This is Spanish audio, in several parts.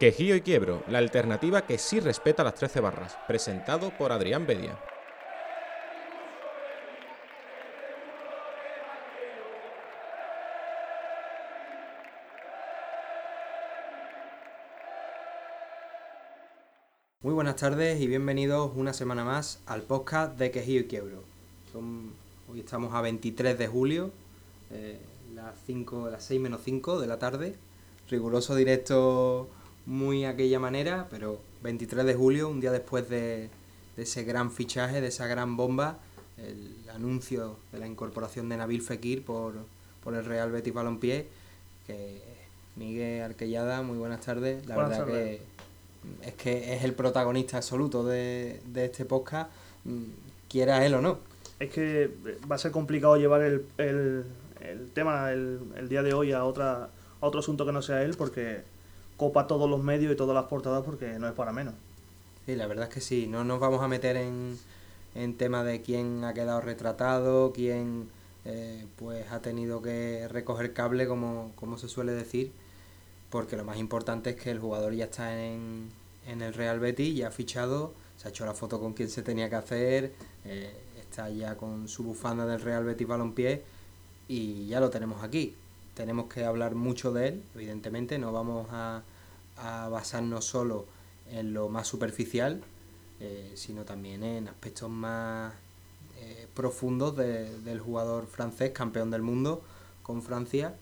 Quejío y Quiebro, la alternativa que sí respeta las 13 barras, presentado por Adrián Bedia. Muy buenas tardes y bienvenidos una semana más al podcast de Quejío y Quiebro. hoy estamos a 23 de julio, eh, las, 5, las 6 menos 5 de la tarde. Riguroso directo muy aquella manera, pero 23 de julio, un día después de, ese gran fichaje, de esa gran bomba, el anuncio de la incorporación de Nabil Fekir por, el Real Betis Balompié, que Miguel Arquellada, muy buenas tardes. La verdad que es que es el protagonista absoluto de, este podcast, mm, quiera él o no. Es que va a ser complicado llevar el, tema el, día de hoy a, otra, a otro asunto que no sea él, porque copa todos los medios y todas las portadas porque no es para menos. Sí, la verdad es que sí, no nos vamos a meter en, en tema de quién ha quedado retratado, quién eh, pues ha tenido que recoger cable, como, como se suele decir, porque lo más importante es que el jugador ya está en, en el Real Betis, ya ha fichado, se ha hecho la foto con quien se tenía que hacer, eh, está ya con su bufanda del Real Betis Balompié y ya lo tenemos aquí. Tenemos que hablar mucho de él, evidentemente, no vamos a, a basarnos solo en lo más superficial, eh, sino también en aspectos más eh, profundos del jugador francés, campeón del mundo con Francia,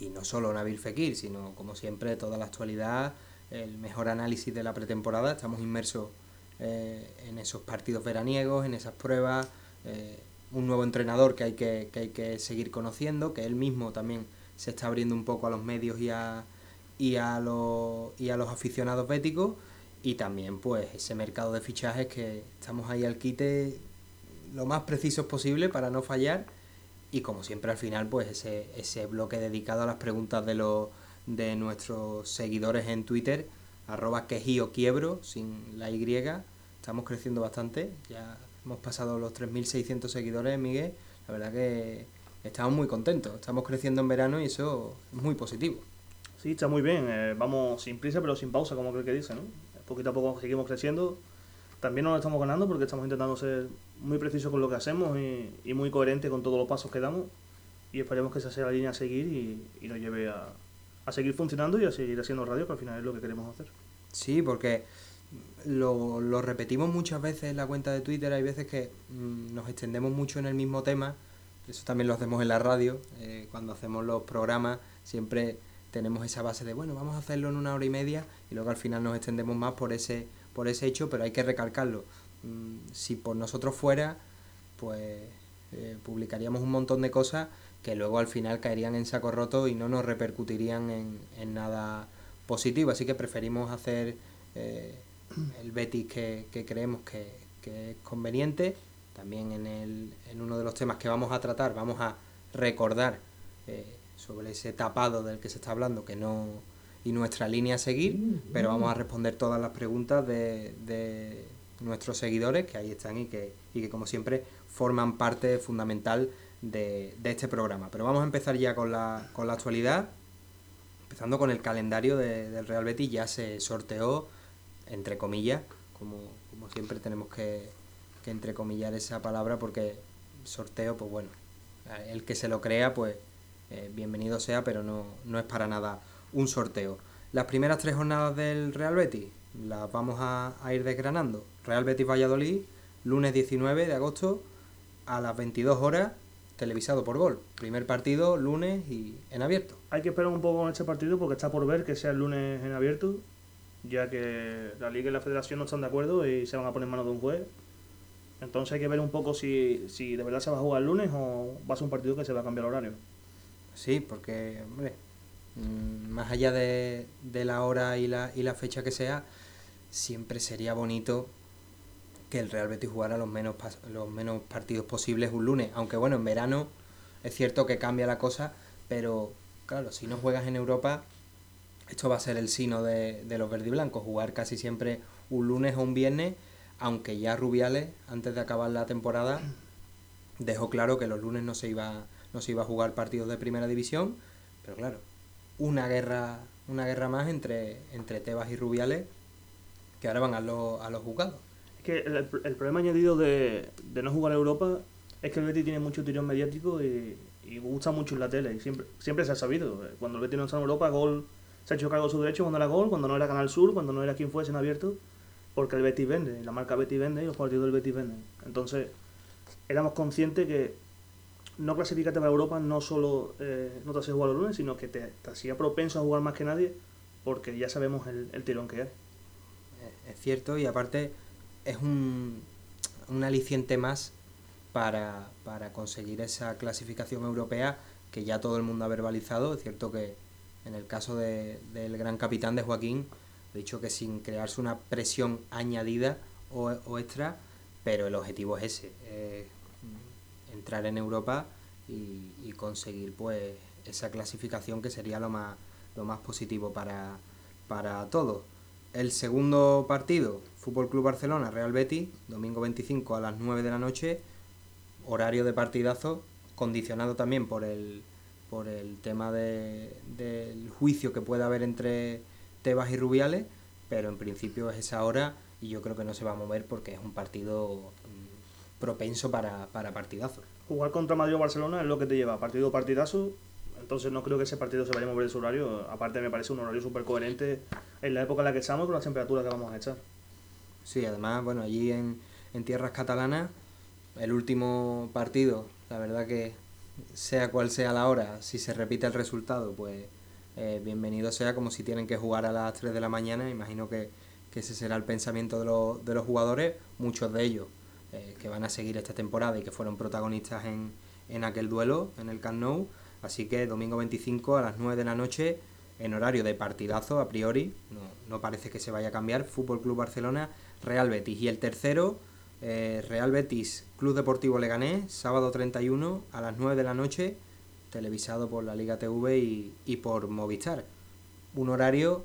y no solo Nabil Fekir, sino como siempre toda la actualidad, el mejor análisis de la pretemporada, estamos inmersos eh, en esos partidos veraniegos, en esas pruebas, un nuevo entrenador que hay que, que hay que seguir conociendo, que él mismo también se está abriendo un poco a los medios y a, y a los, y a los aficionados béticos y también pues ese mercado de fichajes que estamos ahí al quite lo más precisos posible para no fallar. Y como siempre al final pues ese, ese bloque dedicado a las preguntas de los de nuestros seguidores en Twitter arroba quejío quiebro sin la Y estamos creciendo bastante. Ya hemos pasado los 3.600 seguidores Miguel. La verdad que estamos muy contentos. Estamos creciendo en verano y eso es muy positivo Sí, está muy bien. Eh, vamos sin prisa, pero sin pausa, como creo que dice, ¿no? Poquito a poco seguimos creciendo. También nos estamos ganando porque estamos intentando ser muy precisos con lo que hacemos y, muy coherentes con todos los pasos que damos. Y esperemos que esa sea la línea a seguir y, nos lleve a, seguir funcionando y a seguir haciendo radio, que al final es lo que queremos hacer. Sí, porque lo, lo repetimos muchas veces en la cuenta de Twitter. Hay veces que mm, nos extendemos mucho en el mismo tema. Eso también lo hacemos en la radio. Eh, cuando hacemos los programas, siempre tenemos esa base de, bueno, vamos a hacerlo en una hora y media y luego al final nos extendemos más por ese, por ese hecho, pero hay que recalcarlo. Mm, si por nosotros fuera, pues eh, publicaríamos un montón de cosas que luego al final caerían en saco roto y no nos repercutirían en, nada positivo. Así que preferimos hacer eh, el Betis que, creemos que, es conveniente. También en, el, en uno de los temas que vamos a tratar vamos a recordar eh, sobre ese tapado del que se está hablando que no y nuestra línea a seguir, pero vamos a responder todas las preguntas de, de nuestros seguidores que ahí están y que, y que como siempre forman parte fundamental de, de, este programa. Pero vamos a empezar ya con la, con la actualidad, empezando con el calendario del Real Betis, ya se sorteó, entre comillas, como, como siempre tenemos que, que entrecomillar esa palabra porque sorteo, pues bueno, el que se lo crea, pues eh, bienvenido sea, pero no, no es para nada un sorteo. Las primeras tres jornadas del Real Betis las vamos a, ir desgranando. Real Betis Valladolid, lunes 19 de agosto a las 22 horas, televisado por gol. Primer partido, lunes y en abierto. Hay que esperar un poco con este partido porque está por ver que sea el lunes en abierto, ya que la Liga y la Federación no están de acuerdo y se van a poner en manos de un juez. Entonces hay que ver un poco si, si de verdad se va a jugar el lunes o va a ser un partido que se va a cambiar el horario. Sí, porque, hombre, mm, más allá de, la hora y la, y la fecha que sea, siempre sería bonito que el Real Betis jugara los menos, los menos partidos posibles un lunes. Aunque bueno, en verano es cierto que cambia la cosa, pero claro, si no juegas en Europa, esto va a ser el sino de, de los verdiblancos, jugar casi siempre un lunes o un viernes, aunque ya Rubiales, antes de acabar la temporada, dejó claro que los lunes no se iba no se iba a jugar partidos de primera división, pero claro, una guerra, una guerra más entre, entre Tebas y Rubiales, que ahora van a, los a los juzgados. Es que el, el problema añadido de, de, no jugar a Europa es que el Betis tiene mucho tirón mediático y, y, gusta mucho en la tele. Y siempre, siempre se ha sabido. Cuando el Betis no está en Europa, gol se ha hecho cargo de su derecho cuando era gol, cuando no era Canal Sur, cuando no era quien fuese en abierto, porque el Betis vende, la marca Betis vende y los partidos del Betis venden. Entonces, éramos conscientes que no clasificarte para Europa no solo eh, no te hace jugar los lunes, sino que te, te, hacía propenso a jugar más que nadie, porque ya sabemos el, el tirón que hay. Es cierto, y aparte es un, un aliciente más para, para conseguir esa clasificación europea que ya todo el mundo ha verbalizado. Es cierto que en el caso de, del gran capitán de Joaquín, he dicho que sin crearse una presión añadida o, o extra, pero el objetivo es ese, eh, entrar en Europa y, conseguir pues esa clasificación que sería lo más, lo más positivo para, para todos. El segundo partido, Fútbol Club Barcelona, Real Betis, domingo 25 a las 9 de la noche, horario de partidazo, condicionado también por el, por el tema de, del juicio que pueda haber entre Tebas y Rubiales, pero en principio es esa hora y yo creo que no se va a mover porque es un partido propenso para, para partidazos. Jugar contra Madrid o Barcelona es lo que te lleva, partido partidazo, entonces no creo que ese partido se vaya a mover de su horario, aparte me parece un horario súper coherente en la época en la que estamos con las temperaturas que vamos a echar. Sí, además, bueno, allí en, en tierras catalanas, el último partido, la verdad que sea cual sea la hora, si se repite el resultado, pues eh, bienvenido sea como si tienen que jugar a las 3 de la mañana. Imagino que, que ese será el pensamiento de, los, de los jugadores, muchos de ellos eh, que van a seguir esta temporada y que fueron protagonistas en, en aquel duelo, en el Camp Nou. Así que domingo 25 a las 9 de la noche, en horario de partidazo a priori, no, no parece que se vaya a cambiar, Fútbol Club Barcelona, Real Betis. Y el tercero, eh, Real Betis Club Deportivo Leganés, sábado 31 a las 9 de la noche, televisado por la Liga TV y, y por Movistar. Un horario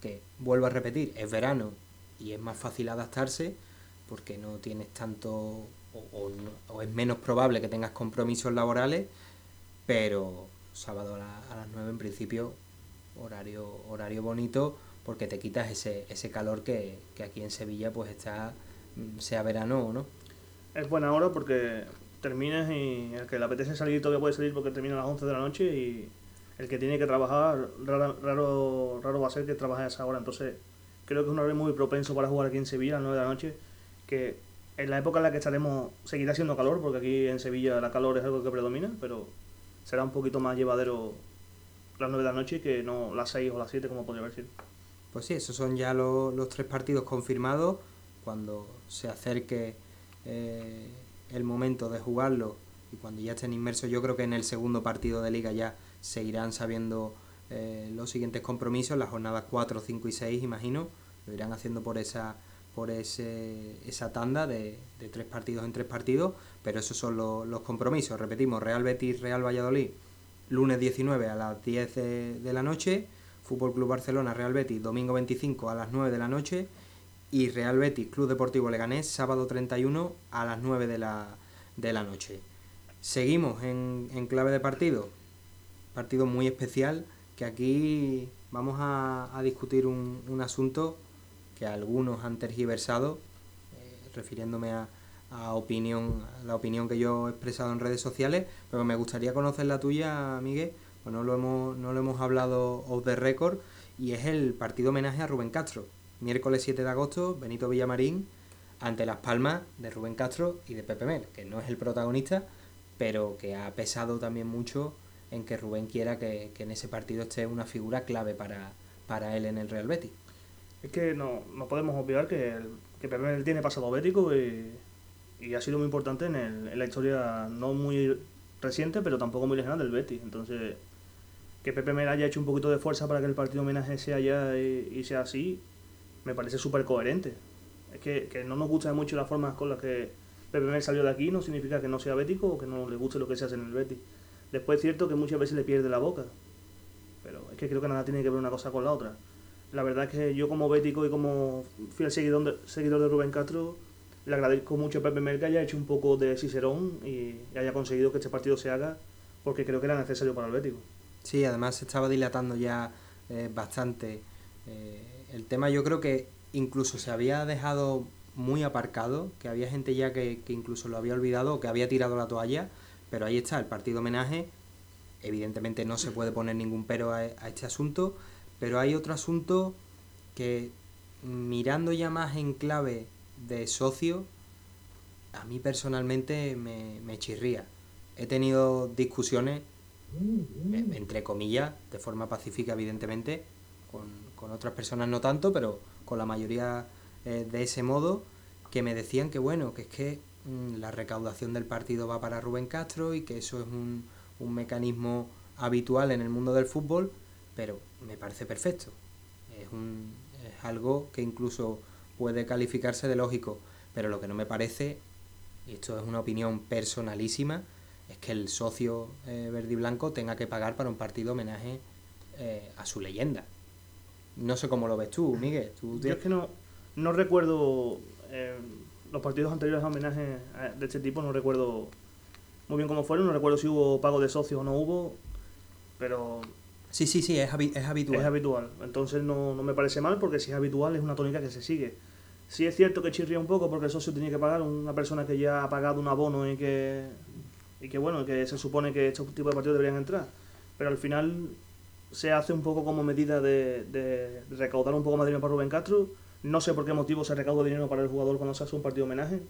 que, vuelvo a repetir, es verano y es más fácil adaptarse porque no tienes tanto o, es menos probable que tengas compromisos laborales, pero sábado a, la, a, las 9 en principio horario, horario bonito porque te quitas ese, ese calor que, que aquí en Sevilla pues está sea verano o no. Es buena hora porque terminas y el que le apetece salir todavía puede salir porque termina a las 11 de la noche y el que tiene que trabajar, raro, raro, raro va a ser que trabaje a esa hora. Entonces, creo que es un horario muy propenso para jugar aquí en Sevilla a las 9 de la noche, que en la época en la que estaremos seguirá siendo calor, porque aquí en Sevilla la calor es algo que predomina, pero será un poquito más llevadero las 9 de la noche que no las 6 o las 7 como podría haber sido. Pues sí, esos son ya los, tres partidos confirmados. Cuando se acerque eh, el momento de jugarlo y cuando ya estén inmersos, yo creo que en el segundo partido de liga ya se irán sabiendo eh, los siguientes compromisos, las jornadas 4, 5 y 6, imagino, lo irán haciendo por esa por ese, esa tanda de, tres partidos en tres partidos, pero esos son los, compromisos. Repetimos, Real Betis, Real Valladolid, lunes 19 a las 10 de, la noche, Fútbol Club Barcelona, Real Betis, domingo 25 a las 9 de la noche, y Real Betis Club Deportivo Leganés sábado 31 a las 9 de la, de la noche. Seguimos en, en, clave de partido, partido muy especial que aquí vamos a, discutir un, asunto que algunos han tergiversado, eh, refiriéndome a, a opinión, a la opinión que yo he expresado en redes sociales, pero me gustaría conocer la tuya, Miguel, pues no lo hemos, no lo hemos hablado off the record, y es el partido homenaje a Rubén Castro miércoles 7 de agosto, Benito Villamarín ante Las Palmas de Rubén Castro y de Pepe Mel, que no es el protagonista, pero que ha pesado también mucho en que Rubén quiera que, que en ese partido esté una figura clave para, para él en el Real Betis. Es que no, no podemos olvidar que, el, que Pepe tiene pasado bético y, y ha sido muy importante en, el, en la historia no muy reciente, pero tampoco muy lejana del Betis. Entonces, que Pepe Mel haya hecho un poquito de fuerza para que el partido homenaje sea allá y, sea así, me parece súper coherente. Es que, que, no nos gustan mucho las formas con las que Pepe Mel salió de aquí, no significa que no sea bético o que no le guste lo que se hace en el Betis. Después es cierto que muchas veces le pierde la boca, pero es que creo que nada tiene que ver una cosa con la otra. La verdad es que yo como bético y como fiel seguidor de, seguidor de Rubén Castro, le agradezco mucho a Pepe Mel que haya hecho un poco de Cicerón y haya conseguido que este partido se haga, porque creo que era necesario para el bético. Sí, además se estaba dilatando ya eh, bastante. Eh, el tema yo creo que incluso se había dejado muy aparcado, que había gente ya que, incluso lo había olvidado o que había tirado la toalla, pero ahí está, el partido homenaje. Evidentemente no se puede poner ningún pero a este asunto, pero hay otro asunto que mirando ya más en clave de socio, a mí personalmente me, chirría. He tenido discusiones, eh, entre comillas, de forma pacífica evidentemente, con, con otras personas no tanto, pero con la mayoría eh, de ese modo, que me decían que bueno, que es que mm, la recaudación del partido va para Rubén Castro y que eso es un, un mecanismo habitual en el mundo del fútbol, pero me parece perfecto. Es, un, es algo que incluso puede calificarse de lógico, pero lo que no me parece, y esto es una opinión personalísima, es que el socio eh, verde y blanco tenga que pagar para un partido homenaje eh, a su leyenda. No sé cómo lo ves tú, Miguel. ¿Tú Yo es que no, no recuerdo eh, los partidos anteriores a homenaje a- de este tipo, no recuerdo muy bien cómo fueron, no recuerdo si hubo pago de socios o no hubo, pero Sí, sí, sí, es, habi- es habitual. es habitual. Entonces no, no me parece mal porque si es habitual es una tónica que se sigue. Sí es cierto que chirría un poco porque el socio tiene que pagar una persona que ya ha pagado un abono y que, y que bueno, que se supone que estos tipos de partidos deberían entrar. Pero al final se hace un poco como medida de, de recaudar un poco más de dinero para Rubén Castro. No sé por qué motivo se recauda dinero para el jugador cuando se hace un partido homenaje.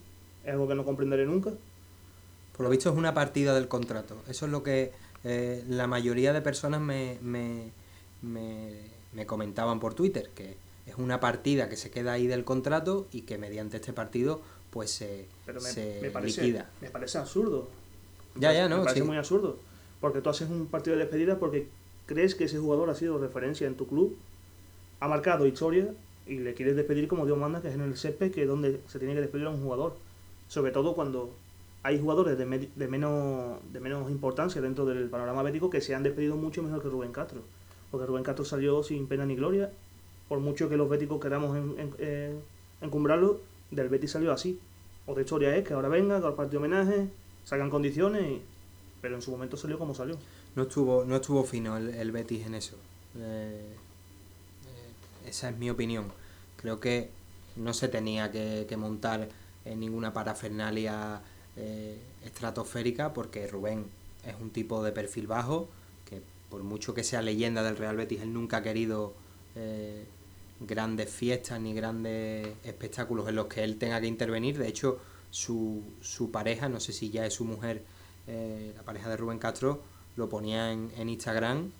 Es algo que no comprenderé nunca. Por lo visto es una partida del contrato. Eso es lo que eh, la mayoría de personas me, me, me, me comentaban por Twitter, que es una partida que se queda ahí del contrato y que mediante este partido pues se, Pero me, se me parece, liquida. me parece absurdo. Ya, ya, ¿no? Me parece Sí. muy absurdo. Porque tú haces un partido de despedida porque crees que ese jugador ha sido referencia en tu club, ha marcado historia y le quieres despedir como Dios manda, que es en el césped, que es donde se tiene que despedir a un jugador. Sobre todo cuando hay jugadores de, de, menos, de menos importancia dentro del panorama bético que se han despedido mucho mejor que Rubén Castro. Porque Rubén Castro salió sin pena ni gloria, por mucho que los béticos queramos en- en- eh, encumbrarlo, del Betis salió así. Otra historia es que ahora venga, que ahora parte de homenaje, sacan condiciones, pero en su momento salió como salió. No estuvo, no estuvo fino el, Betis en eso. Eh, eh, esa es mi opinión. Creo que no se tenía que montar en ninguna parafernalia eh, estratosférica porque Rubén es un tipo de perfil bajo que por mucho que sea leyenda del Real Betis, él nunca ha querido eh, grandes fiestas ni grandes espectáculos en los que él tenga que intervenir. De hecho, su, su pareja, no sé si ya es su mujer, eh, la pareja de Rubén Castro, lo ponía en, en Instagram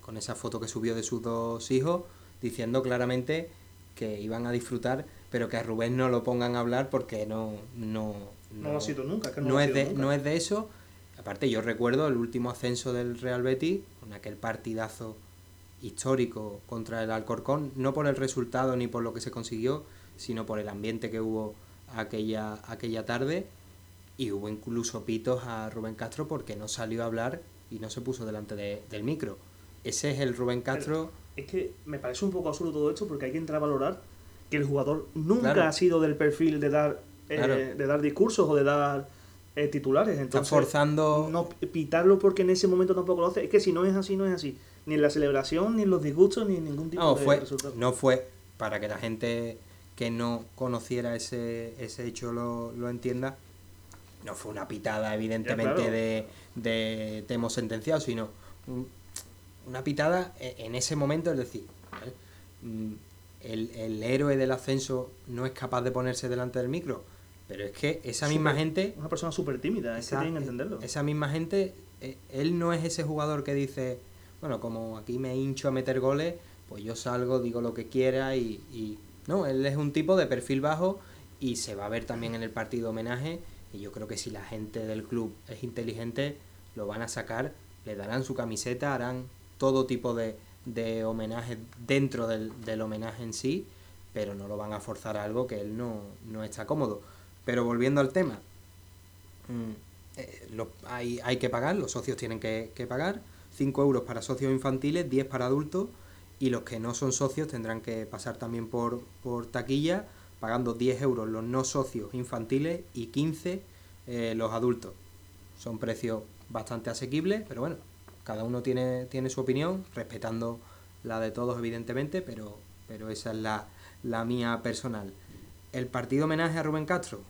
con esa foto que subió de sus dos hijos, diciendo claramente que iban a disfrutar, pero que a Rubén no lo pongan a hablar porque no... No, No, lo ha sido nunca, es que no, no, lo es de, nunca. no es de eso. Aparte, yo recuerdo el último ascenso del Real Betis, con aquel partidazo histórico contra el Alcorcón, no por el resultado ni por lo que se consiguió, sino por el ambiente que hubo aquella, aquella tarde. Y hubo incluso pitos a Rubén Castro porque no salió a hablar y no se puso delante de- del micro. Ese es el Rubén Castro. Es que me parece un poco absurdo todo esto porque hay que entrar a valorar que el jugador nunca Claro. ha sido del perfil de dar eh, de dar discursos o de dar eh, titulares. Está Entonces, forzando. no pitarlo porque en ese momento tampoco lo hace. Es que si no es así, no es así. Ni en la celebración, ni en los disgustos, ni en ningún tipo No, de fue, resultado. no fue para que la gente que no conociera ese, ese hecho lo, lo entienda. No fue una pitada, evidentemente, claro. de, de te hemos sentenciado, sino un- una pitada e- en ese momento, es decir, ¿vale? Mm, el, el héroe del ascenso no es capaz de ponerse delante del micro, pero es que esa misma gente Una persona súper tímida, es que esa, tienen que entenderlo. esa misma gente, eh, él no es ese jugador que dice, bueno, como aquí me hincho a meter goles, pues yo salgo, digo lo que quiera y, y- no, él es un tipo de perfil bajo y se va a ver también en el partido homenaje y yo creo que si la gente del club es inteligente, lo van a sacar, le darán su camiseta, harán todo tipo de, de homenaje dentro del, del homenaje en sí, pero no lo van a forzar a algo que él no, no está cómodo. Pero volviendo al tema, mm, eh, hay, hay que pagar, los socios tienen que, que pagar, 5 euros para socios infantiles, 10 para adultos, y los que no son socios tendrán que pasar también por, por taquilla, pagando 10 euros los no socios infantiles y 15 eh, los adultos. Son precios bastante asequibles, pero bueno, cada uno tiene, tiene su opinión, respetando la de todos evidentemente, pero, pero esa es la, la mía personal. El partido homenaje a Rubén Castro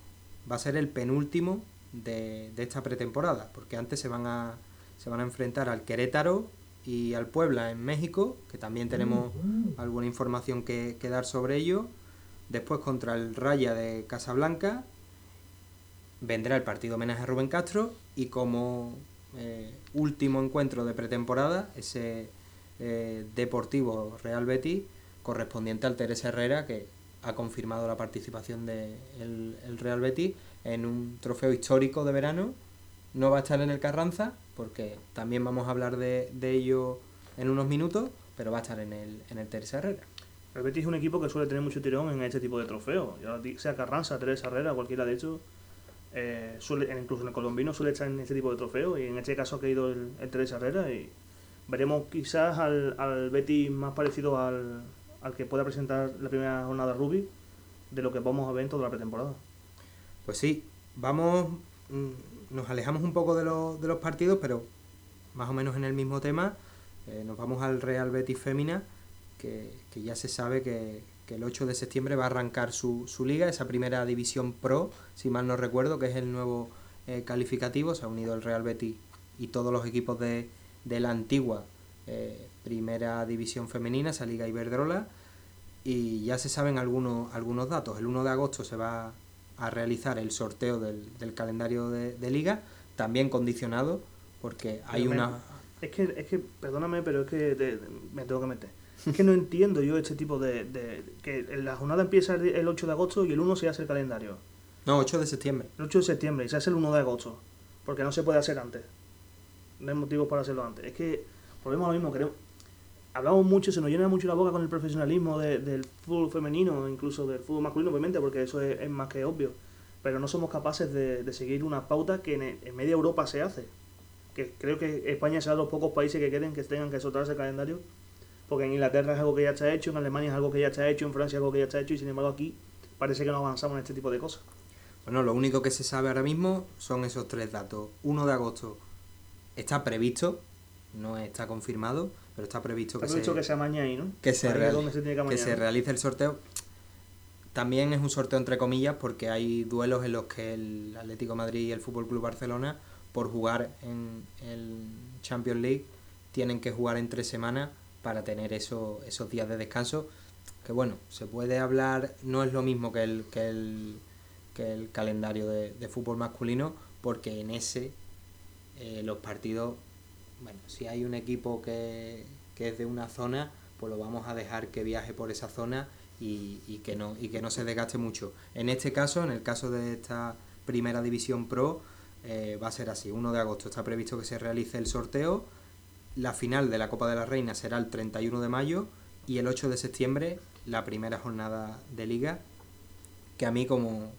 va a ser el penúltimo de, de esta pretemporada, porque antes se van a, se van a enfrentar al Querétaro y al Puebla en México, que también tenemos alguna información que, que dar sobre ello. Después contra el Raya de Casablanca vendrá el partido homenaje a Rubén Castro y como eh, último encuentro de pretemporada, ese eh, Deportivo Real Betis, correspondiente al Teresa Herrera, que ha confirmado la participación del de el Real Betis en un trofeo histórico de verano. No va a estar en el Carranza, porque también vamos a hablar de, de ello en unos minutos, pero va a estar en el, en el Teresa Herrera. El Betis es un equipo que suele tener mucho tirón en este tipo de trofeos. Sea Carranza, Teresa Herrera, cualquiera de hecho eh, suele, incluso en el colombino suele estar en este tipo de trofeo y en este caso ha caído el, el Teresa Herrera y veremos quizás al, al Betty más parecido al, al que pueda presentar la primera jornada Ruby de lo que vamos a ver en toda la pretemporada. Pues sí, vamos, mm, nos alejamos un poco de, lo, de los partidos, pero más o menos en el mismo tema, eh, nos vamos al Real Betis Fémina, que, que ya se sabe que, que el 8 de septiembre va a arrancar su, su, liga, esa primera división pro, si mal no recuerdo, que es el nuevo eh, calificativo. Se ha unido el Real Betis y todos los equipos de, de la antigua eh, primera división femenina, esa liga Iberdrola. Y ya se saben algunos, algunos datos. El 1 de agosto se va a realizar el sorteo del, del calendario de, de, liga, también condicionado, porque hay una... Es que, es que, perdóname, pero es que te, me tengo que meter es que no entiendo yo este tipo de, de, que la jornada empieza el 8 de agosto y el 1 se hace el calendario. No, 8 de septiembre. El 8 de septiembre y se hace el 1 de agosto. Porque no se puede hacer antes. No hay motivos para hacerlo antes. Es que volvemos a lo mismo. Creo, hablamos mucho, se nos llena mucho la boca con el profesionalismo de, del fútbol femenino, incluso del fútbol masculino, obviamente, porque eso es, más que obvio. Pero no somos capaces de, seguir una pauta que en, media Europa se hace. Que creo que España será de los pocos países que quieren que tengan que soltar ese calendario porque en Inglaterra es algo que ya está hecho, en Alemania es algo que ya está hecho, en Francia es algo que ya está hecho, y sin embargo aquí parece que no avanzamos en este tipo de cosas. Bueno, lo único que se sabe ahora mismo son esos tres datos. 1 de agosto está previsto, no está confirmado, pero está previsto está que, previsto se, que se amañe ahí, ¿no? Que se, real, se, que, que se realice el sorteo. También es un sorteo entre comillas porque hay duelos en los que el Atlético Madrid y el Fútbol Club Barcelona, por jugar en el Champions League, tienen que jugar en tres semanas para tener eso, esos días de descanso. Que bueno, se puede hablar, no es lo mismo que el, que el, que el calendario de, de fútbol masculino, porque en ese eh, los partidos, bueno, si hay un equipo que, que es de una zona, pues lo vamos a dejar que viaje por esa zona y, y, que no, y que no se desgaste mucho. En este caso, en el caso de esta primera división pro, eh, va a ser así. 1 de agosto está previsto que se realice el sorteo la final de la Copa de la Reina será el 31 de mayo y el 8 de septiembre la primera jornada de liga, que a mí como,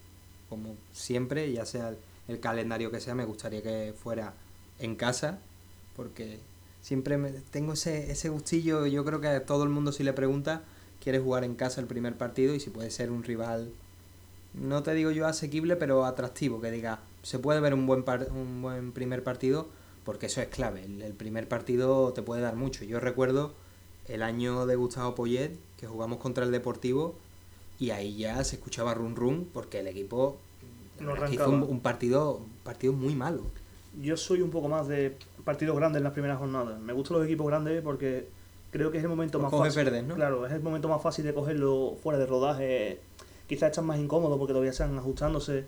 como siempre, ya sea el, calendario que sea, me gustaría que fuera en casa, porque siempre me, tengo ese, ese gustillo, yo creo que a todo el mundo si le pregunta, quiere jugar en casa el primer partido y si puede ser un rival, no te digo yo asequible, pero atractivo, que diga, se puede ver un buen, par, un buen primer partido porque eso es clave. El, el, primer partido te puede dar mucho. Yo recuerdo el año de Gustavo Poyet, que jugamos contra el Deportivo, y ahí ya se escuchaba run run, porque el equipo no hizo un, un, partido, un partido muy malo. Yo soy un poco más de partidos grandes en las primeras jornadas. Me gustan los equipos grandes porque creo que es el momento más fácil. Verdes, ¿no? Claro, es el momento más fácil de cogerlo fuera de rodaje. Quizás están más incómodos porque todavía están ajustándose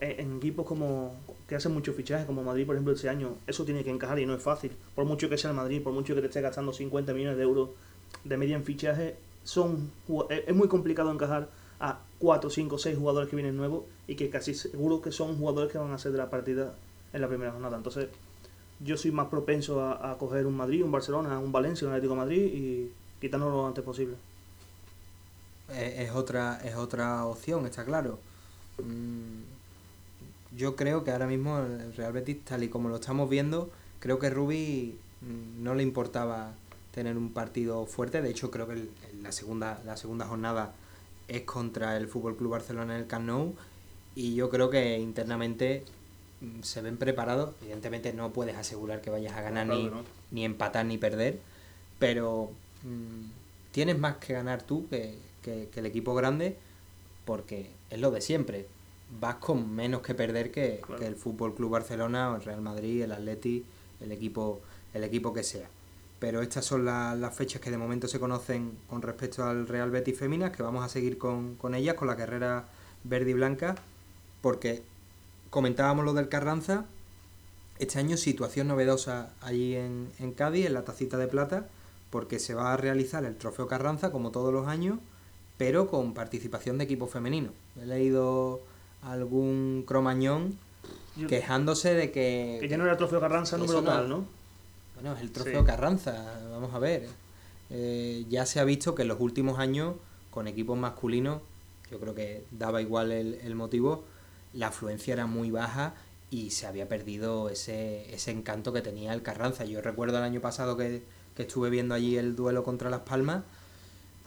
en equipos como que hacen muchos fichajes, como Madrid, por ejemplo, este año, eso tiene que encajar y no es fácil. Por mucho que sea el Madrid, por mucho que te esté gastando 50 millones de euros de media en fichaje, son, es muy complicado encajar a 4, 5, 6 jugadores que vienen nuevos y que casi seguro que son jugadores que van a ser de la partida en la primera jornada. Entonces, yo soy más propenso a, coger un Madrid, un Barcelona, un Valencia, un Atlético Madrid y quitárnoslo lo antes posible. Es, es, otra, es otra opción, está claro. Mm yo creo que ahora mismo el Real Betis, tal y como lo estamos viendo, creo que Rubi no le importaba tener un partido fuerte. De hecho, creo que la, segunda, la segunda jornada es contra el Fútbol Club Barcelona en el Camp. Y yo creo que internamente se ven preparados. Evidentemente no puedes asegurar que vayas a ganar claro, ni, no. ni empatar ni perder. Pero mm, tienes más que ganar tú que, el equipo grande porque es lo de siempre. Vas con menos que perder que, el Fútbol Club Barcelona o el Real Madrid, el Atleti, el equipo, el equipo que sea. Pero estas son las fechas que de momento se conocen con respecto al Real Betis Feminas, que vamos a seguir con, con ellas, con la carrera verde y blanca, porque comentábamos lo del Carranza, este año situación novedosa allí en, en Cádiz, en la tacita de plata, porque se va a realizar el Trofeo Carranza como todos los años, pero con participación de equipo femenino. He leído algún cromañón quejándose de que... Que ya no era el Trofeo Carranza número tal, ¿no? Bueno, es el Trofeo Carranza, vamos a ver. Eh, ya se ha visto que en los últimos años, con equipos masculinos, yo creo que daba igual el, el motivo, la afluencia era muy baja y se había perdido ese, ese encanto que tenía el Carranza. Yo recuerdo el año pasado que que estuve viendo allí el duelo contra Las Palmas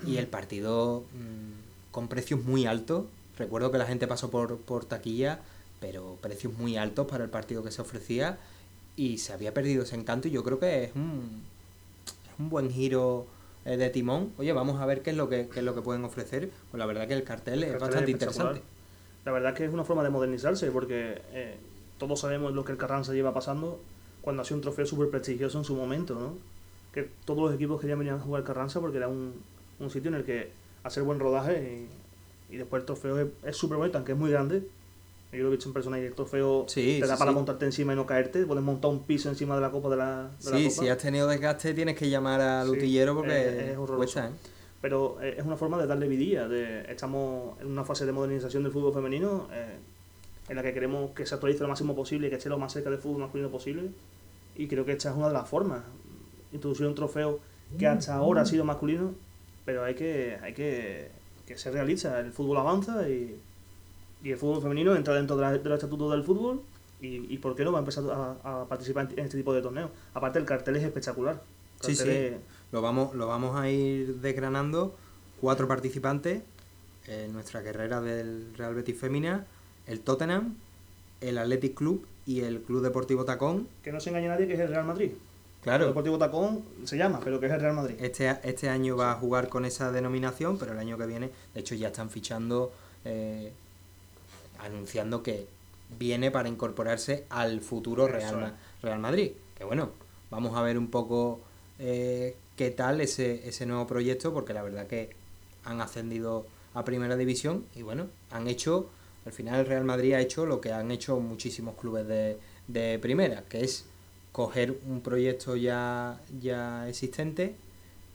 y el partido mm, con precios muy altos. Recuerdo que la gente pasó por, por taquilla, pero precios muy altos para el partido que se ofrecía y se había perdido ese encanto y yo creo que es un, es un buen giro eh, de timón. Oye, vamos a ver qué es lo que, es lo que pueden ofrecer. Pues la verdad que el cartel, es bastante interesante. La verdad que es una forma de modernizarse porque eh, todos sabemos lo que el Carranza lleva pasando cuando ha sido un trofeo súper prestigioso en su momento, ¿no? que todos los equipos querían venir a jugar Carranza porque era un, sitio en el que hacer buen rodaje y, después el trofeo es súper bonito, aunque es muy grande. Yo lo he visto en persona y el trofeo te da para montarte encima y no caerte. Puedes montar un piso encima de la copa de la, Sí, si has tenido desgaste tienes que llamar al utillero porque es, horroroso. ¿eh? Pero eh, es una forma de darle vidilla. De, estamos en una fase de modernización del fútbol femenino eh, en la que queremos que se actualice lo máximo posible y que esté lo más cerca del fútbol masculino posible. Y creo que esta es una de las formas introducir un trofeo que hasta ahora ha sido masculino, pero hay que, hay que, que se realiza. El fútbol avanza y, y el fútbol femenino entra dentro de, la, del estatuto del fútbol y, y, por qué no va a empezar a, participar en este tipo de torneos. Aparte el cartel es espectacular. sí, sí. Lo vamos, lo vamos a ir desgranando. Cuatro participantes en nuestra carrera del Real Betis Femina, el Tottenham, el Athletic Club y el Club Deportivo Tacón. Que no se engañe nadie que es el Real Madrid. Claro. El Deportivo Tacón se llama, pero que es el Real Madrid. Este, este año va a jugar con esa denominación, pero el año que viene, de hecho, ya están fichando, eh, anunciando que viene para incorporarse al futuro Real, Real Madrid. Que bueno, vamos a ver un poco eh, qué tal ese, ese nuevo proyecto, porque la verdad que han ascendido a primera división y bueno, han hecho, al final el Real Madrid ha hecho lo que han hecho muchísimos clubes de, de primera, que es coger un proyecto ya, ya existente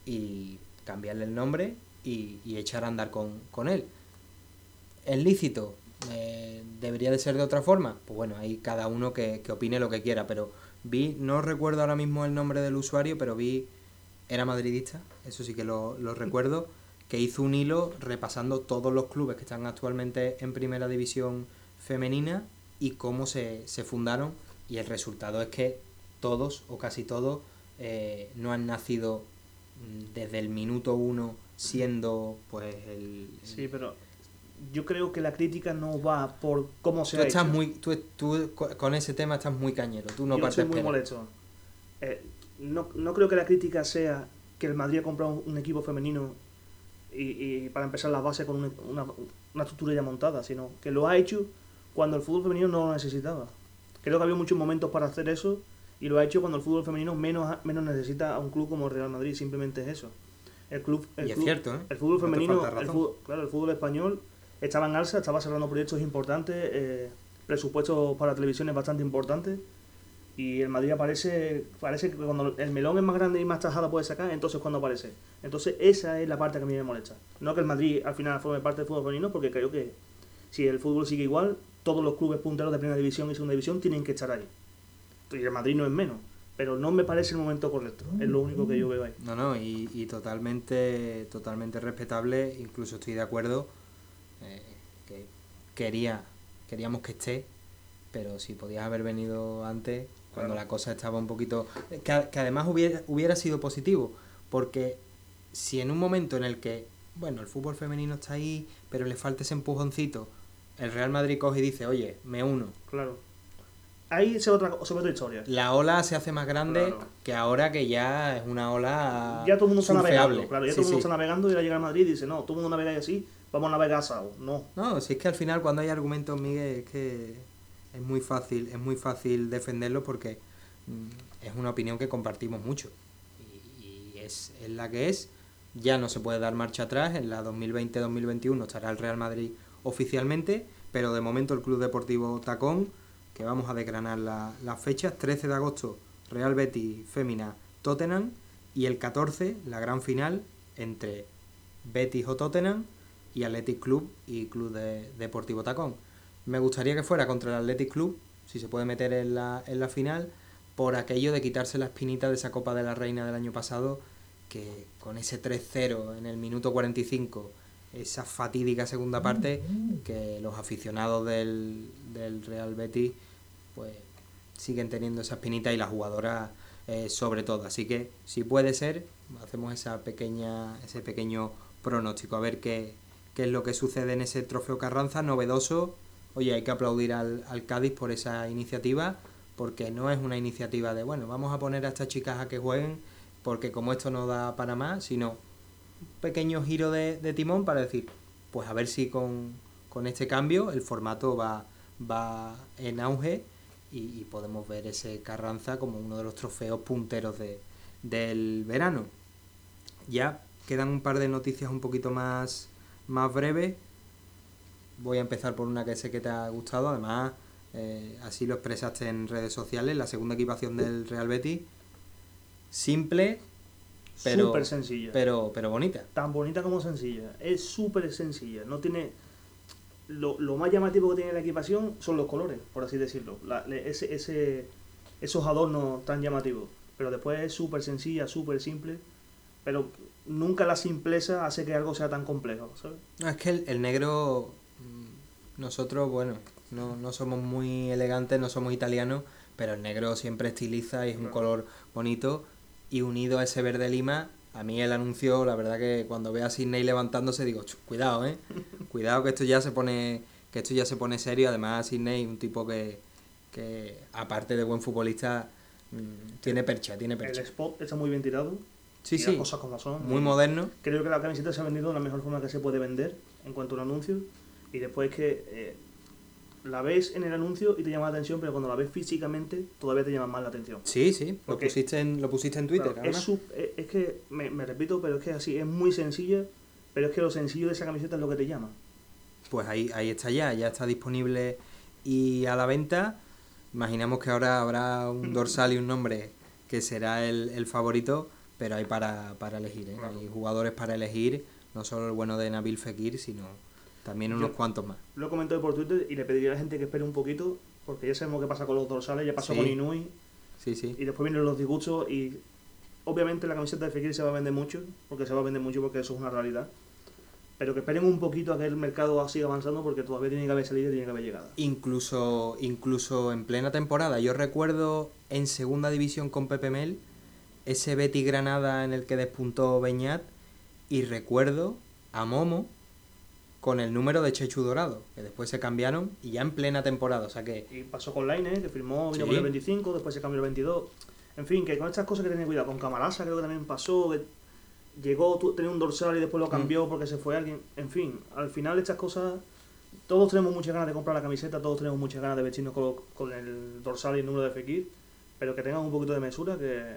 y cambiarle el nombre y, echar a andar con, él. ¿Es lícito? Eh, ¿Debería de ser de otra forma? Pues bueno, hay cada uno que, opine lo que quiera, pero vi, no recuerdo ahora mismo el nombre del usuario, pero vi, era madridista, eso sí que lo, lo recuerdo, que hizo un hilo repasando todos los clubes que están actualmente en primera división femenina y cómo se, se fundaron. Y el resultado es que todos o casi todos eh, no han nacido mm, desde el minuto uno siendo pues el, Sí, pero yo creo que la crítica no va por cómo se tú estás muy tú, tú, con ese tema estás muy cañero tú no yo soy muy molesto. Eh, no, no creo que la crítica sea que el Madrid ha comprado un, equipo femenino y, y, para empezar la base con una, una, estructura ya montada sino que lo ha hecho cuando el fútbol femenino no lo necesitaba creo que había muchos momentos para hacer eso y lo ha hecho cuando el fútbol femenino menos, menos necesita a un club como Real Madrid, simplemente es eso. El club, el y es cierto, ¿eh? El fútbol femenino, el fútbol, claro, el fútbol español estaba en alza, estaba cerrando proyectos importantes, eh, presupuestos para televisiones bastante importantes. Y el Madrid aparece, parece que cuando el melón es más grande y más tajada puede sacar, entonces cuando aparece. Entonces esa es la parte que a mí me molesta. No que el Madrid al final forme parte del fútbol femenino, porque creo que si el fútbol sigue igual, todos los clubes punteros de primera división y segunda división tienen que estar ahí y el Madrid no es menos. Pero no me parece el momento correcto, es lo único que yo veo ahí. No, no, y, totalmente, totalmente respetable, incluso estoy de acuerdo eh, que quería, queríamos que esté, pero si podías haber venido antes, cuando la cosa estaba un poquito... Que, además hubiera, hubiera sido positivo, porque si en un momento en el que, bueno, el fútbol femenino está ahí, pero le falta ese empujoncito, el Real Madrid coge y dice, oye, me uno. Claro ahí se ve otra, se ve otra historia. La ola se hace más grande Claro. que ahora que ya es una ola Ya todo el mundo está navegando, claro, ya Sí, todo el mundo sí. está navegando y ahora llega a Madrid y dice, no, todo el mundo navega así, vamos a navegar asado. No, No, si es que al final cuando hay argumentos, Miguel, es que es muy fácil, es muy fácil defenderlo porque mm, es una opinión que compartimos mucho. Y, es, es la que es. Ya no se puede dar marcha atrás. En la 2020-2021 estará el Real Madrid oficialmente, pero de momento el Club Deportivo Tacón, que vamos a desgranar la- las fechas, 13 de agosto, Real Betis Fémina Tottenham, y el 14, la gran final entre Betis o Tottenham y Athletic Club y Club de- Deportivo Tacón. Me gustaría que fuera contra el Athletic Club, si se puede meter en la, en la final, por aquello de quitarse la espinita de esa Copa de la Reina del año pasado, que con ese 3-0 en el minuto 45, esa fatídica segunda parte, que los aficionados del, del Real Betis pues siguen teniendo esa espinita y las jugadoras eh, sobre todo. Así que si puede ser, hacemos esa pequeña, ese pequeño pronóstico, a ver qué, qué es lo que sucede en ese trofeo Carranza, novedoso. Oye, hay que aplaudir al, Cádiz por esa iniciativa, porque no es una iniciativa de, bueno, vamos a poner a estas chicas a que jueguen, porque como esto no da para más, sino un pequeño giro de, de timón para decir, pues a ver si con, con este cambio el formato va, va en auge y, y podemos ver ese Carranza como uno de los trofeos punteros de, del verano. Ya quedan un par de noticias un poquito más, más breves. Voy a empezar por una que sé que te ha gustado, además eh, así lo expresaste en redes sociales, la segunda equipación del Real Betis. Simple, pero, súper sencilla. pero, pero bonita. Tan bonita como sencilla. Es súper sencilla. No tiene... Lo, lo más llamativo que tiene la equipación son los colores, por así decirlo. La- ese, ese, esos adornos tan llamativos. Pero después es súper sencilla, súper simple. Pero nunca la simpleza hace que algo sea tan complejo, ¿sabes? No, es que el, el negro, nosotros, bueno, no, no somos muy elegantes, no somos italianos, pero el negro siempre estiliza y es un Claro. color bonito. Y unido a ese verde lima, a mí el anuncio, la verdad que cuando veo a Sidney levantándose digo, "Chu, cuidado, eh, cuidado que esto ya se pone, que esto ya se pone serio. Además, Sidney, un tipo que, que aparte de buen futbolista, mm, tiene percha, tiene El percha. spot está muy bien tirado. Sí, sí, cosas como son. muy Y moderno. Creo que la camiseta se ha vendido de la mejor forma que se puede vender en cuanto a un anuncio. Y después que eh, la ves en el anuncio y te llama la atención, pero cuando la ves físicamente todavía te llama más la atención. Sí, sí, lo pusiste en, lo pusiste en Twitter. Claro, es, su- es- es que, me, me repito, pero es que así, es muy sencilla, pero es que lo sencillo de esa camiseta es lo que te llama. Pues ahí, ahí está ya, ya está disponible y a la venta. Imaginamos que ahora habrá un dorsal y un nombre que será el, el favorito, pero hay para, para elegir, ¿eh? Claro. hay jugadores para elegir, no solo el bueno de Nabil Fekir, sino también unos Yo- cuantos más. Lo he comentado por Twitter y le pediría a la gente que espere un poquito, porque ya sabemos qué pasa con los dorsales, ya pasó Sí. con Inui, Sí, sí. y después vienen los disgustos y obviamente la camiseta de Fekir se va a vender mucho, porque se va a vender mucho porque eso es una realidad. Pero que esperen un poquito a que el mercado siga avanzando porque todavía tiene que haber salida y tiene que haber llegada. Incluso, incluso en plena temporada. Yo recuerdo en segunda división con Pepe Mel, ese Betty Granada en el que despuntó Beñat, y recuerdo a Momo con el número de Chechu Dorado, que después se cambiaron y ya en plena temporada. O sea que Y pasó con Laine, que firmó, vino Sí. con el 25, después se cambió el 22. En fin, que con estas cosas que tener cuidado. Con Camarasa creo que también pasó, que llegó, tenía un dorsal y después lo Mm. cambió porque se fue alguien. En fin, al final estas cosas, todos tenemos muchas ganas de comprar la camiseta, todos tenemos muchas ganas de vestirnos con, con el dorsal y el número de Fekir, pero que tengan un poquito de mesura, que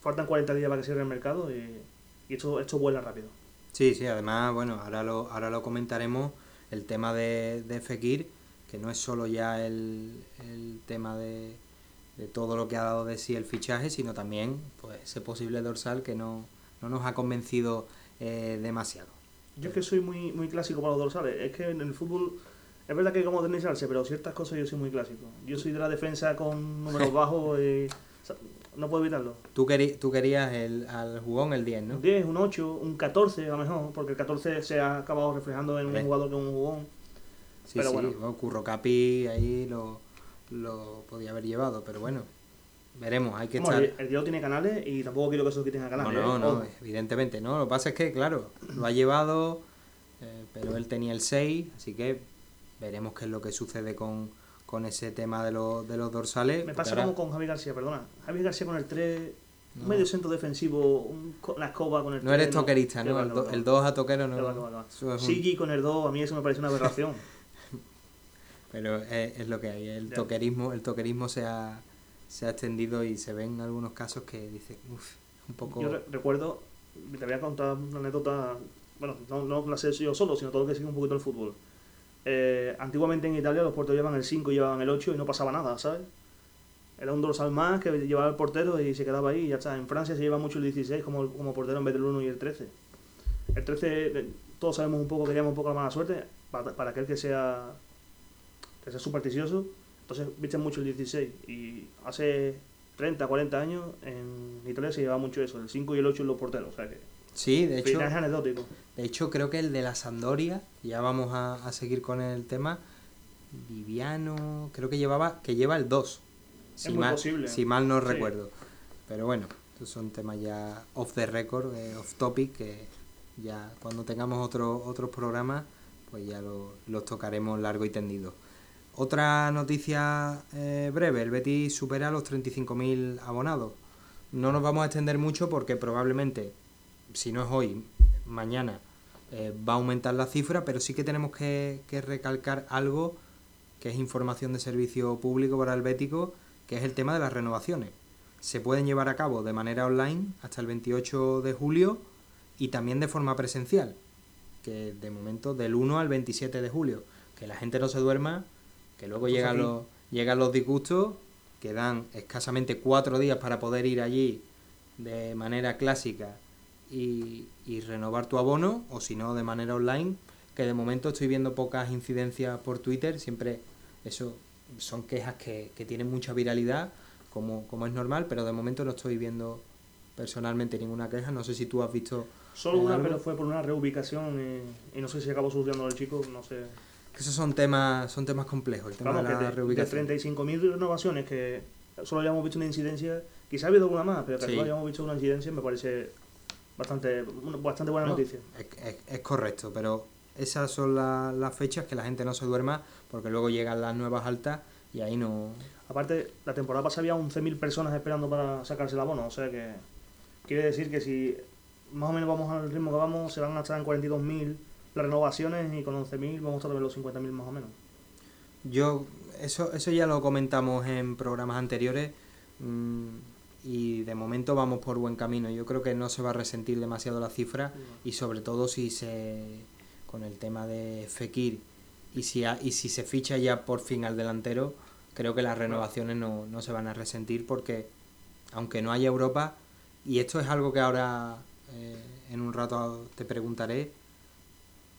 faltan 40 días para que cierre el mercado y, y esto, esto vuela rápido. Sí, sí, además, bueno, ahora lo, ahora lo comentaremos, el tema de, de Fekir, que no es solo ya el, el tema de, de todo lo que ha dado de sí el fichaje, sino también pues ese posible dorsal que no, no nos ha convencido eh, demasiado. Yo es que soy muy, muy clásico para los dorsales. Es que en el fútbol es verdad que hay que modernizarse, pero ciertas cosas yo soy muy clásico. Yo soy de la defensa con números bajos y o sea, no puedo evitarlo. Tú, querí- tú querías el, al jugón el 10, ¿no? Un 10, un 8, un 14 a lo mejor, porque el 14 se ha acabado reflejando en un Eh. jugador que un jugón. Sí, pero sí, bueno. bueno, Curro Capi ahí lo, lo podía haber llevado, pero bueno, veremos, hay que Vamos, estar... el, Diego tiene canales y tampoco quiero que eso quiten a No, canales. no, no, Ojo. evidentemente no. Lo que pasa es que, claro, lo ha llevado, eh, pero él tenía el 6, así que veremos qué es lo que sucede con, con ese tema de, los de los dorsales. Me pasa ahora- como con Javi García, perdona. Javi García con el 3, No. un medio centro defensivo, un la escoba con el 3. No eres toquerista, ¿no? El, do- el 2 a toquero no. Sigi con el 2, a mí eso me parece una aberración. Pero es, es lo que hay. El toquerismo, el toquerismo se ha, se ha extendido y se ven algunos casos que dicen, uff, un poco. Yo re- recuerdo, te voy a contar una anécdota, bueno, no, no la sé yo solo, sino todo lo que sigue un poquito el fútbol. Eh, antiguamente en Italia los porteros llevaban el 5 y llevaban el 8 y no pasaba nada, ¿sabes? Era un dorsal más que llevaba el portero y se quedaba ahí ya está. En Francia se lleva mucho el 16 como, como portero en vez del 1 y el 13. El 13, eh, todos sabemos un poco que llama un poco la mala suerte, para, aquel que sea, que sea supersticioso, entonces visten mucho el 16. Y hace 30, 40 años en Italia se llevaba mucho eso, el 5 y el 8 en los porteros. O sea que, Sí, de hecho, final es anecdótico. de hecho creo que el de la Sandoria, ya vamos a, a seguir con el tema, Viviano, creo que llevaba, que lleva el 2. Si muy mal, posible. Si mal no Sí. recuerdo. Pero bueno, estos son temas ya off the record, eh, off topic, que ya cuando tengamos otro, otros programas, pues ya lo- los tocaremos largo y tendido. Otra noticia eh, breve, el Betis supera los 35.000 abonados. No nos vamos a extender mucho porque probablemente, si no es hoy, mañana eh, va a aumentar la cifra, pero sí que tenemos que, que recalcar algo que es información de servicio público para el Bético, que es el tema de las renovaciones. Se pueden llevar a cabo de manera online hasta el 28 de julio y también de forma presencial, que de momento del 1 al 27 de julio. Que la gente no se duerma, que luego Pues llegan los, llegan los disgustos, que dan escasamente cuatro días para poder ir allí de manera clásica y, y renovar tu abono, o si no, de manera online, que de momento estoy viendo pocas incidencias por Twitter, siempre eso son quejas que, que tienen mucha viralidad, como, como es normal, pero de momento no estoy viendo personalmente ninguna queja, no sé si tú has visto... Solo ¿En una, algo? pero fue por una reubicación y, y no sé si acabó sufriendo el chico, no sé. que Esos son temas, son temas complejos, el tema Vamos, de que la de, reubicación. de 35.000 renovaciones que solo hayamos visto una incidencia, quizá ha habido alguna más, pero que Sí. solo hayamos visto una incidencia me parece bastante, bastante buena No, noticia. Es, es- es correcto, pero esas son la- las fechas que la gente no se duerma porque luego llegan las nuevas altas y ahí no... Aparte, la temporada pasada había 11.000 personas esperando para sacarse el abono, o sea que quiere decir que si más o menos vamos al ritmo que vamos, se van a estar en 42.000 las renovaciones y con 11.000 vamos a estar en los 50.000 más o menos. Yo, eso, eso ya lo comentamos en programas anteriores mm, y de momento vamos por buen camino. Yo creo que no se va a resentir demasiado la cifra y sobre todo si se con el tema de Fekir y si, ha- y si se ficha ya por fin al delantero, creo que las renovaciones no, no se van a resentir porque aunque no haya Europa, y esto es algo que ahora eh, en un rato te preguntaré,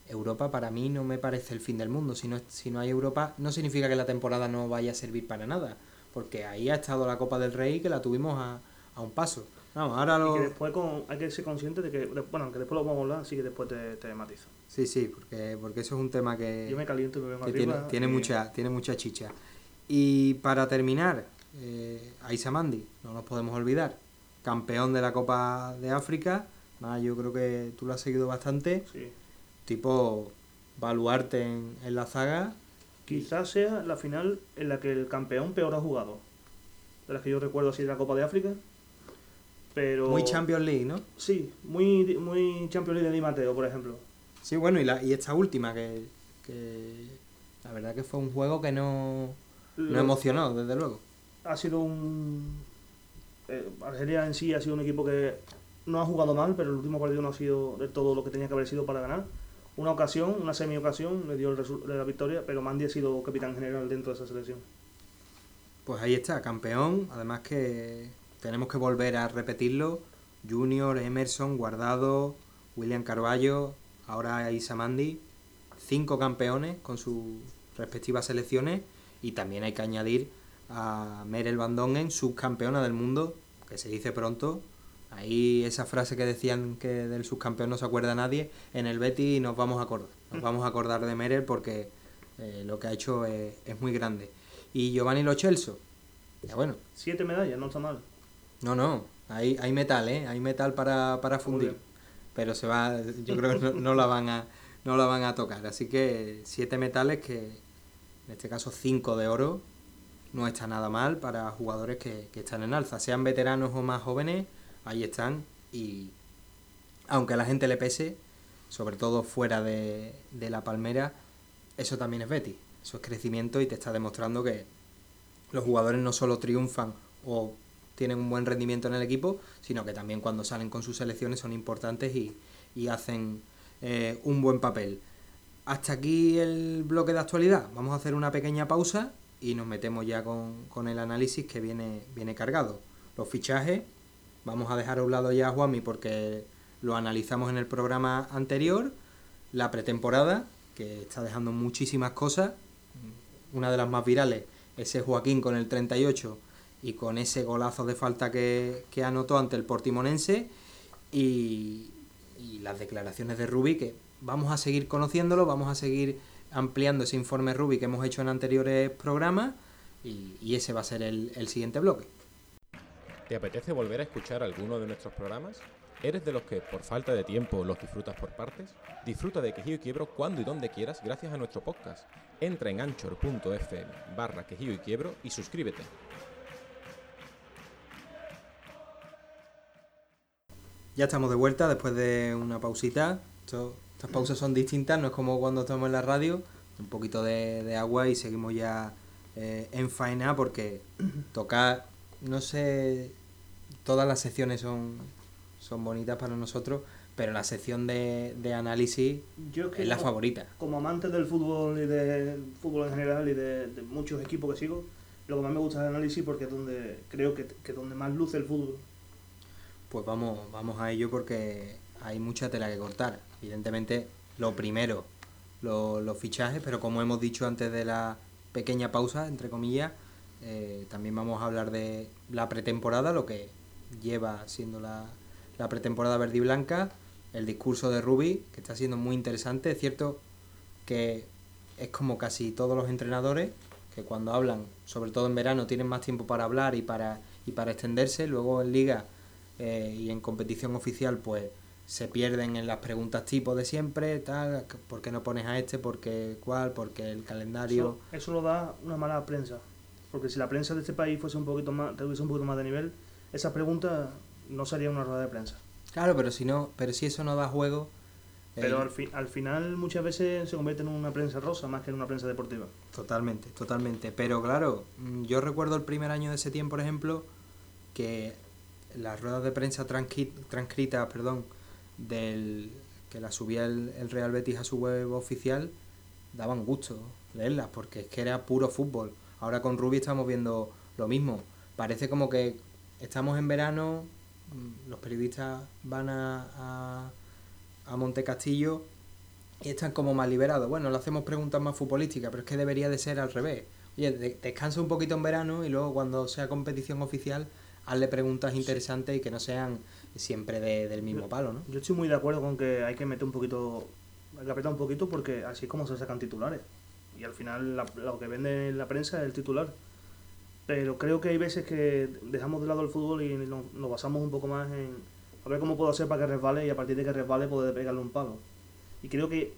Europa para mí no me parece el fin del mundo. Si no, si no hay Europa, no significa que la temporada no vaya a servir para nada. Porque ahí ha estado la Copa del Rey que la tuvimos a, a un paso. Vamos, ahora Y lo... que después con- hay que ser consciente de que, bueno, que después lo vamos a hablar, así que después te, te matizo. Sí, sí, porque, porque eso es un tema que, Yo me caliento y me vengo que arriba. tiene, tiene, y- mucha, tiene mucha chicha. Y para terminar, eh, Aisa Mandi, no nos podemos olvidar. Campeón de la Copa de África. Nada, yo creo que tú lo has seguido bastante. Sí. Tipo, baluarte en, en la zaga. Quizás sea la final en la que el campeón peor ha jugado. De las que yo recuerdo así de la Copa de África. Pero... Muy Champions League, ¿no? Sí, muy, muy Champions League de Di Mateo, por ejemplo. Sí, bueno, y, la, y esta última, que, que la verdad que fue un juego que no, no emocionó, desde luego. ha sido un... eh, Argelia en sí ha sido un equipo que no ha jugado mal, pero el último partido no ha sido de todo lo que tenía que haber sido para ganar. Una ocasión, una semi-ocasión, le dio el la victoria, pero Mandy ha sido capitán general dentro de esa selección. Pues ahí está, campeón. Además que tenemos que volver a repetirlo. Junior, Emerson, Guardado, William Carballo, ahora Isa Mandi. Cinco campeones con sus respectivas selecciones. Y también hay que añadir a Merel Van Dongen, subcampeona del mundo, que se dice pronto. Ahí esa frase que decían que del subcampeón no se acuerda nadie, en el Betty nos vamos a acordar. Nos vamos a acordar de Merel porque eh, lo que ha hecho es, es muy grande. Y Giovanni Lo Celso, ya bueno, Siete medallas, no está mal. no, no, hay, hay metal, ¿eh? Hay metal para, para fundir. Pero se va, yo creo que no, no la van a no la van a tocar. Así que siete metales que, en este caso 5 de oro, no está nada mal para jugadores que, que están en alza, sean veteranos o más jóvenes, ahí están y aunque a la gente le pese, sobre todo fuera de, de la palmera, eso también es Betty, eso es crecimiento y te está demostrando que los jugadores no solo triunfan o tienen un buen rendimiento en el equipo, sino que también cuando salen con sus selecciones son importantes y, y hacen eh, un buen papel. Hasta aquí el bloque de actualidad. Vamos a hacer una pequeña pausa y nos metemos ya con, con el análisis que viene, viene cargado. Los fichajes, vamos a dejar a un lado ya a Juanmi porque lo analizamos en el programa anterior. La pretemporada, que está dejando muchísimas cosas. Una de las más virales, ese Joaquín con el 38 y con ese golazo de falta que, que anotó ante el Portimonense. Y, las declaraciones de Rubi, que vamos a seguir conociéndolo, vamos a seguir ampliando ese informe Rubi que hemos hecho en anteriores programas y, ese va a ser el, siguiente bloque. ¿Te apetece volver a escuchar alguno de nuestros programas? ¿Eres de los que por falta de tiempo los disfrutas por partes? Disfruta de Quejío y Quiebro cuando y donde quieras gracias a nuestro podcast. Entra en anchor.fm barra Quejío y Quiebro y suscríbete. Ya estamos de vuelta después de una pausita. Estas pausas son distintas, no es como cuando estamos en la radio. Un poquito de, de agua y seguimos ya eh, en faena porque tocar, no sé, todas las secciones son, son bonitas para nosotros, pero la sección de, de análisis Yo es, la como, favorita. Como amante del fútbol y del fútbol en general y de, de, muchos equipos que sigo, lo que más me gusta es el análisis porque es donde creo que, que donde más luce el fútbol. Pues vamos, vamos a ello porque hay mucha tela que cortar. Evidentemente, lo primero, lo, los fichajes, pero como hemos dicho antes de la pequeña pausa, entre comillas, eh, también vamos a hablar de la pretemporada, lo que lleva siendo la, la pretemporada verde y blanca, el discurso de Rubi, que está siendo muy interesante. Es cierto que es como casi todos los entrenadores, que cuando hablan, sobre todo en verano, tienen más tiempo para hablar y para, y para extenderse. Luego en liga eh, y en competición oficial, pues se pierden en las preguntas tipo de siempre, tal, ¿por qué no pones a este? ¿Por qué cuál? ¿Por qué el calendario? Eso, lo da una mala prensa. Porque si la prensa de este país fuese un poquito más, tuviese un poquito más de nivel, esas preguntas no sería una rueda de prensa. Claro, pero si no, pero si eso no da juego. Pero eh, al, fi al final muchas veces se convierte en una prensa rosa más que en una prensa deportiva. Totalmente, totalmente. Pero claro, yo recuerdo el primer año de Setién, por ejemplo, que las ruedas de prensa transcritas, perdón, del que la subía el, el, Real Betis a su web oficial, daban gusto leerlas, porque es que era puro fútbol. Ahora con Rubi estamos viendo lo mismo. Parece como que estamos en verano, los periodistas van a, a, a Monte Castillo y están como más liberados. Bueno, le hacemos preguntas más futbolísticas, pero es que debería de ser al revés. Oye, de, descansa un poquito en verano y luego cuando sea competición oficial, hazle preguntas interesantes y que no sean siempre de, del mismo palo, ¿no? Yo estoy muy de acuerdo con que hay que meter un poquito, hay que apretar un poquito porque así es como se sacan titulares. Y al final la, lo que vende la prensa es el titular. Pero creo que hay veces que dejamos de lado el fútbol y nos, nos basamos un poco más en a ver cómo puedo hacer para que resbale y a partir de que resbale poder pegarle un palo. Y creo que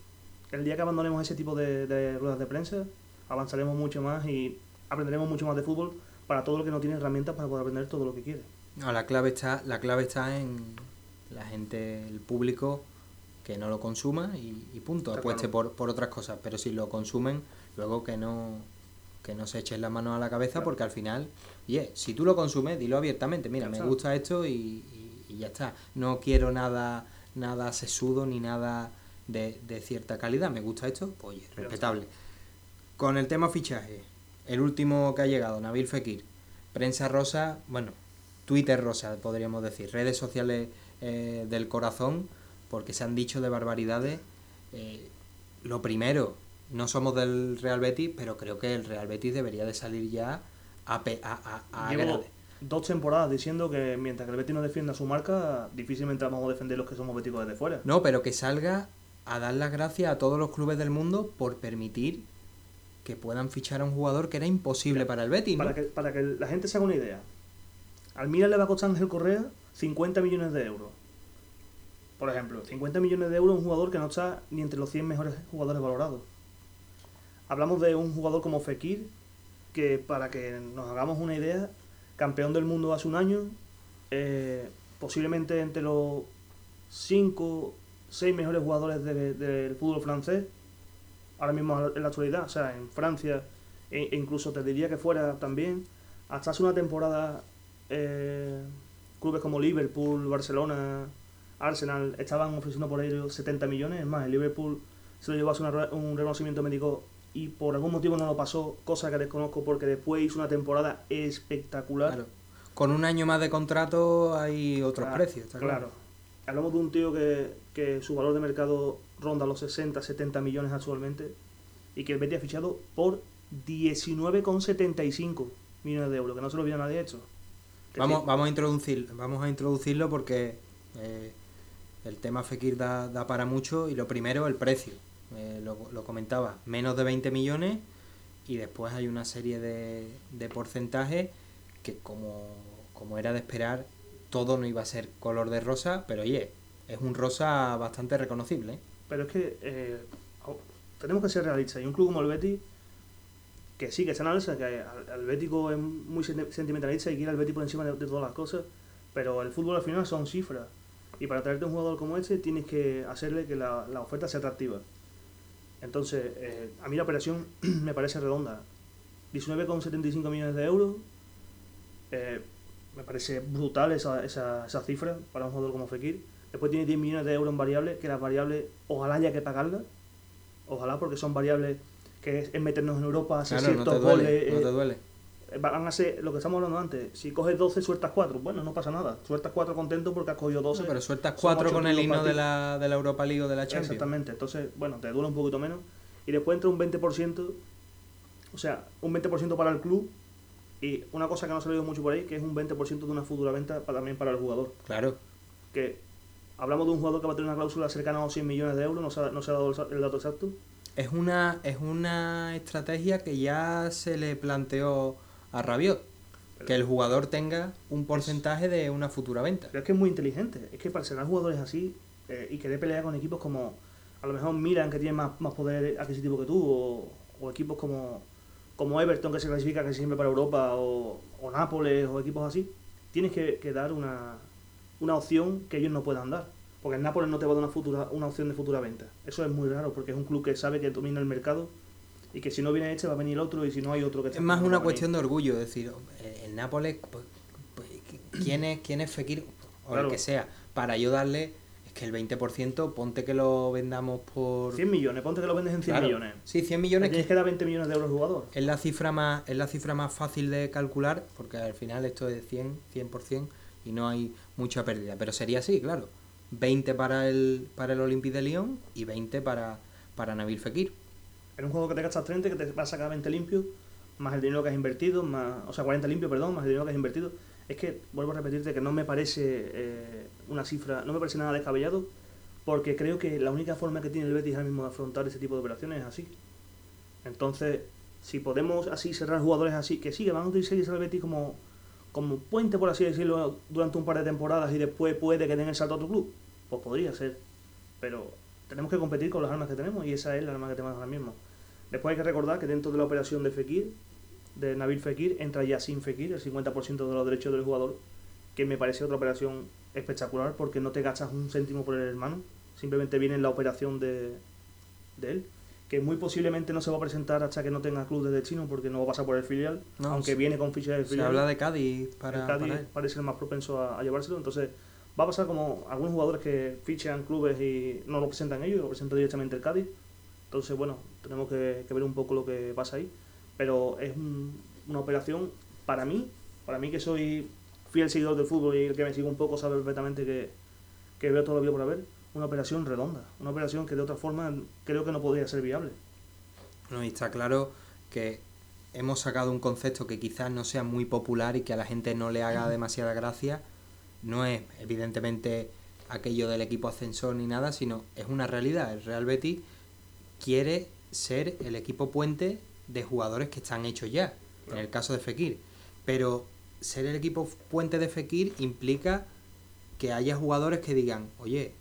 el día que abandonemos ese tipo de, de ruedas de prensa, avanzaremos mucho más y aprenderemos mucho más de fútbol para todo lo que no tiene herramientas para poder aprender todo lo que quiere. No, la clave está, la clave está en la gente, el público que no lo consuma y, y punto, está apueste claro. por, por otras cosas, pero si lo consumen, luego que no que no se echen las manos a la cabeza claro. porque al final, oye, si tú lo consumes, dilo abiertamente, mira, me gusta esto y, y, y, ya está. No quiero nada nada sesudo ni nada de, de cierta calidad, me gusta esto, pues oye, respetable. Con el tema fichaje, el último que ha llegado, Nabil Fekir, prensa rosa, bueno, Twitter rosa, podríamos decir, redes sociales eh, del corazón, porque se han dicho de barbaridades. Eh, lo primero, no somos del Real Betis, pero creo que el Real Betis debería de salir ya a... a, a, a Llevo dos temporadas diciendo que mientras que el Betis no defienda su marca, difícilmente vamos a defender los que somos beticos desde fuera. No, pero que salga a dar las gracias a todos los clubes del mundo por permitir que puedan fichar a un jugador que era imposible para el Betis. ¿no? Para, que, para que la gente se haga una idea. Al Milan le va a costar Ángel Correa 50 millones de euros. Por ejemplo, 50 millones de euros un jugador que no está ni entre los 100 mejores jugadores valorados. hablamos de un jugador como Fekir, que para que nos hagamos una idea, campeón del mundo hace un año, eh, posiblemente entre los 5, 6 mejores jugadores de- del fútbol francés, ahora mismo en la actualidad, o sea, en Francia, e, e incluso te diría que fuera también, hasta hace una temporada, eh, clubes como Liverpool, Barcelona, Arsenal, estaban ofreciendo por ellos 70 millones, es más, el Liverpool se lo llevó a hacer un reconocimiento médico y por algún motivo no lo pasó, cosa que desconozco porque después hizo una temporada espectacular. Claro. Con un año más de contrato hay otros Claro, precios, está claro. claro. Hablamos de un tío que, que su valor de mercado ronda los 60, 70 millones actualmente y que el Betis ha fichado por 19,75 millones de euros, que no se lo había nadie hecho. Vamos, sí, vamos, a introducir, vamos a introducirlo porque eh, el tema Fekir da, da para mucho y lo primero, el precio. Eh, lo, lo comentaba, menos de 20 millones y después hay una serie de, de porcentajes que como, como era de esperar, todo no iba a ser color de rosa, pero oye, es un rosa bastante reconocible. ¿eh? Pero es que eh, tenemos que ser realistas. Y un club como el Betis, que sí, que está en alza, que el Bético es muy senti- sentimentalista y quiere al Betis por encima de todas las cosas, pero el fútbol al final son cifras. Y para traerte un jugador como este, tienes que hacerle que la, la oferta sea atractiva. Entonces, eh, a mí la operación me parece redonda. 19,75 millones de euros. eh, me parece brutal esa, esa, esa cifra para un jugador como Fekir. Después tiene 10 millones de euros en variables, que las variables ojalá haya que pagarlas. Ojalá, porque son variables que es, es meternos en Europa, hacer Claro, no ciertos te duele, goles. no eh, te duele. Van a ser lo que estamos hablando antes. Si coges 12, sueltas 4. Bueno, no pasa nada. Sueltas 4 contento porque has cogido 12. No, pero sueltas son cuatro ocho con el himno de la, de la Europa League o de la Champions. Exactamente. Entonces, bueno, te duele un poquito menos. Y después entra un 20%, o sea, un 20% para el club. Y una cosa que no ha salido mucho por ahí, que es un 20% de una futura venta para, también para el jugador. Claro, Que hablamos de un jugador que va a tener una cláusula cercana a los 100 millones de euros, no se ha, no se ha dado el, el dato exacto. es una, es una estrategia que ya se le planteó a Rabiot. Que el jugador tenga un porcentaje de una futura venta. Pero es que es muy inteligente. Es que para ser jugadores así eh, y querer pelear con equipos como a lo mejor Milan, que tiene más, más poder adquisitivo que tú, o, o equipos como, como Everton, que se clasifica casi siempre para Europa, o, o Nápoles, o equipos así, tienes que, que dar una, una opción que ellos no puedan dar. Porque el Nápoles no te va a dar una, futura, una opción de futura venta. Eso es muy raro, porque es un club que sabe que domina el mercado y que si no viene este va a venir el otro, y si no hay otro que Es más una venir. cuestión de orgullo, es decir, eh, el Nápoles, pues, pues, ¿quién, es, ¿quién es Fekir? O Claro. el que sea, para yo darle, es que el 20%, ponte que lo vendamos por... 100 millones, ponte que lo vendes en 100 Claro. millones. Sí, 100 Le millones, tienes que que dar 20 millones de euros jugador. es la cifra más es la cifra más fácil de calcular, porque al final esto es 100, 100% y no hay mucha pérdida. Pero sería así, claro. 20 para el, para el Olympique de Lyon y 20 para, para Nabil Fekir. En un juego que te gastas 30, que te va a sacar 20 limpio, más el dinero que has invertido, más, o sea, 40 limpio, perdón, más el dinero que has invertido. Es que, vuelvo a repetirte, que no me parece eh, una cifra, no me parece nada descabellado, porque creo que la única forma que tiene el Betis ahora mismo de afrontar ese tipo de operaciones es así. Entonces, si podemos así cerrar jugadores así, que sí, que van a utilizar el Betis como, como puente, por así decirlo, durante un par de temporadas y después puede que den el salto a otro club, pues podría ser. Pero tenemos que competir con las armas que tenemos y esa es la arma que tenemos ahora mismo. Después hay que recordar que dentro de la operación de Fekir, de Nabil Fekir, entra Yassin Fekir, el 50% de los derechos del jugador, que me parece otra operación espectacular porque no te gastas un céntimo por el hermano, simplemente viene en la operación de, de él, que muy posiblemente no se va a presentar hasta que no tenga club desde chino porque no va a pasar por el filial, No, aunque se- viene con ficha del Se filial. habla de Cádiz para, el Cádiz para él. parece el más propenso a, a llevárselo. Entonces, va a pasar como algunos jugadores que fichan clubes y no lo presentan ellos, lo presenta directamente el Cádiz. Entonces, bueno, tenemos que, que ver un poco lo que pasa ahí. Pero es un- una operación, para mí, para mí que soy fiel seguidor del fútbol y el que me sigue un poco sabe perfectamente que, que veo todavía por haber, una operación redonda. Una operación que de otra forma creo que no podría ser viable. No, y está claro que hemos sacado un concepto que quizás no sea muy popular y que a la gente no le haga demasiada gracia. No es evidentemente aquello del equipo ascensor ni nada, sino es una realidad. El Real Betis quiere ser el equipo puente de jugadores que están hechos ya, en el caso de Fekir. Pero ser el equipo puente de Fekir implica que haya jugadores que digan, oye,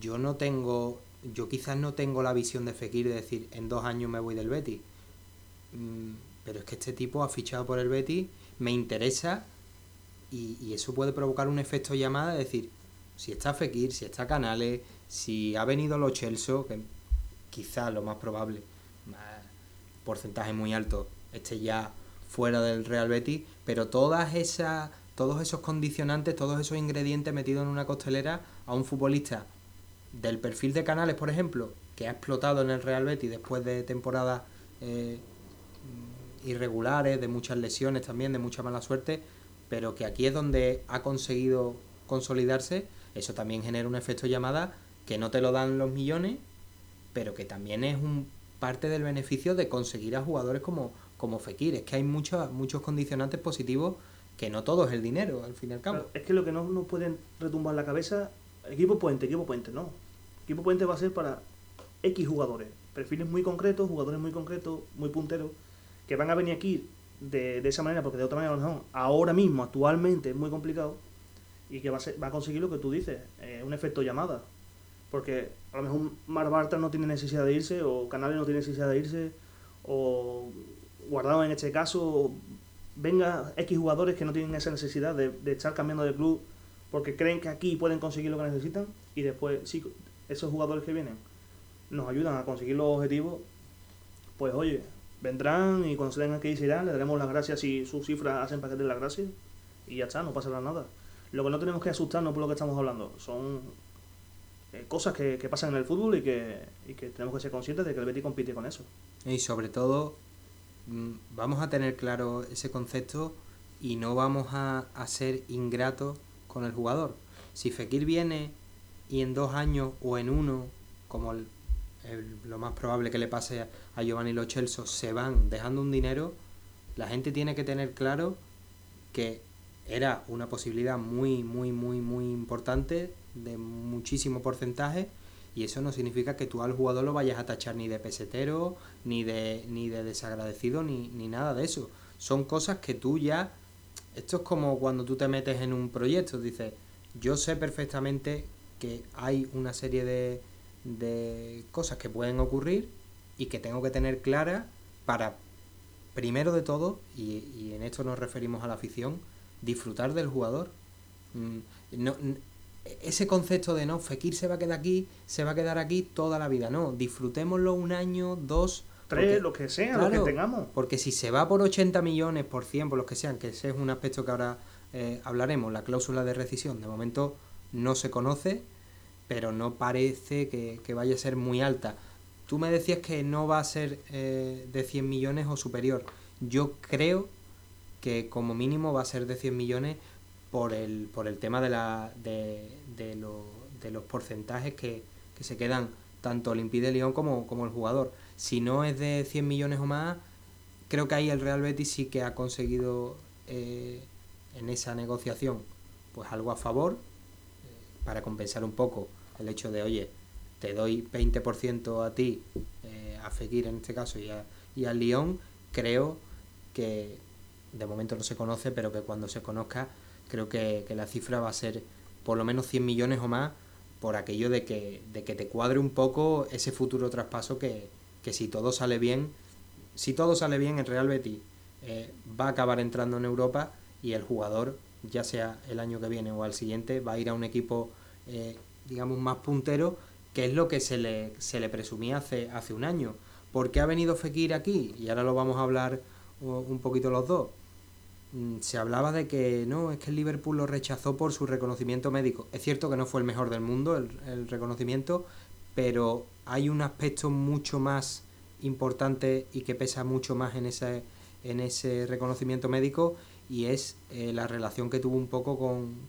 yo no tengo yo quizás no tengo la visión de Fekir de decir en dos años me voy del Betis. Mm, pero es que este tipo ha fichado por el Betis, me interesa y, eso puede provocar un efecto llamada de decir, si está Fekir, si está Canales, si ha venido los Chelsea, que quizás lo más probable, porcentaje muy alto, esté ya fuera del Real Betis, pero todas esas, todos esos condicionantes, todos esos ingredientes metidos en una costelera a un futbolista del perfil de Canales, por ejemplo, que ha explotado en el Real Betis después de temporadas eh, irregulares, de muchas lesiones también, de mucha mala suerte, pero que aquí es donde ha conseguido consolidarse, eso también genera un efecto llamada que no te lo dan los millones, pero que también es un parte del beneficio de conseguir a jugadores como, como Fekir. Es que hay muchos, muchos condicionantes positivos que no todo es el dinero, al fin y al cabo. es que lo que no nos pueden retumbar la cabeza, equipo puente, equipo puente, no. Equipo puente va a ser para X jugadores, perfiles muy concretos, jugadores muy concretos, muy punteros, que van a venir aquí de, de esa manera, porque de otra manera no, ahora mismo, actualmente es muy complicado, y que va a, va a conseguir lo que tú dices, eh, un efecto llamada. Porque a lo mejor Mar Bartra no tiene necesidad de irse, o Canales no tiene necesidad de irse, o Guardado en este caso, venga X jugadores que no tienen esa necesidad de, estar cambiando de club porque creen que aquí pueden conseguir lo que necesitan, y después, sí, esos jugadores que vienen nos ayudan a conseguir los objetivos, pues oye, vendrán y cuando se tengan que ir se irán, le daremos las gracias si sus cifras hacen para que den las gracias y ya está, no pasará nada. Lo que no tenemos que asustarnos por lo que estamos hablando son cosas que, pasan en el fútbol y que, tenemos que ser conscientes de que el Betis compite con eso. Y sobre todo, mm, vamos a tener claro ese concepto y no vamos a, ser ingratos con el jugador. Si Fekir viene y en dos años o en uno, como lo más probable que le pase a Giovanni Lo se van dejando un dinero, la gente tiene que tener claro que era una posibilidad muy, muy, muy, muy importante de muchísimo porcentaje y eso no significa que tú al jugador lo vayas a tachar ni de pesetero, ni de, ni de desagradecido, ni, ni nada de eso. Son cosas que tú ya... Esto es como cuando tú te metes en un proyecto, dices, yo sé perfectamente que hay una serie de, de cosas que pueden ocurrir y que tengo que tener clara para, primero de todo, y, y en esto nos referimos a la afición, disfrutar del jugador. Mm, no, ese concepto de no, Fekir se va a quedar aquí, se va a quedar aquí toda la vida. No, disfrutémoslo un año, dos. Tres, lo que sea, lo que tengamos. Porque si se va por 80 millones, por 100, por los que sean, que ese es un aspecto que ahora eh, hablaremos, la cláusula de rescisión, de momento no se conoce, pero no parece que, vaya a ser muy alta. Tú me decías que no va a ser eh, de 100 millones o superior. Yo creo que como mínimo va a ser de 100 millones por el, por el tema de, la, de, de, de los porcentajes que, se quedan tanto el de León como, como el jugador. Si no es de 100 millones o más, creo que ahí el Real Betis sí que ha conseguido eh, en esa negociación pues algo a favor eh, para compensar un poco el hecho de, oye, te doy 20% a ti, eh, a Fekir en este caso y, a, y al Lyon, creo que de momento no se conoce, pero que cuando se conozca creo que, la cifra va a ser por lo menos 100 millones o más por aquello de que, de que te cuadre un poco ese futuro traspaso que, si todo sale bien, si todo sale bien en Real Betis eh, va a acabar entrando en Europa y el jugador, ya sea el año que viene o al siguiente, va a ir a un equipo, eh, digamos, más puntero, que es lo que se le, se le presumía hace, hace un año. ¿Por qué ha venido Fekir aquí? Y ahora lo vamos a hablar un poquito los dos. Mm, se hablaba de que no, es que el Liverpool lo rechazó por su reconocimiento médico. Es cierto que no fue el mejor del mundo el, reconocimiento, pero hay un aspecto mucho más importante y que pesa mucho más en ese, en ese reconocimiento médico y es eh, la relación que tuvo un poco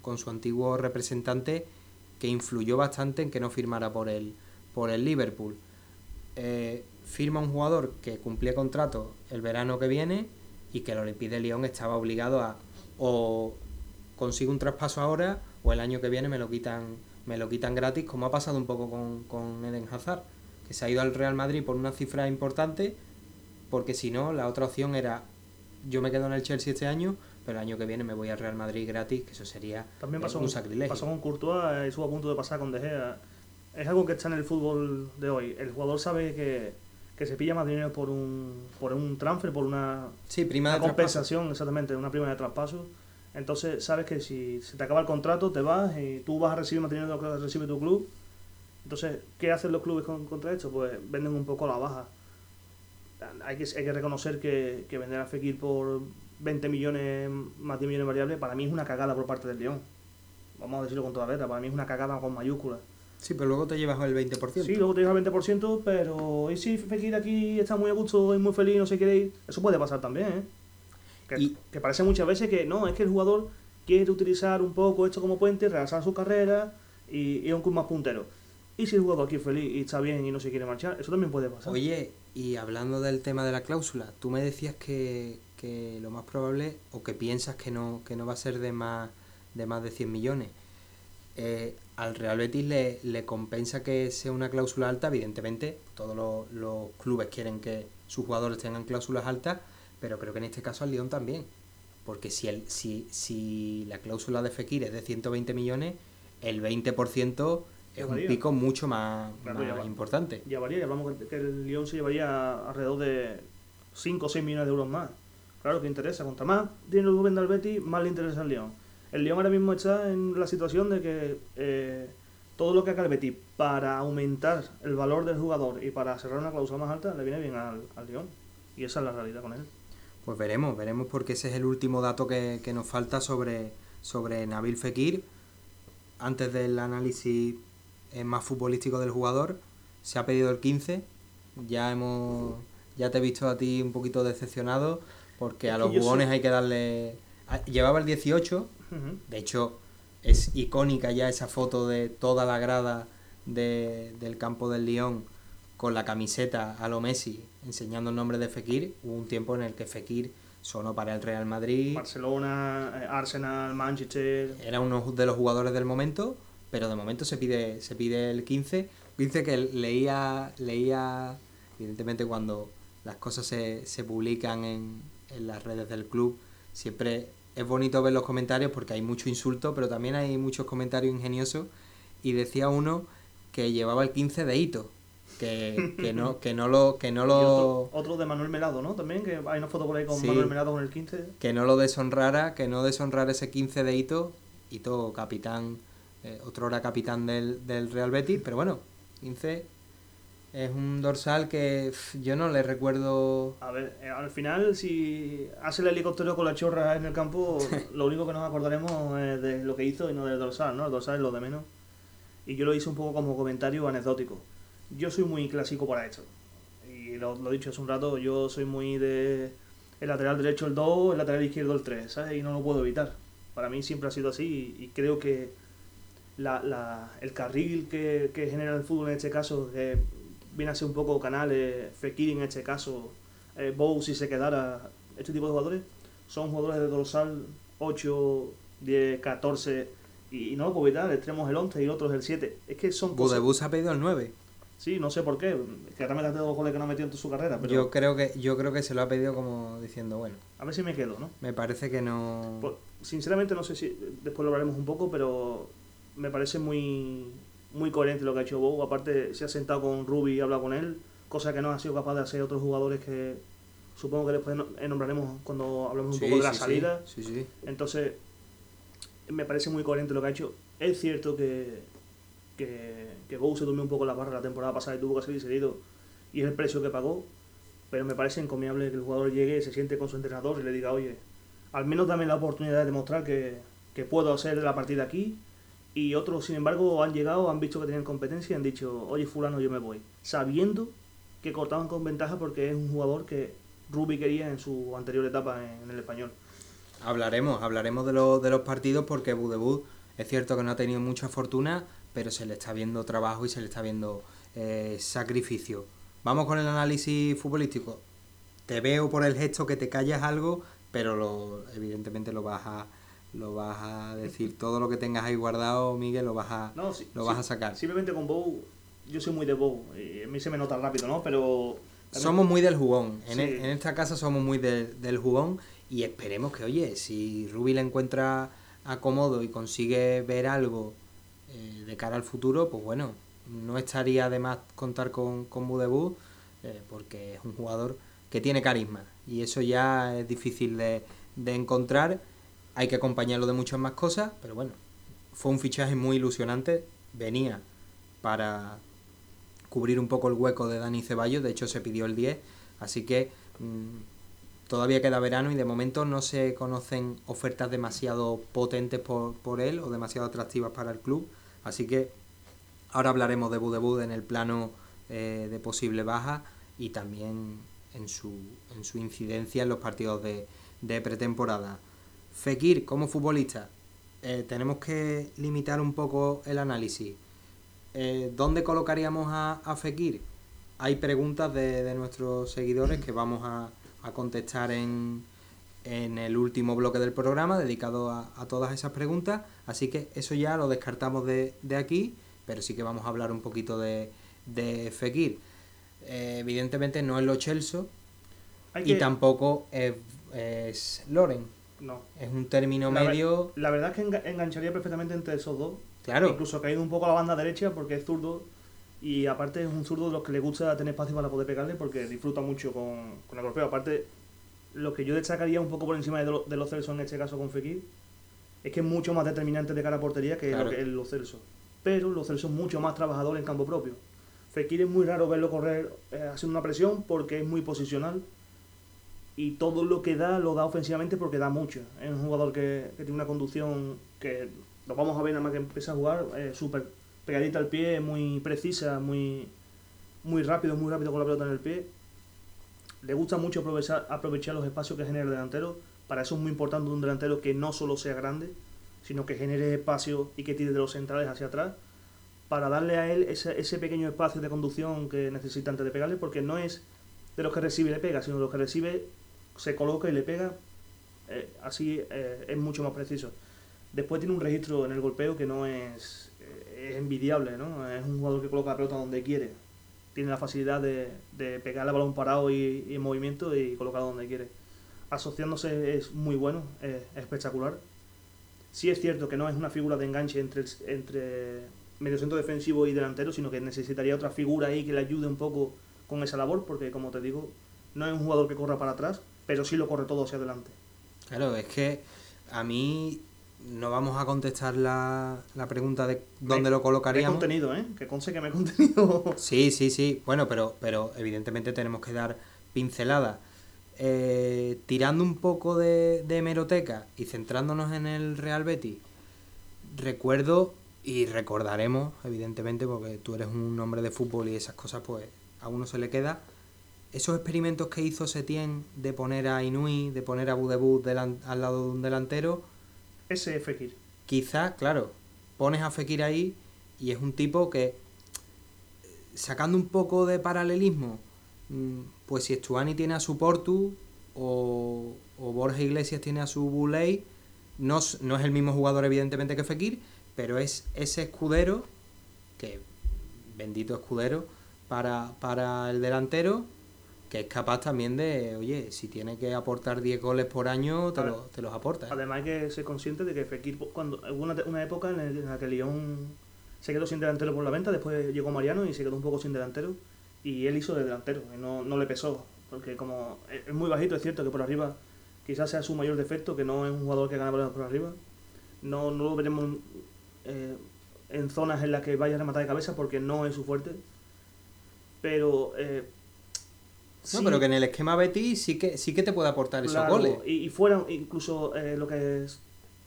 con, su antiguo representante que influyó bastante en que no firmara por el, por el Liverpool. Eh, firma un jugador que cumplía contrato el verano que viene y que el Olympique de Lyon estaba obligado a o consigo un traspaso ahora o el año que viene me lo quitan me lo quitan gratis como ha pasado un poco con, con Eden Hazard que se ha ido al Real Madrid por una cifra importante porque si no la otra opción era yo me quedo en el Chelsea este año pero el año que viene me voy al Real Madrid gratis que eso sería También pasó un sacrilegio pasó con Courtois estuvo a punto de pasar con De Gea es algo que está en el fútbol de hoy. El jugador sabe que, que se pilla más dinero por un, por un transfer, por una, Sí, prima una de traspaso. compensación, exactamente, una prima de traspaso. Entonces sabes que si se te acaba el contrato, te vas y tú vas a recibir más dinero de lo que recibe tu club. Entonces, ¿qué hacen los clubes con- contra esto? Pues venden un poco a la baja. Hay que, hay que reconocer que, que vender a Fekir por 20 millones más 10 millones variables, para mí es una cagada por parte del León. Vamos a decirlo con toda letra, para mí es una cagada con mayúsculas. Sí, pero luego te llevas el 20%. Sí, luego te llevas el 20%, pero ¿y si Fekir aquí está muy a gusto, es muy feliz, no se quiere ir? Eso puede pasar también, ¿eh? Que, Y- que parece muchas veces que no, es que el jugador quiere utilizar un poco esto como puente, relanzar su carrera y y es un club más puntero. Y si el jugador aquí es feliz y está bien y no se quiere marchar, eso también puede pasar. Oye, y hablando del tema de la cláusula, tú me decías que, que lo más probable, o que piensas que no, que no va a ser de más de más de 100 millones. Eh, al Real Betis le, le compensa que sea una cláusula alta, evidentemente, todos los, los clubes quieren que sus jugadores tengan cláusulas altas, pero creo que en este caso al Lyon también. Porque si, el, si, si la cláusula de Fekir es de 120 millones, el 20% es un pico mucho más, Claro, más ya va. importante. Llevaría, hablamos que- el Lyon se llevaría alrededor de 5 o 6 millones de euros más. Claro que interesa, contra más dinero que venda el Betis, más le interesa al Lyon. El Lyon ahora mismo está en la situación de que eh, todo lo que haga el Betis para aumentar el valor del jugador y para cerrar una cláusula más alta le viene bien al, al Lyon. Y esa es la realidad con él. Pues veremos, veremos porque ese es el último dato que, que nos falta sobre, sobre Nabil Fekir. Antes del análisis eh, más futbolístico del jugador, se ha pedido el 15. Ya hemos ya te he visto a ti un poquito decepcionado porque a los yo jugones soy- hay que darle... Llevaba el 18, De hecho es icónica ya esa foto de toda la grada de- del campo del Lyon con la camiseta a lo Messi enseñando el nombre de Fekir. Hubo un tiempo en el que Fekir sonó para el Real Madrid. Barcelona, eh, Arsenal, Manchester. Era uno de los jugadores del momento, pero de momento se pide, se pide el 15. 15 que leía, leía evidentemente cuando las cosas se, se publican en, en las redes del club, siempre es bonito ver los comentarios porque hay mucho insulto, pero también hay muchos comentarios ingeniosos. Y decía uno que llevaba el 15 de hito, que, que no, que no lo, que no lo, otro, otro de Manuel Melado, ¿no? También, que hay una foto por ahí con Sí. Manuel Melado con el 15. que no lo deshonrara, que no deshonrara ese 15 de Hito, Hito capitán, eh, otro hora capitán del, del Real Betis, pero bueno, 15 es un dorsal que yo no le recuerdo... A ver, eh, al final, si hace el helicóptero con la chorra en el campo, lo único que nos acordaremos es de lo que hizo y no del dorsal, ¿no? El dorsal es lo de menos. Y yo lo hice un poco como comentario anecdótico. Yo soy muy clásico para esto. Y lo, lo he dicho hace un rato, yo soy muy de el lateral derecho el 2, el lateral izquierdo el 3, ¿sabes? Y no lo puedo evitar. Para mí siempre ha sido así y, y creo que la, la, el carril que, que genera el fútbol en este caso, que viene a ser un poco Canales, Fekir en este caso, eh, Bow si se quedara, este tipo de jugadores, son jugadores de dorsal 8, 10, 14 y, y no lo puedo evitar, el extremo es el 11 y el otro es el 7. Es que son cosas... Budebus ha pedido el 9. Sí, no sé por qué, que ahora me das de los goles que no ha metido en toda su carrera, pero Yo creo que yo creo que se lo ha pedido como diciendo, bueno, a ver si me quedo, ¿no? me parece que no... Pues, sinceramente no sé si después lo hablaremos un poco, pero me parece muy muy coherente lo que ha hecho Bow. Aparte se ha sentado con Ruby y ha hablado con él, cosa que no ha sido capaz de hacer otros jugadores que supongo que después eh, nombraremos cuando hablemos un Sí, poco de la sí, salida. Sí. Entonces me parece muy coherente lo que ha hecho. Es cierto que que, que Bow se durmió un poco la barra la temporada pasada y tuvo que salir seguido y es el precio que pagó, pero me parece encomiable que el jugador llegue, se siente con su entrenador y le diga, oye, al menos dame la oportunidad de demostrar que, que puedo hacer la partida aquí. Y otros, sin embargo, han llegado, han visto que tenían competencia y han dicho, oye, fulano, yo me voy. Sabiendo que cortaban con ventaja porque es un jugador que Ruby quería en su anterior etapa en, el español. Hablaremos, hablaremos de, los de los partidos porque Budebus es cierto que no ha tenido mucha fortuna, pero se le está viendo trabajo y se le está viendo eh, sacrificio. Vamos con el análisis futbolístico. Te veo por el gesto que te callas algo, pero lo, evidentemente lo vas a lo vas a decir todo lo que tengas ahí guardado, Miguel, lo vas a No, sí, lo vas a sacar. Simplemente con Bow, yo soy muy de Bow. Y a mí se me nota rápido, ¿no? Pero. también- Somos muy del jugón. En, Sí. e- en esta casa somos muy de- del jugón y esperemos que, oye, si Ruby le encuentra acomodo y consigue ver algo eh, de cara al futuro, pues bueno, no estaría de más contar con, con Budebú, eh, porque es un jugador que tiene carisma y eso ya es difícil de, de encontrar. Hay que acompañarlo de muchas más cosas, pero bueno, fue un fichaje muy ilusionante. Venía para cubrir un poco el hueco de Dani Ceballos, de hecho se pidió el 10, así que mm, todavía queda verano y de momento no se conocen ofertas demasiado potentes por, por él o demasiado atractivas para el club, así que ahora hablaremos de Budebud en el plano eh, de posible baja y también en su, en su incidencia en los partidos de, de pretemporada. Fekir, como futbolista, eh, tenemos que limitar un poco el análisis. Eh, ¿Dónde colocaríamos a, a, Fekir? Hay preguntas de, de nuestros seguidores que vamos a, a contestar en, en, el último bloque del programa dedicado a, a, todas esas preguntas. Así que eso ya lo descartamos de, de aquí, pero sí que vamos a hablar un poquito de, de Fekir. Eh, evidentemente no es lo Chelsea que... y tampoco es, es Loren. No. Es un término la medio. Ver, la verdad es que engancharía perfectamente entre esos dos. Claro. Incluso caído un poco a la banda derecha porque es zurdo. Y aparte es un zurdo de los que le gusta tener espacio para poder pegarle porque disfruta mucho con, con el golpeo. Aparte, lo que yo destacaría un poco por encima de, lo, de los Celso en este caso con Fekir es que es mucho más determinante de cara a portería que claro. lo que es los Celso. Pero los Celso es mucho más trabajador en campo propio. Fekir es muy raro verlo correr eh, haciendo una presión porque es muy posicional y todo lo que da lo da ofensivamente porque da mucho. Es un jugador que, que tiene una conducción que lo vamos a ver nada más que empieza a jugar, eh, súper pegadita al pie, muy precisa, muy, muy rápido, muy rápido con la pelota en el pie. Le gusta mucho aprovechar, aprovechar los espacios que genera el delantero. Para eso es muy importante un delantero que no solo sea grande, sino que genere espacio y que tire de los centrales hacia atrás para darle a él ese, ese pequeño espacio de conducción que necesita antes de pegarle, porque no es de los que recibe y le pega, sino de los que recibe se coloca y le pega, eh, así eh, es mucho más preciso. Después tiene un registro en el golpeo que no es, eh, es envidiable, ¿no? Es un jugador que coloca la pelota donde quiere. Tiene la facilidad de, de pegarle a balón parado y, en movimiento y colocarlo donde quiere. Asociándose es muy bueno, es, es espectacular. Sí es cierto que no es una figura de enganche entre, entre mediocentro defensivo y delantero, sino que necesitaría otra figura ahí que le ayude un poco con esa labor, porque como te digo, no es un jugador que corra para atrás, pero sí lo corre todo hacia adelante. Claro, es que a mí no vamos a contestar la, la pregunta de dónde me, lo colocaríamos. Me he contenido, ¿eh? Que conste que me he contenido. Sí, sí, sí. Bueno, pero, pero evidentemente tenemos que dar pinceladas. Eh, tirando un poco de, de hemeroteca y centrándonos en el Real Betis, recuerdo y recordaremos, evidentemente, porque tú eres un hombre de fútbol y esas cosas, pues a uno se le queda esos experimentos que hizo Setien de poner a Inui, de poner a Budebut al lado de un delantero. Ese es Fekir. Quizás, claro, pones a Fekir ahí y es un tipo que, sacando un poco de paralelismo, mm, pues si Stuani tiene a su Portu o, o Borja Iglesias tiene a su Buley, no, no es el mismo jugador evidentemente que Fekir, pero es ese escudero, que bendito escudero, para, para el delantero que es capaz también de, oye, si tiene que aportar 10 goles por año, te, lo, te los aporta. ¿eh? Además hay que ser consciente de que Fekir, cuando hubo una, una, época en la que Lyon se quedó sin delantero por la venta, después llegó Mariano y se quedó un poco sin delantero, y él hizo de delantero, y no, no le pesó, porque como es muy bajito, es cierto que por arriba quizás sea su mayor defecto, que no es un jugador que gana por arriba, no, no lo veremos eh, en zonas en las que vaya a rematar de cabeza porque no es su fuerte, pero... Eh, no, sí. pero que en el esquema Betty sí que sí que te puede aportar claro, esos goles. Y, y fuera, incluso eh, lo que es,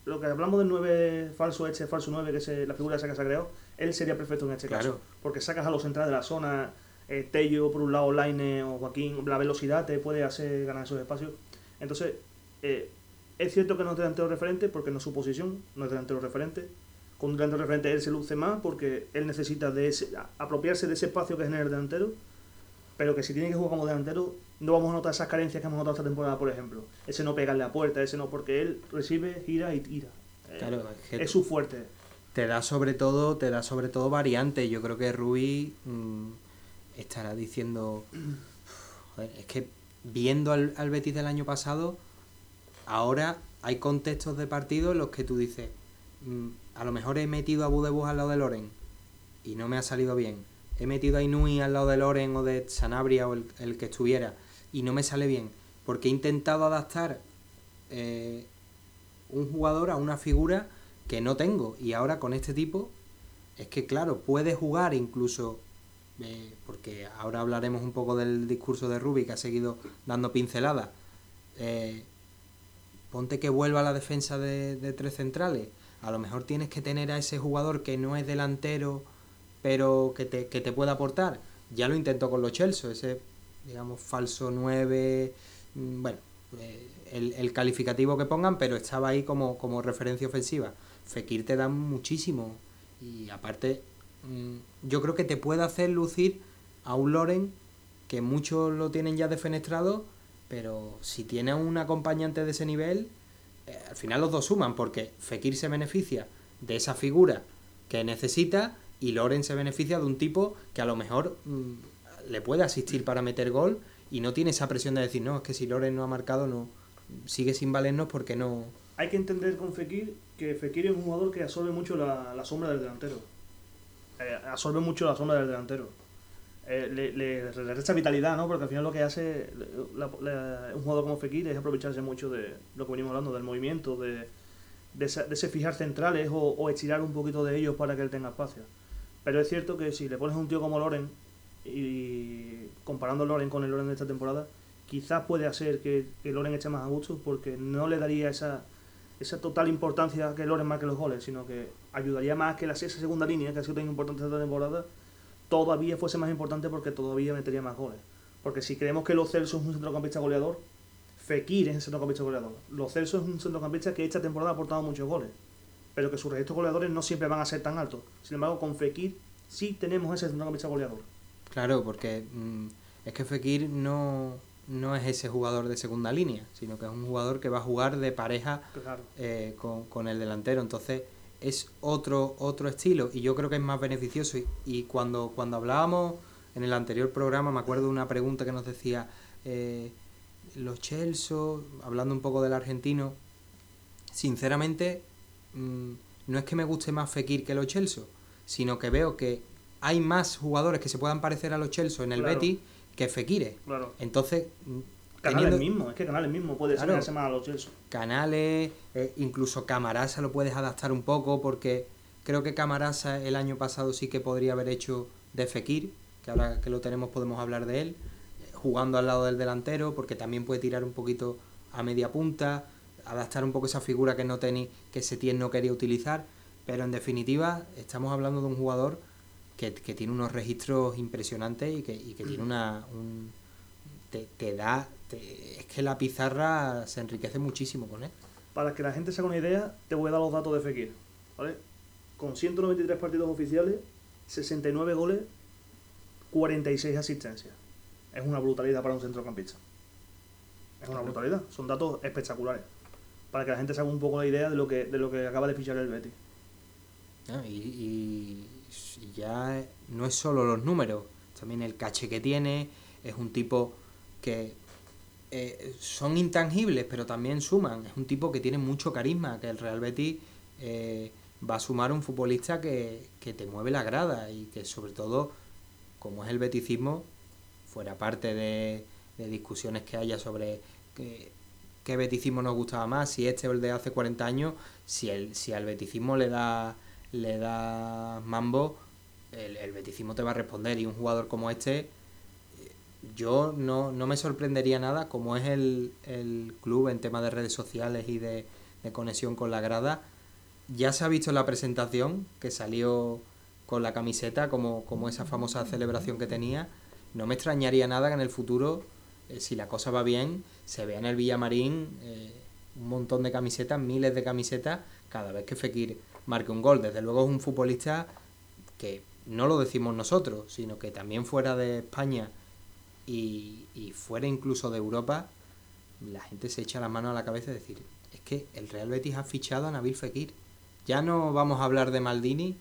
lo que hablamos del 9 falso este, falso 9, que es la figura esa que se ha creado, él sería perfecto en este claro. caso. Porque sacas a los centrales de la zona, eh, Tello por un lado, Laine o Joaquín, la velocidad te puede hacer ganar esos espacios. Entonces, eh, es cierto que no es delantero referente porque no es su posición, no es delantero referente. Con un delantero referente él se luce más porque él necesita de ese, apropiarse de ese espacio que genera el delantero pero que si tiene que jugar como delantero, no vamos a notar esas carencias que hemos notado esta temporada, por ejemplo. Ese no pegarle a puerta, ese no, porque él recibe, gira y tira. Claro, es, su fuerte. Te da sobre todo, te da sobre todo variante. Yo creo que Rui mmm, estará diciendo. Joder, es que viendo al, al, Betis del año pasado, ahora hay contextos de partido en los que tú dices, mmm, a lo mejor he metido a Budebus al lado de Loren, y no me ha salido bien. He metido a Inui al lado de Loren o de Sanabria o el, que estuviera y no me sale bien. Porque he intentado adaptar eh, un jugador a una figura que no tengo. Y ahora con este tipo, es que claro, puede jugar incluso, eh, porque ahora hablaremos un poco del discurso de Rubi que ha seguido dando pinceladas. Eh, ponte que vuelva a la defensa de, de, tres centrales. A lo mejor tienes que tener a ese jugador que no es delantero, pero que te, que te pueda aportar. Ya lo intentó con los Chelsea, ese, digamos, falso 9, mm, bueno, eh, el, el, calificativo que pongan, pero estaba ahí como, como referencia ofensiva. Fekir te da muchísimo. Y aparte, mm, yo creo que te puede hacer lucir a un Loren que muchos lo tienen ya defenestrado, pero si tiene un acompañante de ese nivel, eh, al final los dos suman, porque Fekir se beneficia de esa figura que necesita y Loren se beneficia de un tipo que a lo mejor mm, le puede asistir para meter gol y no tiene esa presión de decir, no, es que si Loren no ha marcado, no sigue sin valernos porque no... Hay que entender con Fekir que Fekir es un jugador que absorbe mucho la, sombra del delantero. Eh, absorbe mucho la sombra del delantero. Eh, le, le, vitalidad, ¿no? Porque al final lo que hace un jugador como Fekir es aprovecharse mucho de lo que venimos hablando, del movimiento, de, de, ese, fijar centrales o, o, estirar un poquito de ellos para que él tenga espacio. Pero es cierto que si le pones un tío como Loren, y comparando Loren con el Loren de esta temporada, quizás puede hacer que, que Loren eche más a gusto porque no le daría esa, esa total importancia que Loren marque los goles, sino que ayudaría más que la esa segunda línea, que ha sido tan importante esta temporada, todavía fuese más importante porque todavía metería más goles. Porque si creemos que Los Celso es un centrocampista goleador, Fekir es un centrocampista goleador. Los Celso es un centrocampista que esta temporada ha aportado muchos goles pero que sus registros goleadores no siempre van a ser tan altos. Sin embargo, con Fekir sí tenemos ese centrocampista goleador. Claro, porque mm, es que Fekir no, no es ese jugador de segunda línea, sino que es un jugador que va a jugar de pareja eh, con, el delantero. Entonces es otro, otro estilo y yo creo que es más beneficioso. Y, cuando, cuando hablábamos en el anterior programa, me acuerdo de una pregunta que nos decía, eh, los Chelsea, hablando un poco del argentino, sinceramente Mm, no es que me guste más Fekir que los Chelsea, sino que veo que hay más jugadores que se puedan parecer a los Chelsea en el Betis que Fekir. Claro. Entonces, mm, Canales mismo, es que Canales mismo puede claro, más a los Chelsea. Canales, eh, incluso Camarasa lo puedes adaptar un poco porque creo que Camarasa el año pasado sí que podría haber hecho de Fekir, que ahora que lo tenemos podemos hablar de él, jugando al lado del delantero porque también puede tirar un poquito a media punta adaptar un poco esa figura que no tenía, que Setién no quería utilizar, pero en definitiva estamos hablando de un jugador que, tiene unos registros impresionantes y que, tiene una... Un, te, da... es que la pizarra se enriquece muchísimo con él. Para que la gente se haga una idea, te voy a dar los datos de Fekir. ¿vale? Con 193 partidos oficiales, 69 goles, 46 asistencias. Es una brutalidad para un centrocampista. Es una brutalidad. Son datos espectaculares para que la gente se haga un poco la idea de lo que, de lo que acaba de fichar el Betis. Ah, y, ya no es solo los números, también el caché que tiene, es un tipo que eh, son intangibles, pero también suman, es un tipo que tiene mucho carisma, que el Real Betis eh, va a sumar un futbolista que, que te mueve la grada y que sobre todo, como es el beticismo, fuera parte de, de discusiones que haya sobre qué beticismo nos gustaba más, si este o el de hace 40 años, si, el, si al beticismo le da, le da mambo, el, el beticismo te va a responder. Y un jugador como este, yo no, no me sorprendería nada, como es el, el club en tema de redes sociales y de, de conexión con la grada, ya se ha visto en la presentación que salió con la camiseta como, como esa famosa celebración que tenía, no me extrañaría nada que en el futuro eh, si la cosa va bien, se vea en el Villamarín eh, un montón de camisetas, miles de camisetas, cada vez que Fekir marque un gol. Desde luego es un futbolista que no lo decimos nosotros, sino que también fuera de España y, y fuera incluso de Europa, la gente se echa la mano a la cabeza y decir, es que el Real Betis ha fichado a Nabil Fekir. Ya no vamos a hablar de Maldini,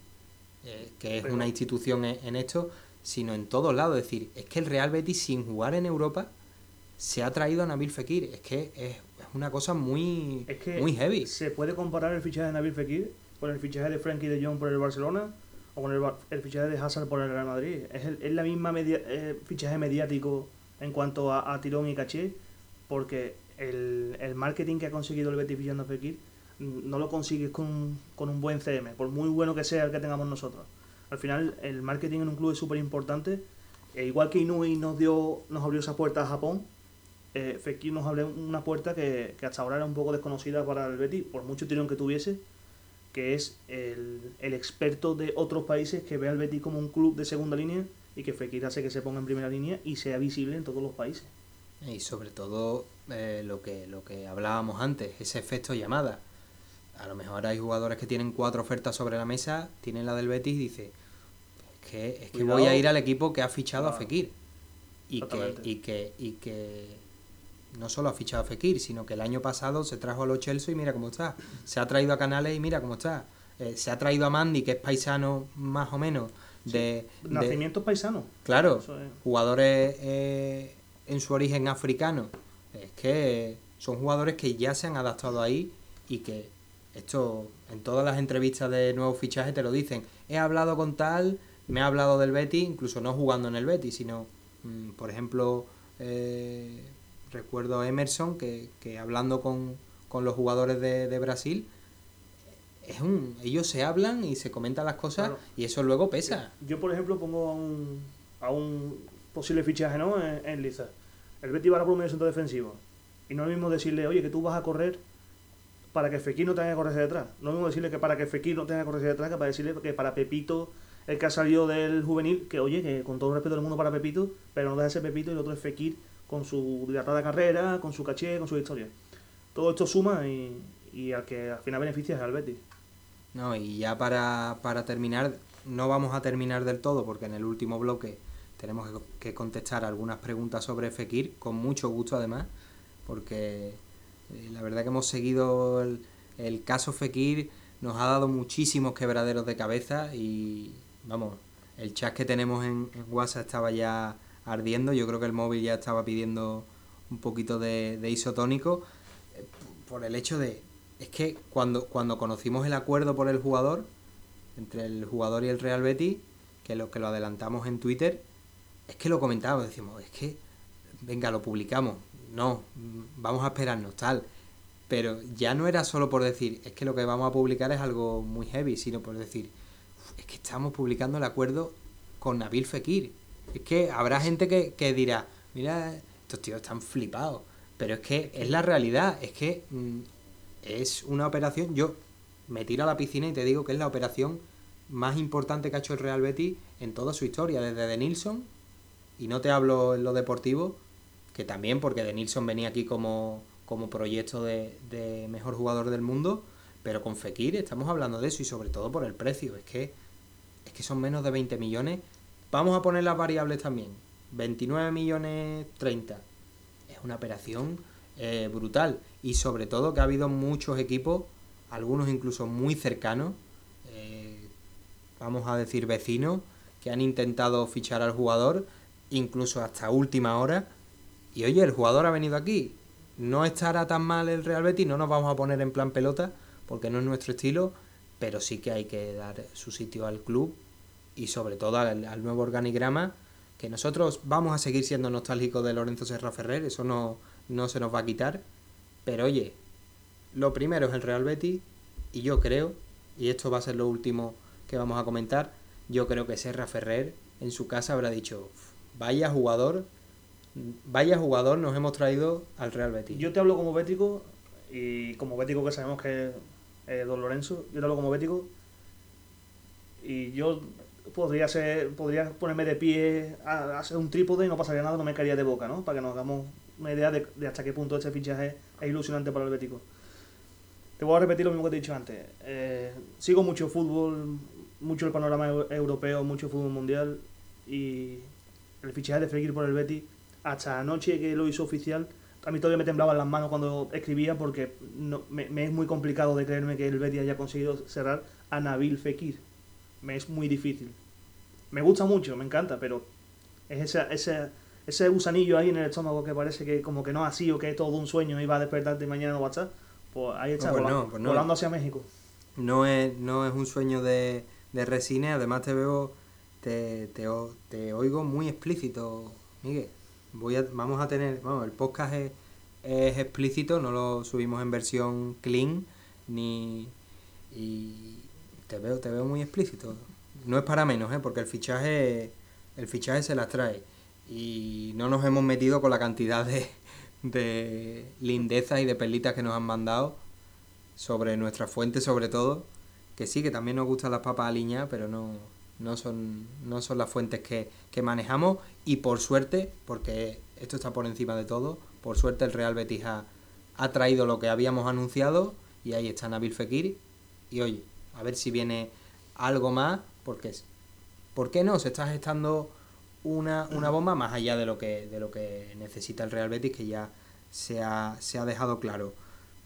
eh, que es una institución en, esto, sino en todos lados. Es decir, es que el Real Betis sin jugar en Europa se ha traído a Nabil Fekir. Es que es, una cosa muy, muy heavy. ¿Se puede comparar el fichaje de Nabil Fekir con el fichaje de Frankie de Jong por el Barcelona? o con el, fichaje de Hazard por el Real Madrid. Es, el, es la misma media, eh, fichaje mediático en cuanto a, tirón y caché, porque el, el, marketing que ha conseguido el Betis fichando a Fekir no lo consigues con, con, un buen CM, por muy bueno que sea el que tengamos nosotros. Al final, el marketing en un club es súper importante. E igual que Inui nos, dio, nos abrió esa puerta a Japón, eh, Fekir nos abrió una puerta que, que, hasta ahora era un poco desconocida para el Betis, por mucho tirón que tuviese, que es el, el experto de otros países que ve al Betis como un club de segunda línea y que Fekir hace que se ponga en primera línea y sea visible en todos los países. Y sobre todo eh, lo, que, lo que hablábamos antes, ese efecto llamada a lo mejor hay jugadores que tienen cuatro ofertas sobre la mesa, tienen la del Betis y dice, es que, es que voy a ir al equipo que ha fichado a Fekir. Y que, y que, y que no solo ha fichado a Fekir, sino que el año pasado se trajo a los Chelsea y mira cómo está. Se ha traído a Canales y mira cómo está. Eh, se ha traído a Mandy, que es paisano más o menos. De, Nacimiento paisano. Claro, jugadores eh, en su origen africano. Es que son jugadores que ya se han adaptado ahí y que esto, en todas las entrevistas de nuevos fichajes te lo dicen. He hablado con tal, me ha hablado del Betty, incluso no jugando en el Betty, sino, mm, por ejemplo, eh, recuerdo a Emerson que, que hablando con, los jugadores de, Brasil, es un, ellos se hablan y se comentan las cosas y eso luego pesa. Yo, por ejemplo, pongo a un, a un posible fichaje ¿no? en, en Liza. El Betty va a por un medio centro defensivo. Y no es lo mismo decirle, oye, que tú vas a correr para que Fekir no tenga que correrse detrás. No mismo decirle que para que Fekir no tenga que correrse detrás que para decirle que para Pepito, el que ha salido del juvenil, que oye, que con todo el respeto del mundo para Pepito, pero no deja de ser Pepito y el otro es Fekir con su dilatada carrera, con su caché, con su historia. Todo esto suma y, y al que al final beneficia es al Betis. No, y ya para, para terminar, no vamos a terminar del todo porque en el último bloque tenemos que contestar algunas preguntas sobre Fekir, con mucho gusto además, porque eh, la verdad que hemos seguido el, caso Fekir, nos ha dado muchísimos quebraderos de cabeza y vamos, el chat que tenemos en, WhatsApp estaba ya ardiendo, yo creo que el móvil ya estaba pidiendo un poquito de, isotónico eh, por el hecho de, es que cuando, cuando conocimos el acuerdo por el jugador, entre el jugador y el Real Betis, que lo que lo adelantamos en Twitter, es que lo comentábamos, decimos, es que, venga, lo publicamos, no, vamos a esperarnos, tal. Pero ya no era solo por decir, es que lo que vamos a publicar es algo muy heavy, sino por decir, es que estamos publicando el acuerdo con Nabil Fekir. Es que habrá gente que, dirá, mira, estos tíos están flipados. Pero es que es la realidad, es que mm, es una operación, yo me tiro a la piscina y te digo que es la operación más importante que ha hecho el Real Betis en toda su historia, desde De Nilsson, y no te hablo en lo deportivo, que también porque De Nilsson venía aquí como, como proyecto de, de, mejor jugador del mundo, pero con Fekir estamos hablando de eso y sobre todo por el precio, es que, es que son menos de 20 millones. Vamos a poner las variables también, 29 millones 30. Es una operación eh, brutal. Y sobre todo que ha habido muchos equipos, algunos incluso muy cercanos, eh, vamos a decir vecinos, que han intentado fichar al jugador, incluso hasta última hora, y oye, el jugador ha venido aquí, no estará tan mal el Real Betis, no nos vamos a poner en plan pelota, porque no es nuestro estilo, pero sí que hay que dar su sitio al club y sobre todo al, nuevo organigrama, que nosotros vamos a seguir siendo nostálgicos de Lorenzo Serra Ferrer, eso no, no se nos va a quitar, pero oye, lo primero es el Real Betis y yo creo, y esto va a ser lo último que vamos a comentar, yo creo que Serra Ferrer en su casa habrá dicho, vaya jugador vaya jugador nos hemos traído al Real Betis. Yo te hablo como bético y como bético que sabemos que es Don Lorenzo, yo te hablo como bético y yo podría ser podría ponerme de pie a, hacer un trípode y no pasaría nada, no me caería de boca, ¿no? Para que nos hagamos una idea de, hasta qué punto este fichaje es ilusionante para el bético. Te voy a repetir lo mismo que te he dicho antes. Eh, sigo mucho fútbol, mucho el panorama europeo, mucho fútbol mundial y el fichaje de Fekir por el Betis hasta anoche que lo hizo oficial, a mí todavía me temblaban las manos cuando escribía porque no, me, es muy complicado de creerme que el Betis haya conseguido cerrar a Nabil Fekir. Me es muy difícil. Me gusta mucho, me encanta, pero es esa, ese, ese gusanillo ahí en el estómago que parece que como que no ha sido, que es todo un sueño y va a despertarte mañana no a Pues ahí está, pues pues volando, hacia México. No es, no es un sueño de, de Resine, además te veo, te, te, te oigo muy explícito, Miguel. Voy a, vamos a tener, vamos, el podcast es, es explícito, no lo subimos en versión clean, ni y te veo, te veo muy explícito. No es para menos, ¿eh? porque el fichaje, el fichaje se las trae. Y no nos hemos metido con la cantidad de, de lindezas y de perlitas que nos han mandado sobre nuestra fuente sobre todo, que sí, que también nos gustan las papas aliñadas, pero no, no, son, no son las fuentes que, que manejamos y por suerte, porque esto está por encima de todo, por suerte el Real Betis ha, ha traído lo que habíamos anunciado y ahí está Nabil Fekir y oye, a ver si viene algo más, porque es, ¿por qué no? Se está gestando una, una bomba más allá de lo que de lo que necesita el Real Betis, que ya se ha, se ha dejado claro.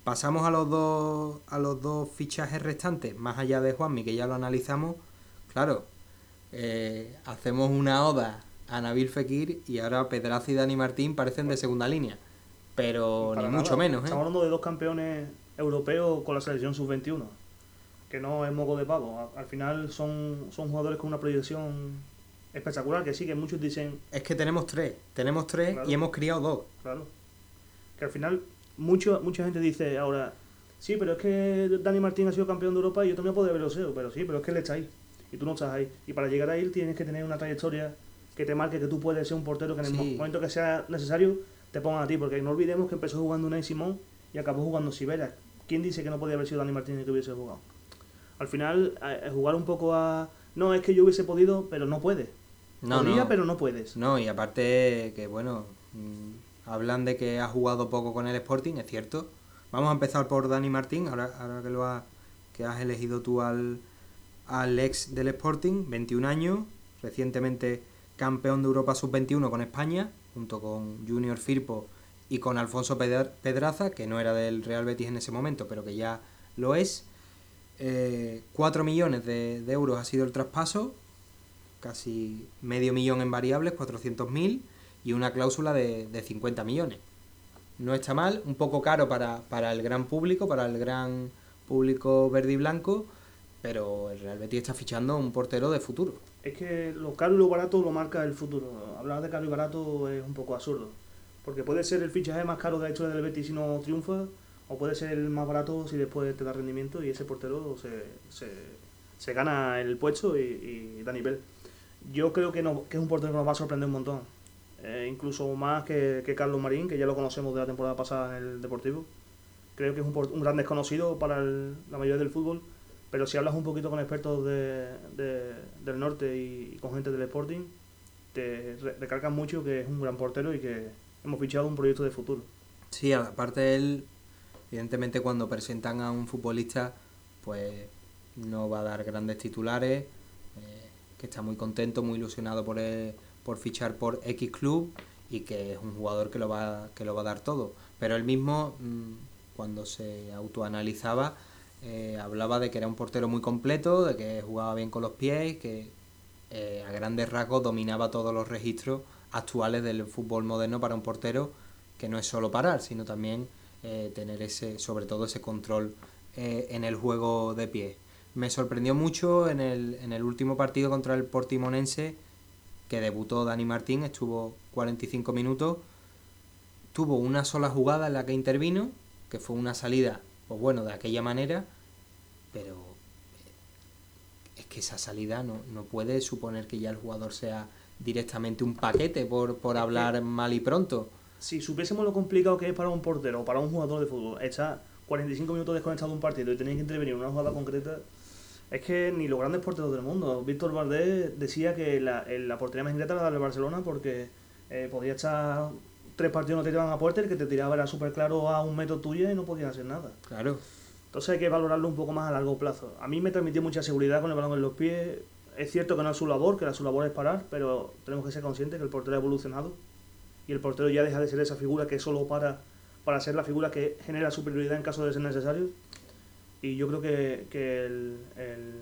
Pasamos a los dos a los dos fichajes restantes, más allá de Juanmi, que ya lo analizamos. Claro, eh, hacemos una oda a Nabil Fekir y ahora Pedraza y Dani Martín parecen de segunda línea. Pero ni nada. mucho menos, ¿eh? Estamos hablando de dos campeones europeos con la selección sub-21. Que no es moco de pavo. Al final son, son jugadores con una proyección espectacular. Que sí, que muchos dicen, Es que tenemos tres, tenemos tres Claro. y hemos criado dos. claro. Que al final mucho, mucha gente dice ahora, sí, pero es que Dani Martín ha sido campeón de Europa y yo también puedo haberlo sido. Pero sí, pero es que él está ahí. Y tú no estás ahí. Y para llegar a él tienes que tener una trayectoria que te marque que tú puedes ser un portero que en el Sí. momento que sea necesario te pongan a ti. Porque no olvidemos que empezó jugando Unai Simón y acabó jugando Sibera. ¿Quién dice que no podía haber sido Dani Martínez que hubiese jugado? Al final, a- a jugar un poco a... No, es que yo hubiese podido, pero no puedes. No, Podría, no. pero no puedes. No, y aparte que bueno, mm, hablan de que ha jugado poco con el Sporting, es cierto. Vamos a empezar por Dani Martín, ahora, ahora que lo has, que has elegido tú al, al ex del Sporting, 21 años, recientemente campeón de Europa Sub-21 con España, junto con Junior Firpo y con Alfonso Pedra- Pedraza, que no era del Real Betis en ese momento, pero que ya lo es. Eh, 4 millones de, euros ha sido el traspaso, casi medio millón en variables, 400.000, y una cláusula de, de 50 millones. No está mal, un poco caro para, para el gran público, para el gran público verde y blanco, pero el Real Betis está fichando un portero de futuro. Es que lo caro y lo barato lo marca el futuro. Hablar de caro y barato es un poco absurdo. Porque puede ser el fichaje más caro de hecho del Betis si no triunfa, o puede ser el más barato si después te da rendimiento y ese portero se, se, se gana el puesto y, y da nivel. Yo creo que, no, que es un portero que nos va a sorprender un montón. Eh, incluso más que, que Carlos Marín, que ya lo conocemos de la temporada pasada en el Deportivo. Creo que es un, un gran desconocido para el- la mayoría del fútbol. Pero si hablas un poquito con expertos de, de- del norte y, con gente del Sporting, te re- recalcan mucho que es un gran portero y que hemos fichado un proyecto de futuro. Sí, aparte él, evidentemente cuando presentan a un futbolista, pues no va a dar grandes titulares, eh, que está muy contento, muy ilusionado por, el- por fichar por X club y que es un jugador que lo va, que lo va a dar todo. Pero él mismo, mm, cuando se autoanalizaba, eh, hablaba de que era un portero muy completo, de que jugaba bien con los pies, que eh, a grandes rasgos dominaba todos los registros actuales del fútbol moderno para un portero que no es solo parar, sino también eh, tener ese, sobre todo ese control eh, en el juego de pie. Me sorprendió mucho en el, en el último partido contra el Portimonense, que debutó Dani Martín, estuvo 45 minutos, tuvo una sola jugada en la que intervino, que fue una salida, pues bueno, de aquella manera, pero eh, es que esa salida no, no puede suponer que ya el jugador sea directamente un paquete por, por hablar mal y pronto. Si supiésemos lo complicado que es para un portero o para un jugador de fútbol, estar 45 minutos desconectado de un partido y tener que intervenir en una jugada concreta, es que ni los grandes porteros del mundo. Víctor Valdés decía que la, la portería más ingrata era la del Barcelona porque eh, podía estar tres partidos no te tiraban a puerta el que te tiraba era súper claro a un metro tuyo y no podías hacer nada. Claro. Entonces hay que valorarlo un poco más a largo plazo. A mí me transmitió mucha seguridad con el balón en los pies. Es cierto que no es su labor, que la su labor es parar, pero tenemos que ser conscientes que el portero ha evolucionado y el portero ya deja de ser esa figura que solo para para ser la figura que genera superioridad en caso de ser necesario. Y yo creo que, que el, el,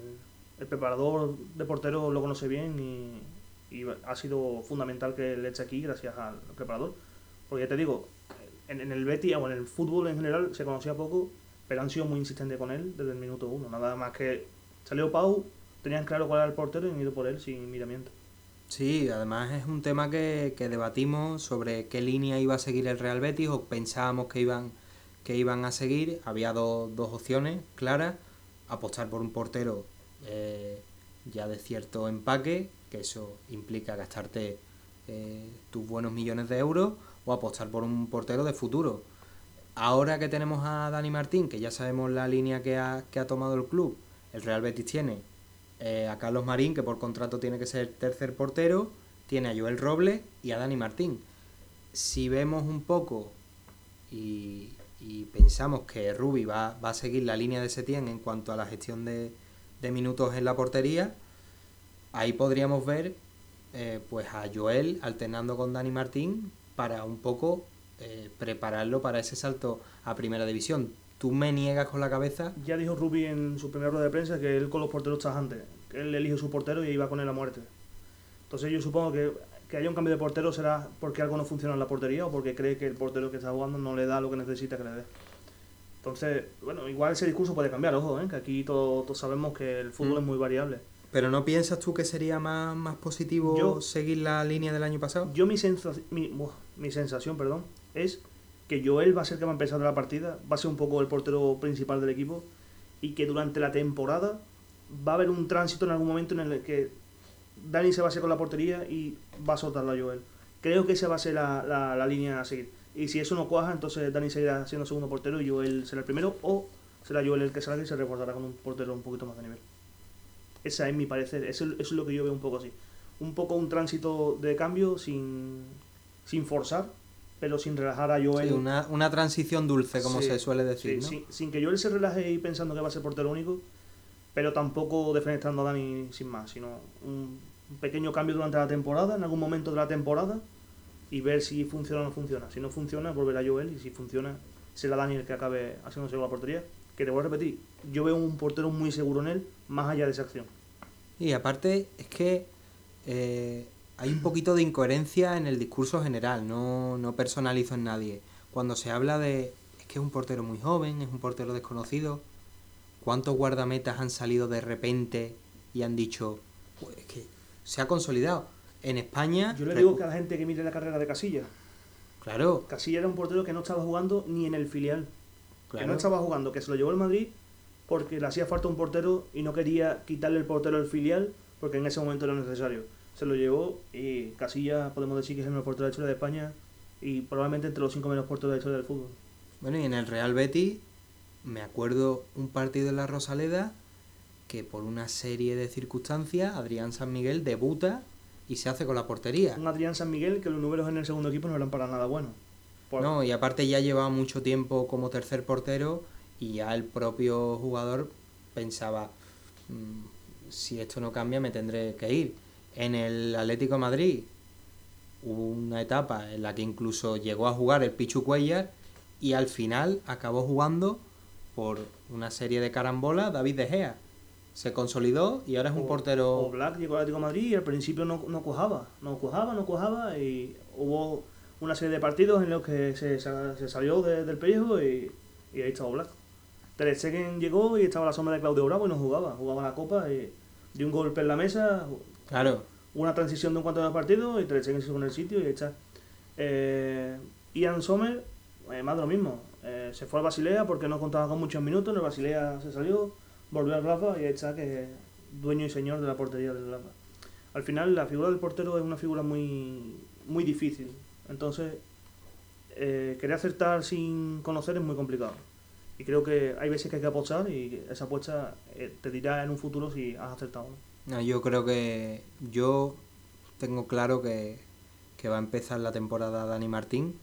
el preparador de portero lo conoce bien y, y ha sido fundamental que le eche aquí gracias al preparador. Porque ya te digo, en, en el Betis o en el fútbol en general se conocía poco, pero han sido muy insistentes con él desde el minuto uno. Nada más que salió Pau, tenían claro cuál era el portero y han ido por él sin miramiento. Sí, además es un tema que, que debatimos sobre qué línea iba a seguir el Real Betis o pensábamos que iban, que iban a seguir. Había dos opciones claras, apostar por un portero eh, ya de cierto empaque, que eso implica gastarte eh, tus buenos millones de euros, o apostar por un portero de futuro. Ahora que tenemos a Dani Martín, que ya sabemos la línea que ha, que ha tomado el club, el Real Betis tiene eh, a Carlos Marín, que por contrato tiene que ser tercer portero, tiene a Joel Robles y a Dani Martín. Si vemos un poco y, pensamos que Rubi va, va, a seguir la línea de Setién en cuanto a la gestión de, minutos en la portería, ahí podríamos ver eh, pues a Joel alternando con Dani Martín para un poco eh, prepararlo para ese salto a primera división. Tú me niegas con la cabeza. Ya dijo Rubi en su primera rueda de prensa que él con los porteros antes que él elige su portero y iba con él a muerte. Entonces yo supongo que que haya un cambio de portero será porque algo no funciona en la portería o porque cree que el portero que está jugando no le da lo que necesita que le dé. Entonces, bueno, igual ese discurso puede cambiar, ojo, ¿eh? que aquí todos sabemos que el fútbol mm. es muy variable. ¿Pero no piensas tú que sería más, más positivo seguir la línea del año pasado? Yo mi, mi, mi, sensación perdón, es que Joel va a ser que va a empezar la partida, va a ser un poco el portero principal del equipo y que durante la temporada va a haber un tránsito en algún momento en el que Dani se va a hacer con la portería y va a soltarlo a Joel. Creo que esa va a ser la, la, la línea a seguir. Y si eso no cuaja, entonces Dani seguirá siendo segundo portero y Joel será el primero, o será Joel el que salga y se reforzará con un portero un poquito más de nivel. Esa es mi parecer, eso, es lo que yo veo un poco así. Un poco un tránsito de cambio sin, sin forzar, pero sin relajar a Joel. Sí, una, una transición dulce, como se suele decir. Sí, sin que Joel se relaje y pensando que va a ser portero único, pero tampoco defenestrando a Dani sin más, sino un, un pequeño cambio durante la temporada, en algún momento de la temporada y ver si funciona o no funciona. Si no funciona, volver a Joel y si funciona, será Daniel que acabe haciéndose con la portería. Que te voy a repetir, yo veo un portero muy seguro en él, más allá de esa acción. Y aparte, es que eh, hay un poquito de incoherencia en el discurso general, no, no personalizo en nadie. Cuando se habla de, es que es un portero muy joven, es un portero desconocido, ¿cuántos guardametas han salido de repente y han dicho, pues es que se ha consolidado? en España. Yo le digo que a la gente que mire la carrera de Casilla. Claro. Casilla era un portero que no estaba jugando ni en el filial. Que no estaba jugando, que se lo llevó el Madrid porque le hacía falta un portero y no quería quitarle el portero al filial porque en ese momento era necesario. Se lo llevó y Casilla podemos decir que es el mejor portero de la historia de España y probablemente entre los cinco menos porteros de la historia del fútbol. Bueno, y en el Real Betis me acuerdo un partido en la Rosaleda que por una serie de circunstancias Adrián San Miguel debuta y se hace con la portería. Un Adrián San Miguel que los números en el segundo equipo no eran para nada buenos. No, y aparte ya llevaba mucho tiempo como tercer portero y ya el propio jugador pensaba, mm, si esto no cambia me tendré que ir. En el Atlético de Madrid hubo una etapa en la que incluso llegó a jugar el Pichu Cuellar y al final acabó jugando por una serie de carambolas David De Gea se consolidó y ahora es un portero. O Black llegó al Atlético de Madrid y al principio no, no cojaba, no cojaba, no cojaba y hubo una serie de partidos en los que se, se salió del pellejo y, y, ahí estaba Black. Ter Stegen llegó y estaba a la sombra de Claudio Bravo y no jugaba, jugaba la copa y dio un golpe en la mesa. Claro. Una transición de un cuanto de partidos y se fue en el sitio y está. Eh, Ian Sommer, eh, más de lo mismo. Eh, se fue al Basilea porque no contaba con muchos minutos, en el Basilea se salió volvió al Rafa y está que dueño y señor de la portería del Rafa. Al final la figura del portero es una figura muy, muy difícil. Entonces, eh, querer acertar sin conocer es muy complicado. Y creo que hay veces que hay que apostar y esa apuesta te dirá en un futuro si has acertado. No, yo creo que yo tengo claro que, que va a empezar la temporada Dani Martín.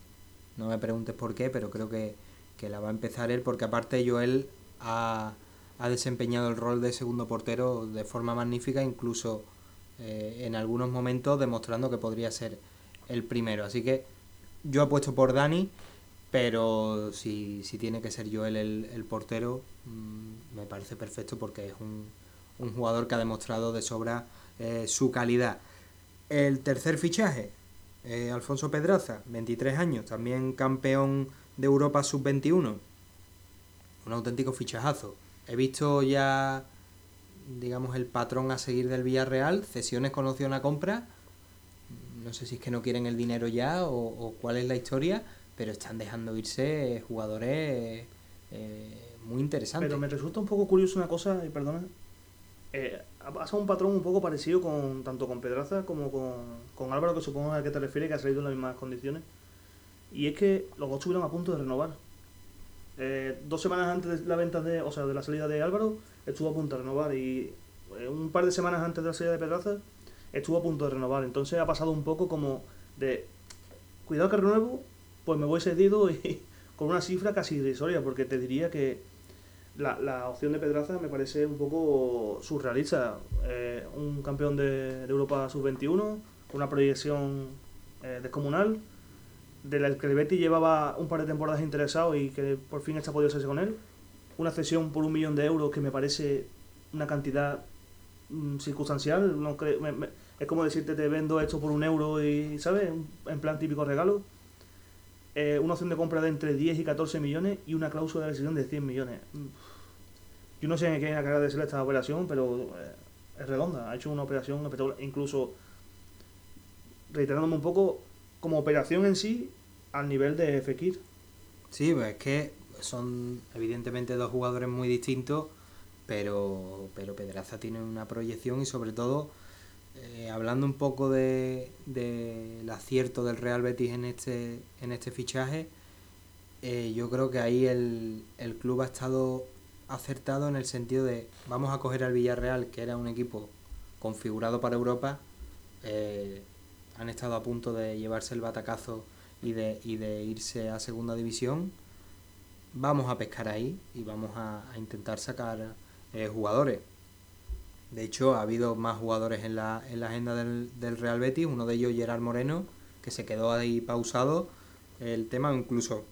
No me preguntes por qué, pero creo que, que la va a empezar él porque aparte Joel ha ha desempeñado el rol de segundo portero de forma magnífica, incluso eh, en algunos momentos demostrando que podría ser el primero. Así que yo apuesto por Dani, pero si, si tiene que ser yo el, el, portero, mm, me parece perfecto porque es un, un, jugador que ha demostrado de sobra eh, su calidad. El tercer fichaje, eh, Alfonso Pedraza, 23 años, también campeón de Europa sub-21. Un auténtico fichajazo he visto ya digamos, el patrón a seguir del Villarreal, cesiones con opción a compra. No sé si es que no quieren el dinero ya o, cuál es la historia, pero están dejando irse jugadores eh, muy interesantes. Pero me resulta un poco curioso una cosa, y perdona. Eh, ha pasado un patrón un poco parecido con tanto con Pedraza como con, con Álvaro, que supongo a que te refieres, que ha salido en las mismas condiciones. Y es que los dos estuvieron a punto de renovar. Eh, dos semanas antes de la venta de, o sea, de la salida de Álvaro, estuvo a punto de renovar. Y eh, un par de semanas antes de la salida de Pedraza, estuvo a punto de renovar. Entonces ha pasado un poco como de cuidado que renuevo, pues me voy cedido y con una cifra casi irrisoria, porque te diría que la, la opción de Pedraza me parece un poco surrealista. Eh, un campeón de, Europa sub-21, una proyección descomunal de la que el Betty llevaba un par de temporadas interesado y que por fin está podido hacerse con él. Una cesión por un millón de euros que me parece una cantidad mm, circunstancial. No es como decirte te vendo esto por un euro y, ¿sabes? En plan típico regalo. Eh, una opción de compra de entre 10 y 14 millones y una cláusula de rescisión de 100 millones. Yo no sé en qué acaba de ser esta operación, pero eh, es redonda. Ha hecho una operación. Incluso, reiterándome un poco, como operación en sí, al nivel de Fekir. Sí, pues es que son evidentemente dos jugadores muy distintos, pero, pero Pedraza tiene una proyección y sobre todo, eh, hablando un poco de, del acierto del Real Betis en este, en este fichaje, eh, yo creo que ahí el, el club ha estado acertado en el sentido de vamos a coger al Villarreal, que era un equipo configurado para Europa, eh, han estado a punto de llevarse el batacazo y de, y de irse a segunda división, vamos a pescar ahí y vamos a, intentar sacar jugadores. De hecho, ha habido más jugadores en la, en la agenda del, del, Real Betis, uno de ellos Gerard Moreno, que se quedó ahí pausado. El tema incluso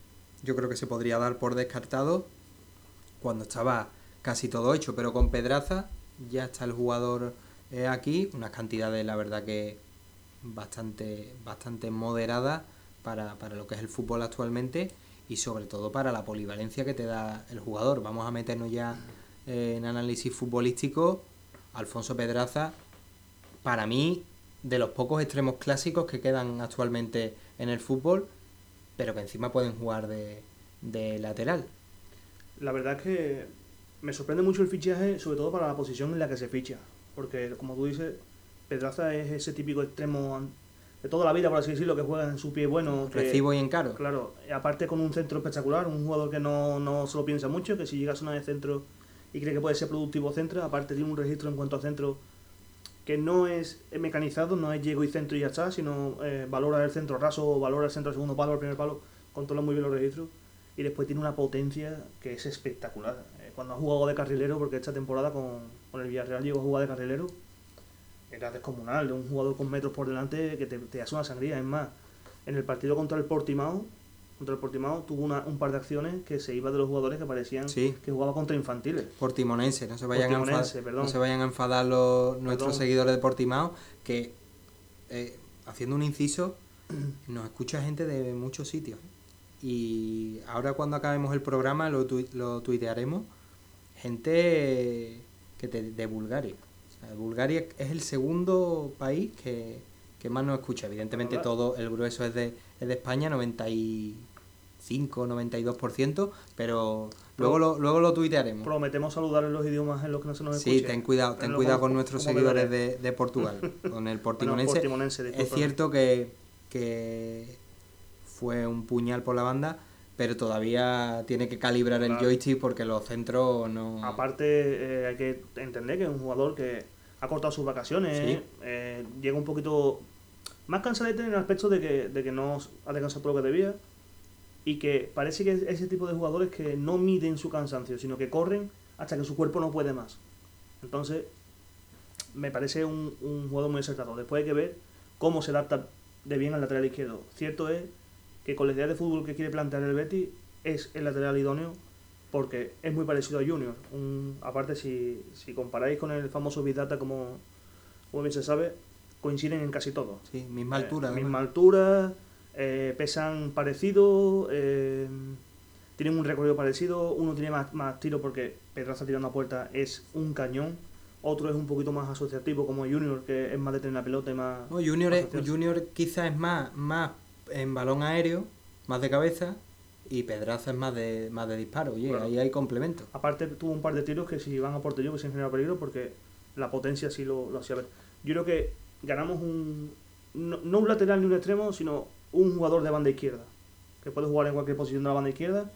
yo creo que se podría dar por descartado cuando estaba casi todo hecho, pero con Pedraza ya está el jugador eh, aquí, unas cantidades la verdad que bastante, bastante moderadas para, para lo que es el fútbol actualmente y sobre todo para la polivalencia que te da el jugador. Vamos a meternos ya eh, en análisis futbolístico. Alfonso Pedraza, para mí, de los pocos extremos clásicos que quedan actualmente en el fútbol, pero que encima pueden jugar de, de lateral. La verdad es que me sorprende mucho el fichaje, sobre todo para la posición en la que se ficha. Porque, como tú dices, Pedraza es ese típico extremo de toda la vida, por así decirlo, que juega en su pie bueno. Recibo y encaro. Claro, aparte con un centro espectacular, un jugador que no, no se lo piensa mucho, que si llegas a una de centro y cree que puede ser productivo centro, aparte tiene un registro en cuanto a centro que no es mecanizado, no es llego y centro y ya está, sino eh, valora el centro raso valora el centro al segundo palo, al primer palo, controla muy bien los registros y después tiene una potencia que es espectacular. Eh, cuando ha jugado de carrilero, porque esta temporada con, con el Villarreal llegó a jugar de carrilero, era descomunal, un jugador con metros por delante que te, te hace una sangría. Es más, en el partido contra el Portimao, contra el Portimao tuvo una, un par de acciones que se iba de los jugadores que parecían que jugaba contra infantiles. Portimonense, no se vayan, a, enfadar, no se vayan a enfadar los, nuestros seguidores de Portimao, que eh, haciendo un inciso, nos escucha gente de muchos sitios. Y ahora cuando acabemos el programa lo, lo tuitearemos, gente que te, de Bulgaria. Bulgaria es el segundo país que, más nos escucha. Evidentemente todo el grueso es de, es de España, 95, 92%, pero luego lo, luego lo tuitearemos. Prometemos saludar en los idiomas en los que no se nos escucha. Sí, ten cuidado, ten cuidado con nuestros seguidores de, de, Portugal, con el portimonense. es cierto que, que fue un puñal por la banda, pero todavía tiene que calibrar el joystick porque los centros no... Aparte, eh, hay que entender que es un jugador que ha cortado sus vacaciones, eh, llega un poquito más cansadete en el aspecto de que, de que no ha descansado por lo que debía y que parece que es ese tipo de jugadores que no miden su cansancio, sino que corren hasta que su cuerpo no puede más. Entonces, me parece un, un jugador muy acertado. Después hay que ver cómo se adapta de bien al lateral izquierdo. Cierto es que con la idea de fútbol que quiere plantear el Betty es el lateral idóneo porque es muy parecido a Junior. Un, aparte, si, si comparáis con el famoso Big Data, como, bien se sabe, coinciden en casi todo. Sí, misma altura. Eh, misma altura, eh, pesan parecido, eh, tienen un recorrido parecido, uno tiene más, más tiro porque Pedraza tirando a puerta es un cañón, otro es un poquito más asociativo como Junior, que es más de tener la pelota y más... No, Junior, es. Junior quizás es más, más en balón aéreo, más de cabeza, y Pedraza es más de, más de disparo. Oye, Claro. ahí hay complemento. Aparte tuvo un par de tiros que si van a portería pues se genera peligro porque la potencia sí lo, lo hacía ver. Yo creo que ganamos un no, no un lateral ni un extremo, sino un jugador de banda izquierda, que puede jugar en cualquier posición de la banda izquierda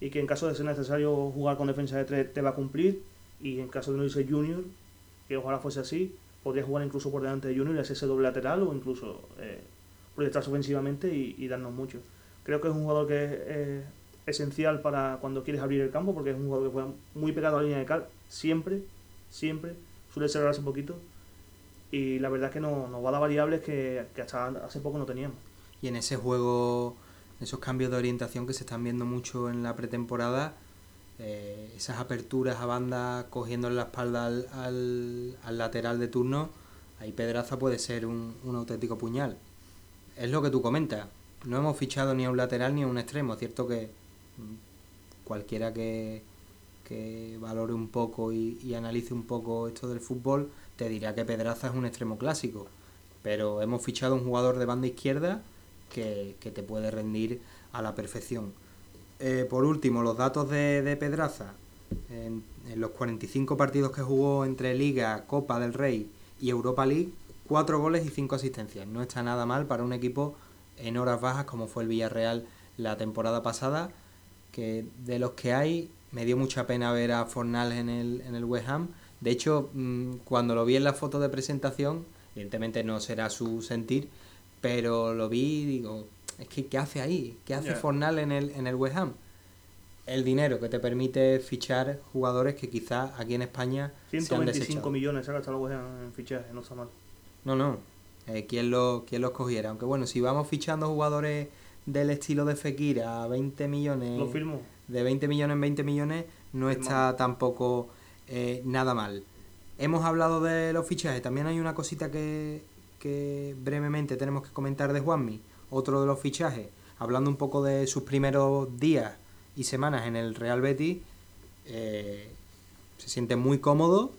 y que en caso de ser necesario jugar con defensa de tres te va a cumplir y en caso de no irse Junior, que ojalá fuese así, podría jugar incluso por delante de Junior y hacer ese doble lateral o incluso eh, proyectarse ofensivamente y, y darnos mucho. Creo que es un jugador que es eh, esencial para cuando quieres abrir el campo, porque es un jugador que juega muy pegado a la línea de cal, siempre, siempre, suele cerrarse un poquito. Y la verdad es que no- nos va a dar variables que, que hasta hace poco no teníamos. Y en ese juego, esos cambios de orientación que se están viendo mucho en la pretemporada, eh, esas aperturas a banda cogiéndole la espalda al, al- al lateral de turno, ahí Pedraza puede ser un, un auténtico puñal. Es lo que tú comentas, no hemos fichado ni a un lateral ni a un extremo, cierto que mm, cualquiera que, que valore un poco y analice un poco esto del fútbol, te dirá que Pedraza es un extremo clásico pero hemos fichado un jugador de banda izquierda que, que te puede rendir a la perfección. Eh, por último, los datos de, de Pedraza. En, los 45 partidos que jugó entre Liga, Copa del Rey y Europa League, 4 goles y 5 asistencias. No está nada mal para un equipo en horas bajas como fue el Villarreal la temporada pasada, que de los que hay me dio mucha pena ver a Fornals en el, en el West Ham. De hecho, mm, cuando lo vi en la foto de presentación, evidentemente no será su sentir, pero lo vi y digo, es que ¿qué hace ahí? ¿Qué hace. Fornal en el, en el West Ham? El dinero que te permite fichar jugadores que quizás aquí en España se han 125 desechado. millones se ha gastado el West Ham en fichaje, no está mal. No, no. Eh, ¿quién, lo, ¿Quién los cogiera? Aunque bueno, si vamos fichando jugadores del estilo de Fekir a 20 millones, Lo firmo. de 20 millones en 20 millones, no Es está tampoco eh, nada mal. Hemos hablado de los fichajes, también hay una cosita que, brevemente tenemos que comentar de Juanmi, otro de los fichajes, hablando un poco de sus primeros días y semanas en el Real Betis, eh, se siente muy cómodo,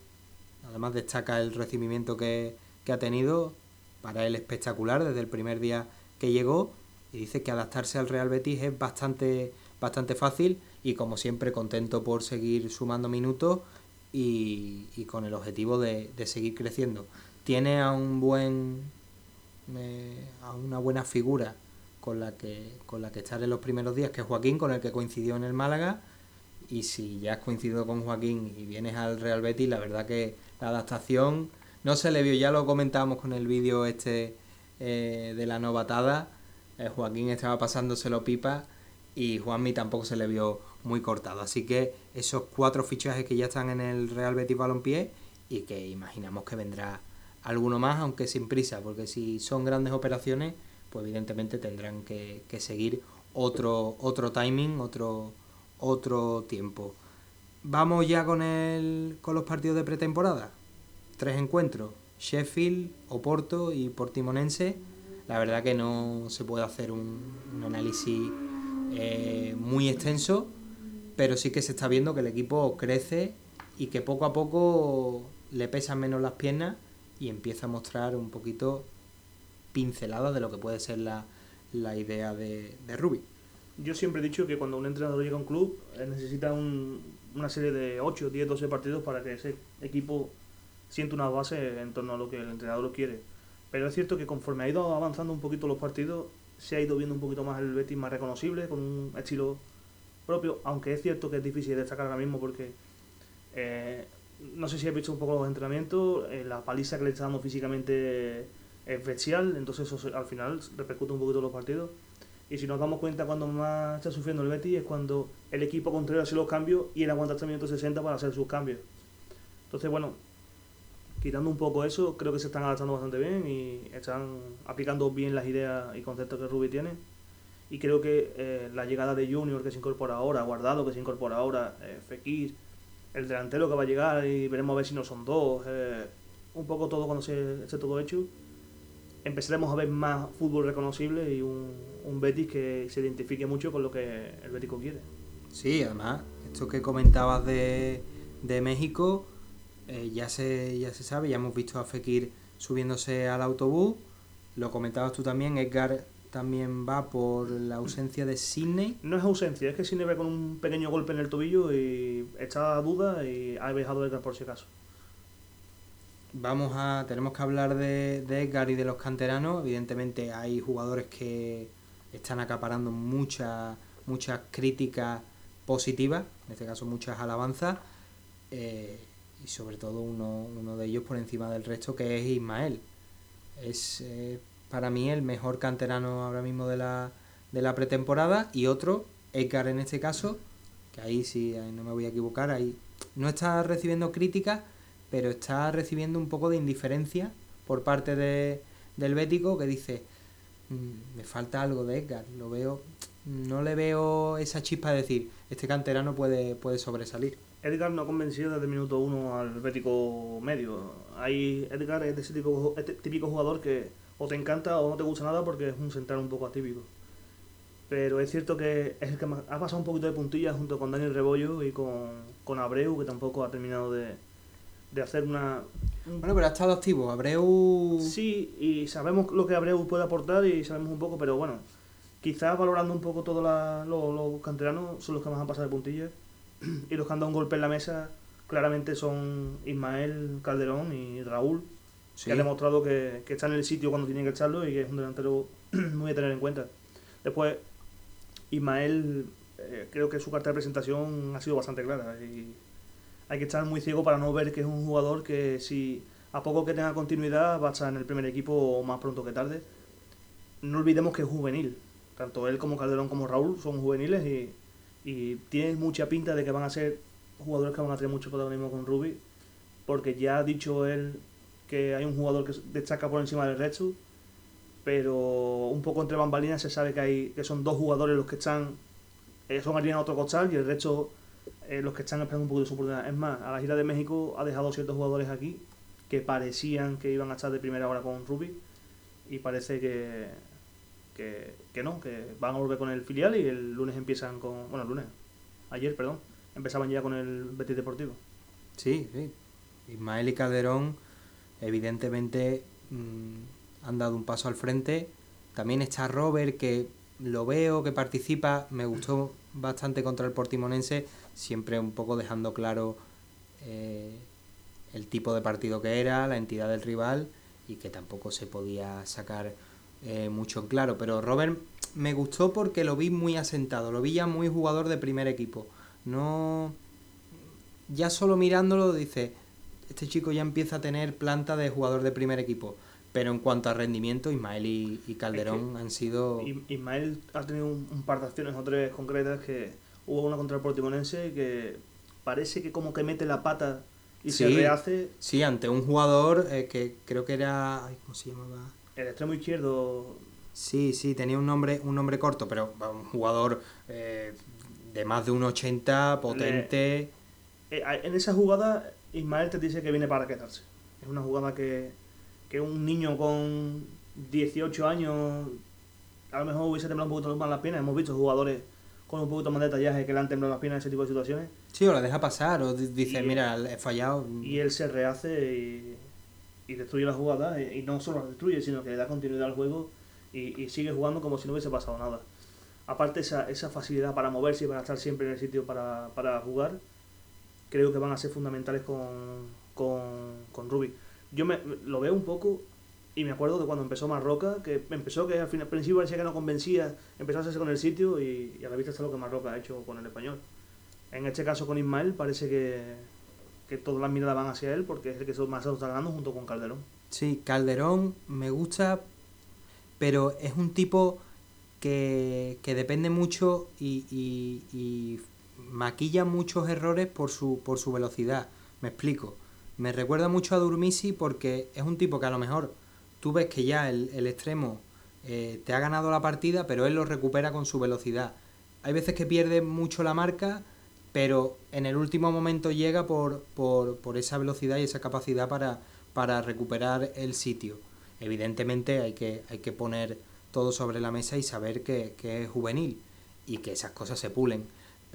además destaca el recibimiento que, que ha tenido, para él espectacular desde el primer día que llegó, y dice que adaptarse al Real Betis es bastante, bastante fácil. Y como siempre contento por seguir sumando minutos y, y con el objetivo de, seguir creciendo. Tiene a un buen eh, a una buena figura con la que con la que estar en los primeros días, que es Joaquín, con el que coincidió en el Málaga. Y si ya has coincidido con Joaquín y vienes al Real Betis, la verdad que la adaptación no se le vio, ya lo comentábamos con el vídeo este eh, de la novatada. Eh, Joaquín estaba pasándoselo pipa y Juanmi tampoco se le vio muy cortado. Así que esos cuatro fichajes que ya están en el Real Betis Balompié y que imaginamos que vendrá alguno más, aunque sin prisa, porque si son grandes operaciones, pues evidentemente tendrán que, seguir otro, otro timing, otro, otro tiempo. Vamos ya con, el, con los partidos de pretemporada. Tres encuentros, Sheffield, Oporto y Portimonense. La verdad que no se puede hacer un, un análisis eh, muy extenso, pero sí que se está viendo que el equipo crece y que poco a poco le pesan menos las piernas y empieza a mostrar un poquito pinceladas de lo que puede ser la, la idea de, de Rubi. Yo siempre he dicho que cuando un entrenador llega a un club eh, necesita un- una serie de 8, 10, 12 partidos para que ese equipo sienta una base en torno a lo que el entrenador quiere. Pero es cierto que conforme ha ido avanzando un poquito los partidos, se ha ido viendo un poquito más el Betis más reconocible, con un estilo propio, aunque es cierto que es difícil destacar ahora mismo porque eh, no sé si has visto un poco los entrenamientos, eh, la paliza que le dando físicamente es bestial, entonces eso al final repercute un poquito los partidos. Y si nos damos cuenta cuando más está sufriendo el Betis es cuando el equipo contrario hace los cambios y él aguanta hasta el minuto 60 para hacer sus cambios. Entonces, bueno, quitando un poco eso, creo que se están adaptando bastante bien y están aplicando bien las ideas y conceptos que Rubi tiene. Y creo que eh, la llegada de Junior que se incorpora ahora, Guardado que se incorpora ahora, eh, Fekir, el delantero que va a llegar y veremos a ver si no son dos, eh, un poco todo cuando se esté todo hecho, empezaremos a ver más fútbol reconocible y un, un Betis que se identifique mucho con lo que el Bético quiere. Sí, además, esto que comentabas de, de México, eh, ya, se, ya se sabe, ya hemos visto a Fekir subiéndose al autobús. Lo comentabas tú también, Edgar también va por la ausencia de Sidney. No es ausencia, es que Sidney ve con un pequeño golpe en el tobillo y está a duda y ha dejado Edgar por si acaso. Vamos a, tenemos que hablar de, de Edgar y de los canteranos. Evidentemente hay jugadores que están acaparando muchas muchas críticas positivas, en este caso muchas alabanzas, eh, y sobre todo uno, uno, de ellos por encima del resto, que es Ismael. Es eh, para mí el mejor canterano ahora mismo de la, de la pretemporada, y otro, Edgar en este caso, que ahí sí, ahí no me voy a equivocar, ahí no está recibiendo críticas, pero está recibiendo un poco de indiferencia por parte de, del Bético, que dice, mm, me falta algo de Edgar, lo veo no le veo esa chispa de decir, este canterano puede, puede sobresalir. Edgar no ha convencido desde el minuto uno al Bético medio. Hay, Edgar es ese típico, este típico jugador que o te encanta o no te gusta nada porque es un central un poco atípico. Pero es cierto que es el que ha pasado un poquito de puntilla junto con Daniel Rebollo y con, con Abreu, que tampoco ha terminado de, de hacer una... Bueno, pero ha estado activo. Abreu... Sí, y sabemos lo que Abreu puede aportar y sabemos un poco, pero bueno, quizás valorando un poco todos los, canteranos, son los que más han pasado de puntillas. y los que han dado un golpe en la mesa, claramente son Ismael Calderón y Raúl, que han demostrado que, que están en el sitio cuando tienen que echarlo y que es un delantero muy a tener en cuenta. Después, Ismael, eh, creo que su carta de presentación ha sido bastante clara y hay que estar muy ciego para no ver que es un jugador que si a poco que tenga continuidad va a estar en el primer equipo más pronto que tarde. No olvidemos que es juvenil, tanto él como Calderón como Raúl son juveniles y, y tienen mucha pinta de que van a ser jugadores que van a tener mucho protagonismo con Ruby, porque ya ha dicho él que hay un jugador que destaca por encima del resto, pero un poco entre bambalinas se sabe que hay que son dos jugadores los que están eh, son a otro costal y el resto eh, los que están esperando un poco de su oportunidad. Es más, a la gira de México ha dejado ciertos jugadores aquí que parecían que iban a estar de primera hora con Ruby y parece que, que, no, que van a volver con el filial y el lunes empiezan con. Bueno, el lunes, ayer, perdón, empezaban ya con el Betis Deportivo. Sí, sí. Ismael y Calderón, evidentemente, mm, han dado un paso al frente. También está Robert, que lo veo, que participa, me gustó bastante contra el Portimonense, siempre un poco dejando claro eh, el tipo de partido que era, la entidad del rival y que tampoco se podía sacar eh, mucho en claro. Pero Robert me gustó porque lo vi muy asentado, lo vi ya muy jugador de primer equipo. No. Ya solo mirándolo dice, este chico ya empieza a tener planta de jugador de primer equipo. Pero en cuanto a rendimiento, Ismael y, Calderón han sido. Ismael ha tenido un, par de acciones o tres concretas que hubo una contra el Portimonense que parece que como que mete la pata y se rehace. Sí, ante un jugador eh, que creo que era. ¿Cómo se llamaba? El extremo izquierdo. Sí, sí, tenía un nombre, un nombre corto, pero un jugador eh, de más de un 80, potente. Eh, en esa jugada, Ismael te dice que viene para quedarse. Es una jugada que, que un niño con 18 años a lo mejor hubiese temblado un poquito más las piernas. Hemos visto jugadores con un poquito más de detallaje que le han temblado las piernas en ese tipo de situaciones. Sí, o la deja pasar, o dice, mira, he fallado. Y él se rehace y y destruye la jugada y, no solo la destruye, sino que le da continuidad al juego y, sigue jugando como si no hubiese pasado nada. Aparte esa, esa facilidad para moverse y para estar siempre en el sitio para, para jugar, creo que van a ser fundamentales con, con, con Ruby. Yo me, lo veo un poco y me acuerdo de cuando empezó Marroca, que empezó que al, final, al principio parecía que no convencía, empezó a hacerse con el sitio y, y a la vista está lo que Marroca ha hecho con el español. En este caso con Ismael parece que, que todas las miradas van hacia él porque es el que más se está ganando junto con Calderón. Sí, Calderón me gusta, pero es un tipo que, depende mucho y, y, maquilla muchos errores por su, por su velocidad. Me explico. Me recuerda mucho a Durmisi porque es un tipo que a lo mejor tú ves que ya el, el extremo eh, te ha ganado la partida, pero él lo recupera con su velocidad. Hay veces que pierde mucho la marca pero en el último momento llega por, por, esa velocidad y esa capacidad para, para recuperar el sitio. Evidentemente hay que, hay que poner todo sobre la mesa y saber que, es juvenil y que esas cosas se pulen.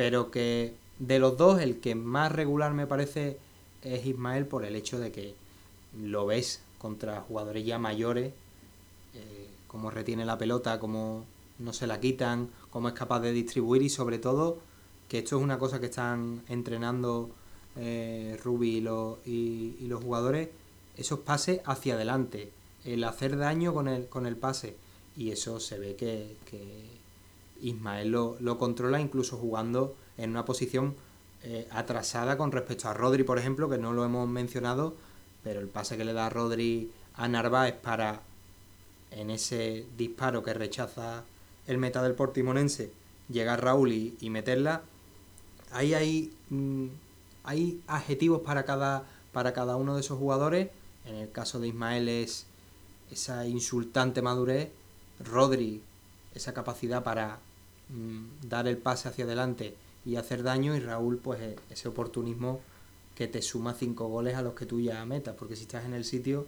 Pero que de los dos, el que más regular me parece es Ismael por el hecho de que lo ves contra jugadores ya mayores, eh, cómo retiene la pelota, cómo no se la quitan, cómo es capaz de distribuir y sobre todo que esto es una cosa que están entrenando eh, Ruby y los, y, los jugadores, esos pases hacia adelante, el hacer daño con el, con el pase. Y eso se ve que, Ismael lo, lo, controla incluso jugando en una posición eh, atrasada con respecto a Rodri, por ejemplo, que no lo hemos mencionado, pero el pase que le da Rodri a Narváez para en ese disparo que rechaza el meta del portimonense llegar Raúl y, meterla. Ahí hay mm, hay adjetivos para cada para cada uno de esos jugadores. En el caso de Ismael es esa insultante madurez. Rodri esa capacidad para mm, dar el pase hacia adelante y hacer daño y Raúl pues e, ese oportunismo que te suma cinco goles a los que tú ya metas, porque si estás en el sitio,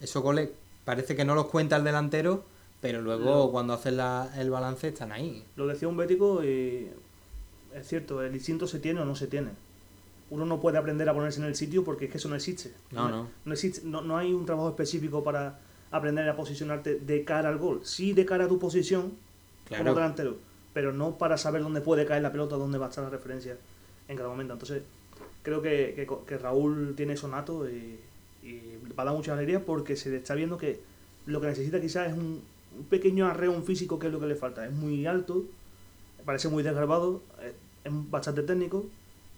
esos goles parece que no los cuenta el delantero, pero luego cuando haces la, el balance están ahí. Lo decía un bético y es cierto, el instinto se tiene o no se tiene. Uno no puede aprender a ponerse en el sitio porque es que eso no existe. No, no. No, existe, no, no hay un trabajo específico para aprender a posicionarte de cara al gol. Sí de cara a tu posición claro. como delantero, pero no para saber dónde puede caer la pelota, dónde va a estar la referencia en cada momento. Entonces, creo que, Raúl tiene sonato y, y, va a dar mucha alegría porque se le está viendo que lo que necesita quizás es un, pequeño arreón físico que es lo que le falta. Es muy alto, parece muy desgarbado, es, bastante técnico,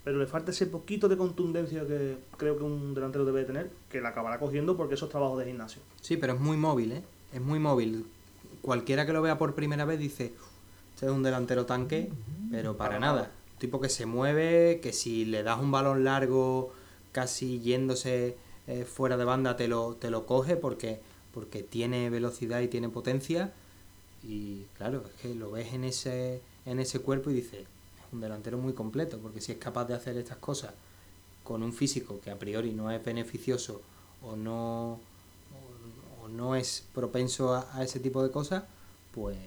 pero le falta ese poquito de contundencia que creo que un delantero debe tener, que la acabará cogiendo porque eso es trabajo de gimnasio. Sí, pero es muy móvil, ¿eh? Es muy móvil. Cualquiera que lo vea por primera vez dice, este es un delantero tanque, pero para, nada. tipo que se mueve, que si le das un balón largo casi yéndose eh, fuera de banda te lo, te lo coge porque, porque tiene velocidad y tiene potencia. Y claro, es que lo ves en ese, en ese cuerpo y dices, es un delantero muy completo, porque si es capaz de hacer estas cosas con un físico que a priori no es beneficioso o no, o, no es propenso a ese tipo de cosas, pues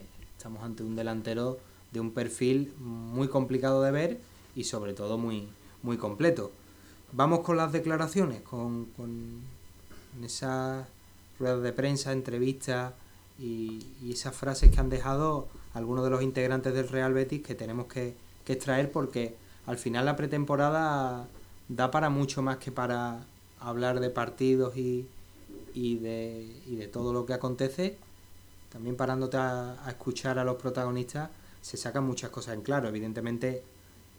estamos ante un delantero de un perfil muy complicado de ver y sobre todo muy, muy completo. Vamos con las declaraciones, con, con esas ruedas de prensa, entrevistas y, esas frases que han dejado algunos de los integrantes del Real Betis que tenemos que, que extraer porque al final la pretemporada da para mucho más que para hablar de partidos y, y, de, y de todo lo que acontece. También parándote a, escuchar a los protagonistas se sacan muchas cosas en claro. Evidentemente,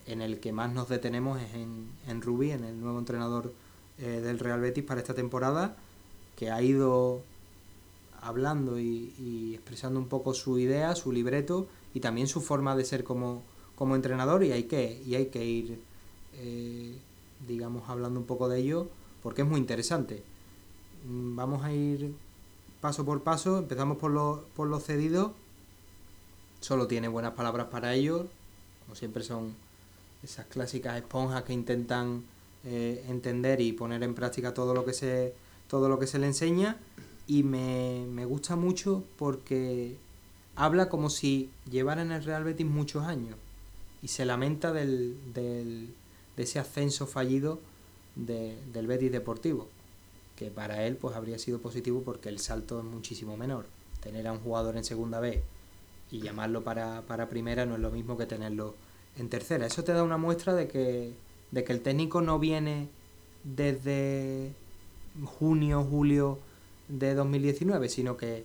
en el que más nos detenemos es en, en Rubí, en el nuevo entrenador eh, del Real Betis para esta temporada, que ha ido hablando y, expresando un poco su idea, su libreto y también su forma de ser como, como entrenador y hay que, y hay que ir, eh, digamos, hablando un poco de ello porque es muy interesante. Mm, vamos a ir paso por paso, empezamos por los, por los cedidos solo tiene buenas palabras para ellos, como siempre son esas clásicas esponjas que intentan eh, entender y poner en práctica todo lo que se, todo lo que se le enseña. Y me, gusta mucho porque habla como si llevara en el Real Betis muchos años y se lamenta del, del, de ese ascenso fallido del Betis Deportivo, que para él pues habría sido positivo porque el salto es muchísimo menor. Tener a un jugador en segunda B y llamarlo para, para primera no es lo mismo que tenerlo en tercera. Eso te da una muestra de que, de que el técnico no viene desde junio, julio de 2019, sino que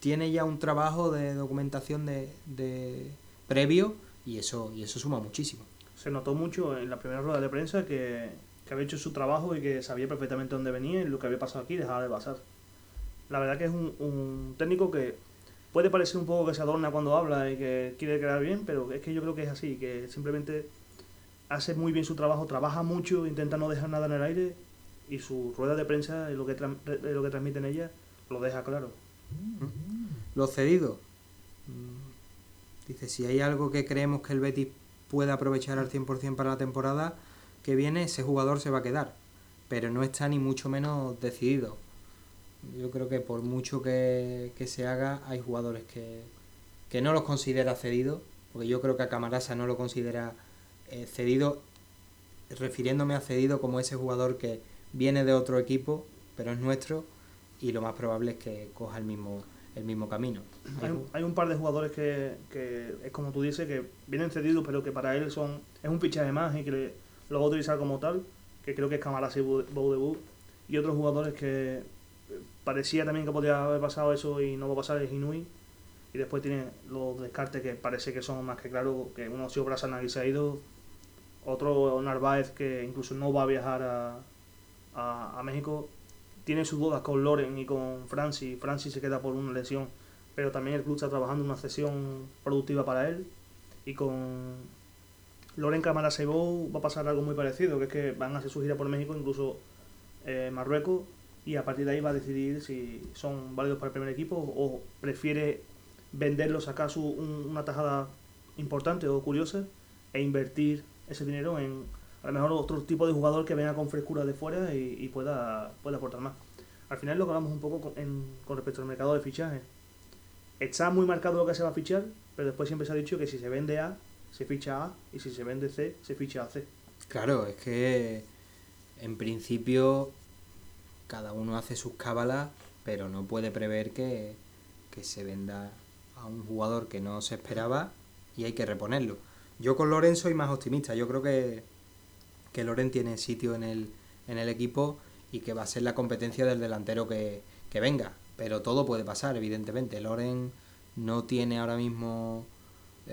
tiene ya un trabajo de documentación de, de previo y eso, y eso suma muchísimo. Se notó mucho en la primera rueda de prensa que, que había hecho su trabajo y que sabía perfectamente dónde venía y lo que había pasado aquí dejaba de pasar. La verdad que es un, técnico que puede parecer un poco que se adorna cuando habla y que quiere quedar bien, pero es que yo creo que es así, que simplemente hace muy bien su trabajo, trabaja mucho, intenta no dejar nada en el aire y su rueda de prensa y lo que, lo que transmite en ella lo deja claro. Lo cedido. Mm, dice, si hay algo que creemos que el Betis puede aprovechar al 100% para la temporada que viene, ese jugador se va a quedar. Pero no está ni mucho menos decidido yo creo que por mucho que, se haga, hay jugadores que, no los considera cedido, porque yo creo que a Camarasa no lo considera eh, cedido refiriéndome a cedido como ese jugador que viene de otro equipo, pero es nuestro y lo más probable es que coja el mismo el mismo camino. Hay un, hay un par de jugadores que, que, es como tú dices, que vienen cedidos, pero que para él son es un fichaje más y que le, lo va a utilizar como tal, que creo que es Camarasa y Boudebou, y otros jugadores que parecía también que podía haber pasado eso y no va a pasar es Inui, y después tiene los descartes que parece que son más que claros, que uno ha sido se ha ido, otro Narváez que incluso no va a viajar a, a, a México, tiene sus dudas con Loren y con Francis. Francis se queda por una lesión, pero también el club está trabajando una sesión productiva para él. Y con Loren Camara va a pasar algo muy parecido, que es que van a hacer su gira por México, incluso eh, Marruecos, y a partir de ahí va a decidir si son válidos para el primer equipo o prefiere venderlos, sacar su, un, una tajada importante o curiosa e invertir ese dinero en a lo mejor otro tipo de jugador que venga con frescura de fuera y, pueda, pueda aportar más. Al final lo que hablamos un poco con, con respecto al mercado de fichajes. Está muy marcado lo que se va a fichar, pero después siempre se ha dicho que si se vende A, se ficha A, y si se vende C, se ficha a C. Claro, es que en principio cada uno hace sus cábalas, pero no puede prever que, que se venda a un jugador que no se esperaba y hay que reponerlo. Yo con Loren soy más optimista, yo creo que que Loren tiene sitio en el, en el equipo y que va a ser la competencia del delantero que, que venga. Pero todo puede pasar, evidentemente. Loren no tiene ahora mismo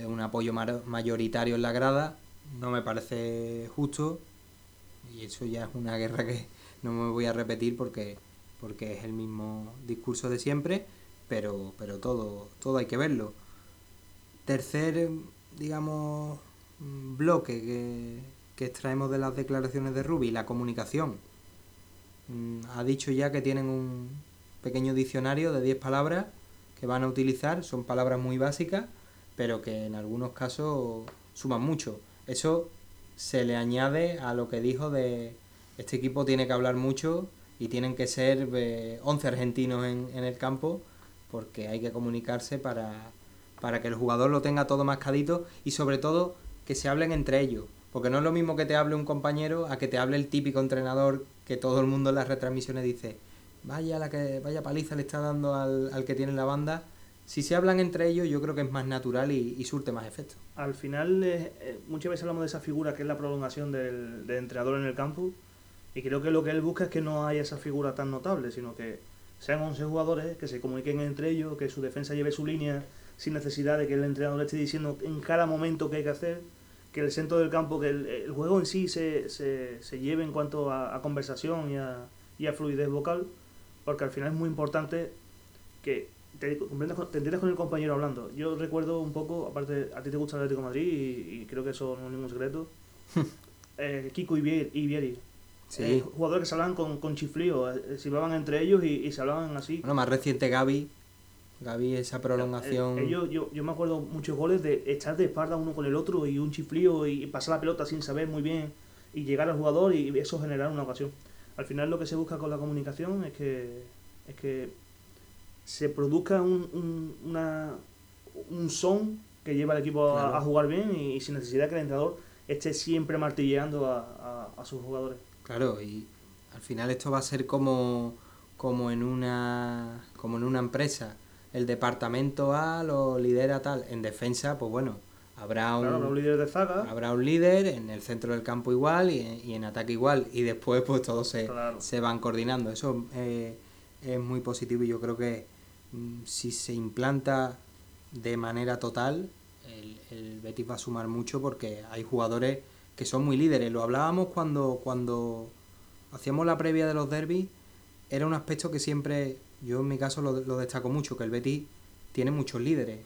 un apoyo mayoritario en la grada, no me parece justo y eso ya es una guerra que no me voy a repetir porque, porque es el mismo discurso de siempre, pero, pero todo, todo hay que verlo. Tercer, digamos, bloque que, que extraemos de las declaraciones de Ruby, la comunicación. Mm, ha dicho ya que tienen un pequeño diccionario de 10 palabras que van a utilizar, son palabras muy básicas, pero que en algunos casos suman mucho. Eso se le añade a lo que dijo de este equipo tiene que hablar mucho y tienen que ser 11 eh, argentinos en, en, el campo porque hay que comunicarse para, para que el jugador lo tenga todo mascadito y sobre todo que se hablen entre ellos. Porque no es lo mismo que te hable un compañero a que te hable el típico entrenador que todo el mundo en las retransmisiones dice, vaya la que vaya paliza le está dando al, al que tiene la banda. Si se hablan entre ellos, yo creo que es más natural y, y surte más efecto. Al final, eh, muchas veces hablamos de esa figura que es la prolongación del, del entrenador en el campo. Y creo que lo que él busca es que no haya esa figura tan notable, sino que sean 11 jugadores que se comuniquen entre ellos, que su defensa lleve su línea sin necesidad de que el entrenador le esté diciendo en cada momento qué hay que hacer que el centro del campo, que el, el juego en sí se, se, se, lleve en cuanto a, a conversación y a, y a, fluidez vocal, porque al final es muy importante que te, te entiendas con el compañero hablando. Yo recuerdo un poco, aparte, a ti te gusta el Atlético de Madrid y, y creo que eso no es ningún secreto, eh, Kiko y Vieri. Sí. Eh, jugadores que se hablaban con, con chiflío, eh, se hablaban entre ellos y, y, se hablaban así. Bueno, más reciente Gaby, Gaby, esa prolongación. Eh, eh, yo, yo, yo, me acuerdo muchos goles de echar de espalda uno con el otro y un chiflío y pasar la pelota sin saber muy bien y llegar al jugador y eso generar una ocasión. Al final lo que se busca con la comunicación es que, es que se produzca un, un, una, un son que lleva al equipo claro. a, a, jugar bien y, y, sin necesidad que el entrenador esté siempre martilleando a, a, a sus jugadores. Claro, y al final esto va a ser como, como, en, una, como en una empresa el departamento A lo lidera tal. En defensa, pues bueno, habrá un, claro, habrá un líder de zaga. Habrá un líder, en el centro del campo igual y, y en ataque igual. Y después, pues todos se, claro. se van coordinando. Eso eh, es muy positivo y yo creo que si se implanta de manera total, el, el Betis va a sumar mucho porque hay jugadores que son muy líderes. Lo hablábamos cuando, cuando hacíamos la previa de los derbis. Era un aspecto que siempre yo en mi caso lo, lo destaco mucho, que el Betis tiene muchos líderes.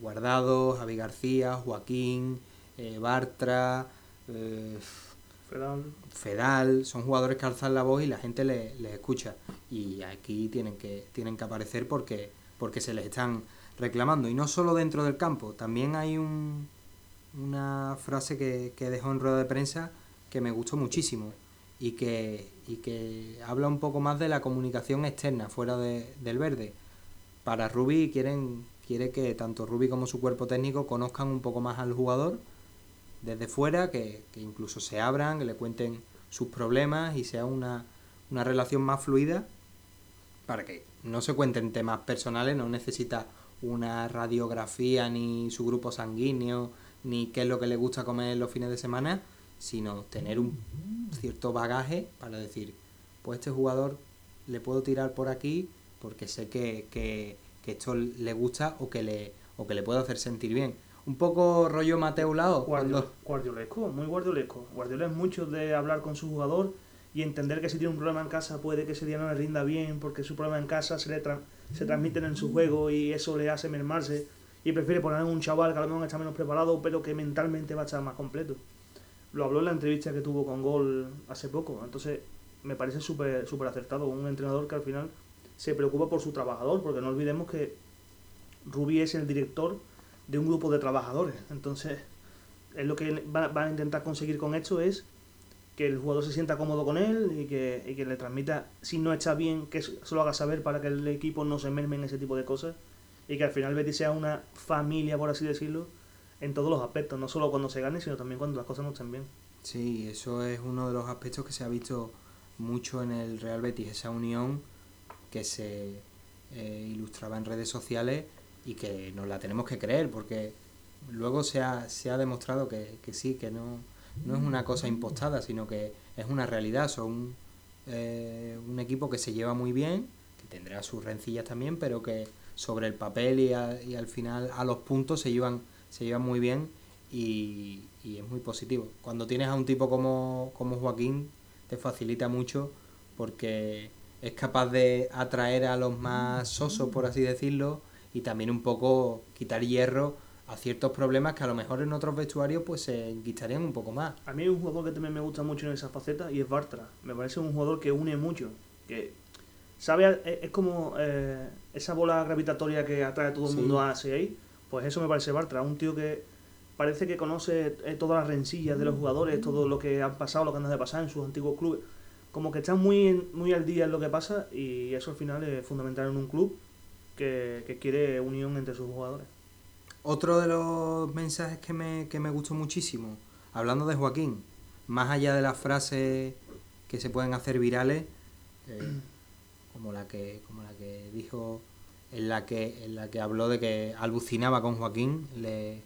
Guardado, Javi García, Joaquín, eh, Bartra, eh, Fedal. Fedal, son jugadores que alzan la voz y la gente les le escucha. Y aquí tienen que, tienen que aparecer porque, porque se les están reclamando. Y no solo dentro del campo, también hay un, una frase que, que dejó en rueda de prensa que me gustó muchísimo y que, y que habla un poco más de la comunicación externa fuera de, del verde. Para Ruby quieren, quiere que tanto Ruby como su cuerpo técnico conozcan un poco más al jugador desde fuera, que, incluso se abran, que le cuenten sus problemas y sea una, una relación más fluida para que no se cuenten temas personales, no necesita una radiografía ni su grupo sanguíneo ni qué es lo que le gusta comer los fines de semana, sino tener un cierto bagaje para decir, pues este jugador le puedo tirar por aquí porque sé que, que, que esto le gusta o que le, o que le puedo hacer sentir bien. Un poco rollo Mateo Lao. Guardiol, Guardiolesco, muy guardiolesco. Guardiola es mucho de hablar con su jugador y entender que si tiene un problema en casa puede que ese día no le rinda bien porque su problema en casa se le se transmiten en su juego y eso le hace mermarse y prefiere poner a un chaval que a lo mejor está menos preparado pero que mentalmente va a estar más completo. Lo habló en la entrevista que tuvo con Gol hace poco, entonces me parece súper super acertado, un entrenador que al final se preocupa por su trabajador, porque no olvidemos que Rubí es el director de un grupo de trabajadores, entonces es lo que van a intentar conseguir con esto es que el jugador se sienta cómodo con él y que, y que le transmita, si no está bien, que se lo haga saber para que el equipo no se merme en ese tipo de cosas y que al final Betis sea una familia, por así decirlo, en todos los aspectos, no solo cuando se gane, sino también cuando las cosas no estén bien. Sí, eso es uno de los aspectos que se ha visto mucho en el Real Betis, esa unión que se eh, ilustraba en redes sociales y que nos la tenemos que creer, porque luego se ha, se ha demostrado que, que sí, que no, no es una cosa impostada, sino que es una realidad. Son eh, un equipo que se lleva muy bien, que tendrá sus rencillas también, pero que sobre el papel y, y al final a los puntos se llevan, se llevan muy bien y, y, es muy positivo. Cuando tienes a un tipo como, como Joaquín, te facilita mucho porque es capaz de atraer a los más sosos, por así decirlo, y también un poco quitar hierro a ciertos problemas que a lo mejor en otros vestuarios pues se enquistarían un poco más. A mí hay un jugador que también me gusta mucho en esa faceta y es Bartra. Me parece un jugador que une mucho, que sabe es como eh, esa bola gravitatoria que atrae a todo el mundo a ahí, pues eso me parece Bartra, un tío que parece que conoce eh, todas las rencillas de los jugadores, todo lo que han pasado, lo que han de pasar en sus antiguos clubes. Como que está muy, muy al día en lo que pasa y eso al final es fundamental en un club que, quiere unión entre sus jugadores. Otro de los mensajes que me, que me gustó muchísimo, hablando de Joaquín, más allá de las frases que se pueden hacer virales, eh, como la que, como la que dijo, en la que, en la que habló de que alucinaba con Joaquín, le,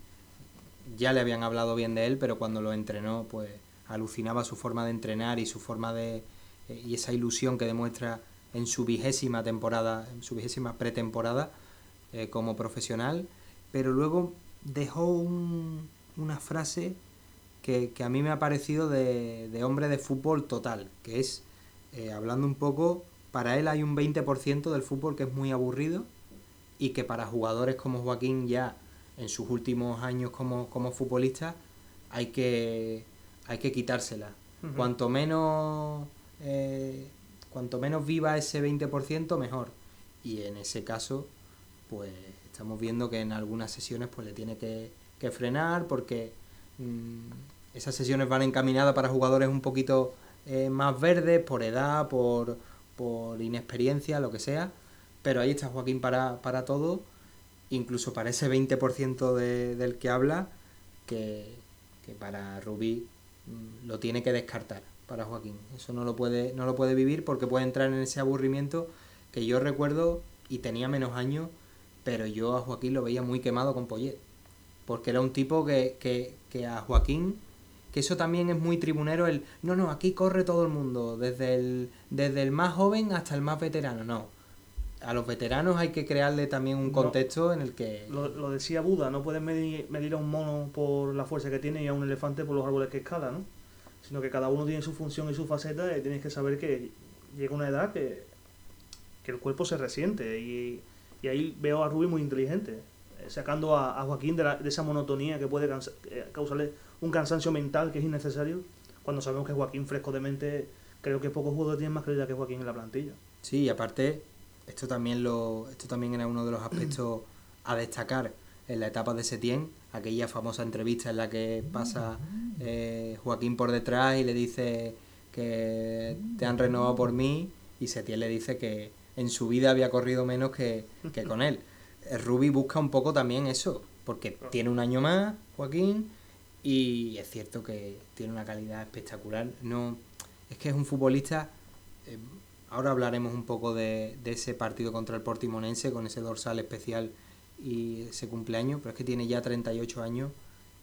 ya le habían hablado bien de él, pero cuando lo entrenó, pues alucinaba su forma de entrenar y su forma de eh, y esa ilusión que demuestra en su vigésima temporada, en su vigésima pretemporada eh, como profesional pero luego dejó una frase que, a mí me ha parecido de, hombre de fútbol total, que es, eh, hablando un poco, para él hay un 20% del fútbol que es muy aburrido y que para jugadores como Joaquín ya en sus últimos años como, como futbolista hay que, hay que quitársela. Cuanto menos... Eh, cuanto menos viva ese 20%, mejor. Y en ese caso, pues Estamos viendo que en algunas sesiones pues le tiene que, frenar porque mm, esas sesiones van encaminadas para jugadores un poquito eh, más verdes, por edad, por, por inexperiencia, lo que sea. Pero ahí está Joaquín para, para todo, incluso para ese 20% de, del que habla, que, que para Rubí mm, lo tiene que descartar para Joaquín. Eso no lo puede, no lo puede vivir porque puede entrar en ese aburrimiento que yo recuerdo y tenía menos años pero yo a Joaquín lo veía muy quemado con Poyet. Porque era un tipo que, que, que a Joaquín, que eso también es muy tribunero, el, no, no, aquí corre todo el mundo, desde el, desde el más joven hasta el más veterano, no. A los veteranos hay que crearle también un contexto en el que... Lo, decía Buda, no puedes medir, medir, a un mono por la fuerza que tiene y a un elefante por los árboles que escala, ¿no? Sino que cada uno tiene su función y su faceta y tienes que saber que llega una edad que, que el cuerpo se resiente y ahí veo a Rubí muy inteligente, eh, sacando a, Joaquín de, esa monotonía que puede eh, causarle un cansancio mental que es innecesario, cuando sabemos que Joaquín fresco de mente, creo que pocos jugadores tienen más calidad que Joaquín en la plantilla. Sí, y aparte, esto también, lo, esto también era uno de los aspectos a destacar en la etapa de Setién, aquella famosa entrevista en la que pasa eh, Joaquín por detrás y le dice que te han renovado por mí y Setién le dice que, en su vida había corrido menos que, con él. Ruby busca un poco también eso, porque tiene un año más, Joaquín, y es cierto que tiene una calidad espectacular. No, es que es un futbolista. eh, ahora hablaremos un poco de, de ese partido contra el Portimonense con ese dorsal especial y ese cumpleaños, pero es que tiene ya 38 años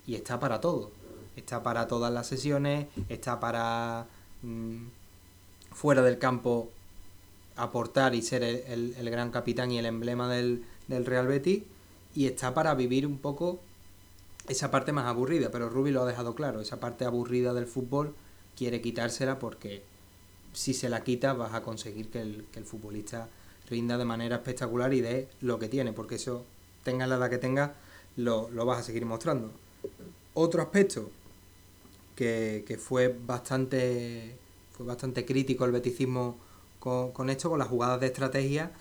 y está para todo. Está para todas las sesiones, está para mm, fuera del campo aportar y ser el, gran capitán y el emblema del, del Real Betis y está para vivir un poco esa parte más aburrida, pero Rubi lo ha dejado claro, esa parte aburrida del fútbol quiere quitársela porque si se la quita vas a conseguir que el, que el futbolista rinda de manera espectacular y dé lo que tiene, porque eso, tenga la edad que tenga, lo, lo vas a seguir mostrando. Otro aspecto que, que fue bastante fue bastante crítico el beticismo con, con esto, con las jugadas de estrategia,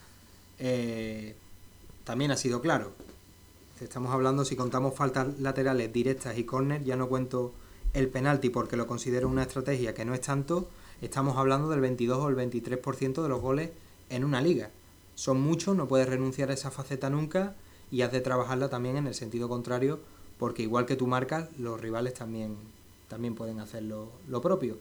eh, también ha sido claro. Estamos hablando, si contamos faltas laterales directas y córner, ya no cuento el penalti porque lo considero una estrategia que no es tanto, estamos hablando del 22 o el 23% de los goles en una liga. Son muchos, no puedes renunciar a esa faceta nunca y has de trabajarla también en el sentido contrario, porque igual que tú marcas, los rivales también, también pueden hacer lo, lo propio.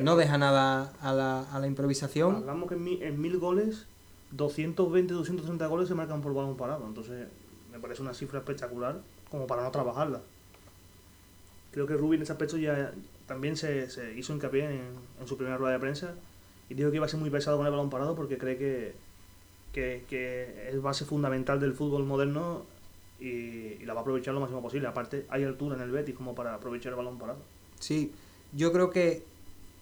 No deja nada a la, a la improvisación. Hablamos que en, mi- en mil goles, 220, 230 goles se marcan por balón parado. Entonces, me parece una cifra espectacular como para no trabajarla. Creo que Rubin en ese aspecto ya también se, se hizo hincapié en, en su primera rueda de prensa y dijo que iba a ser muy pesado con el balón parado porque cree que, que, que es base fundamental del fútbol moderno y, la va a aprovechar lo máximo posible. Aparte, hay altura en el Betis como para aprovechar el balón parado. Sí, yo creo que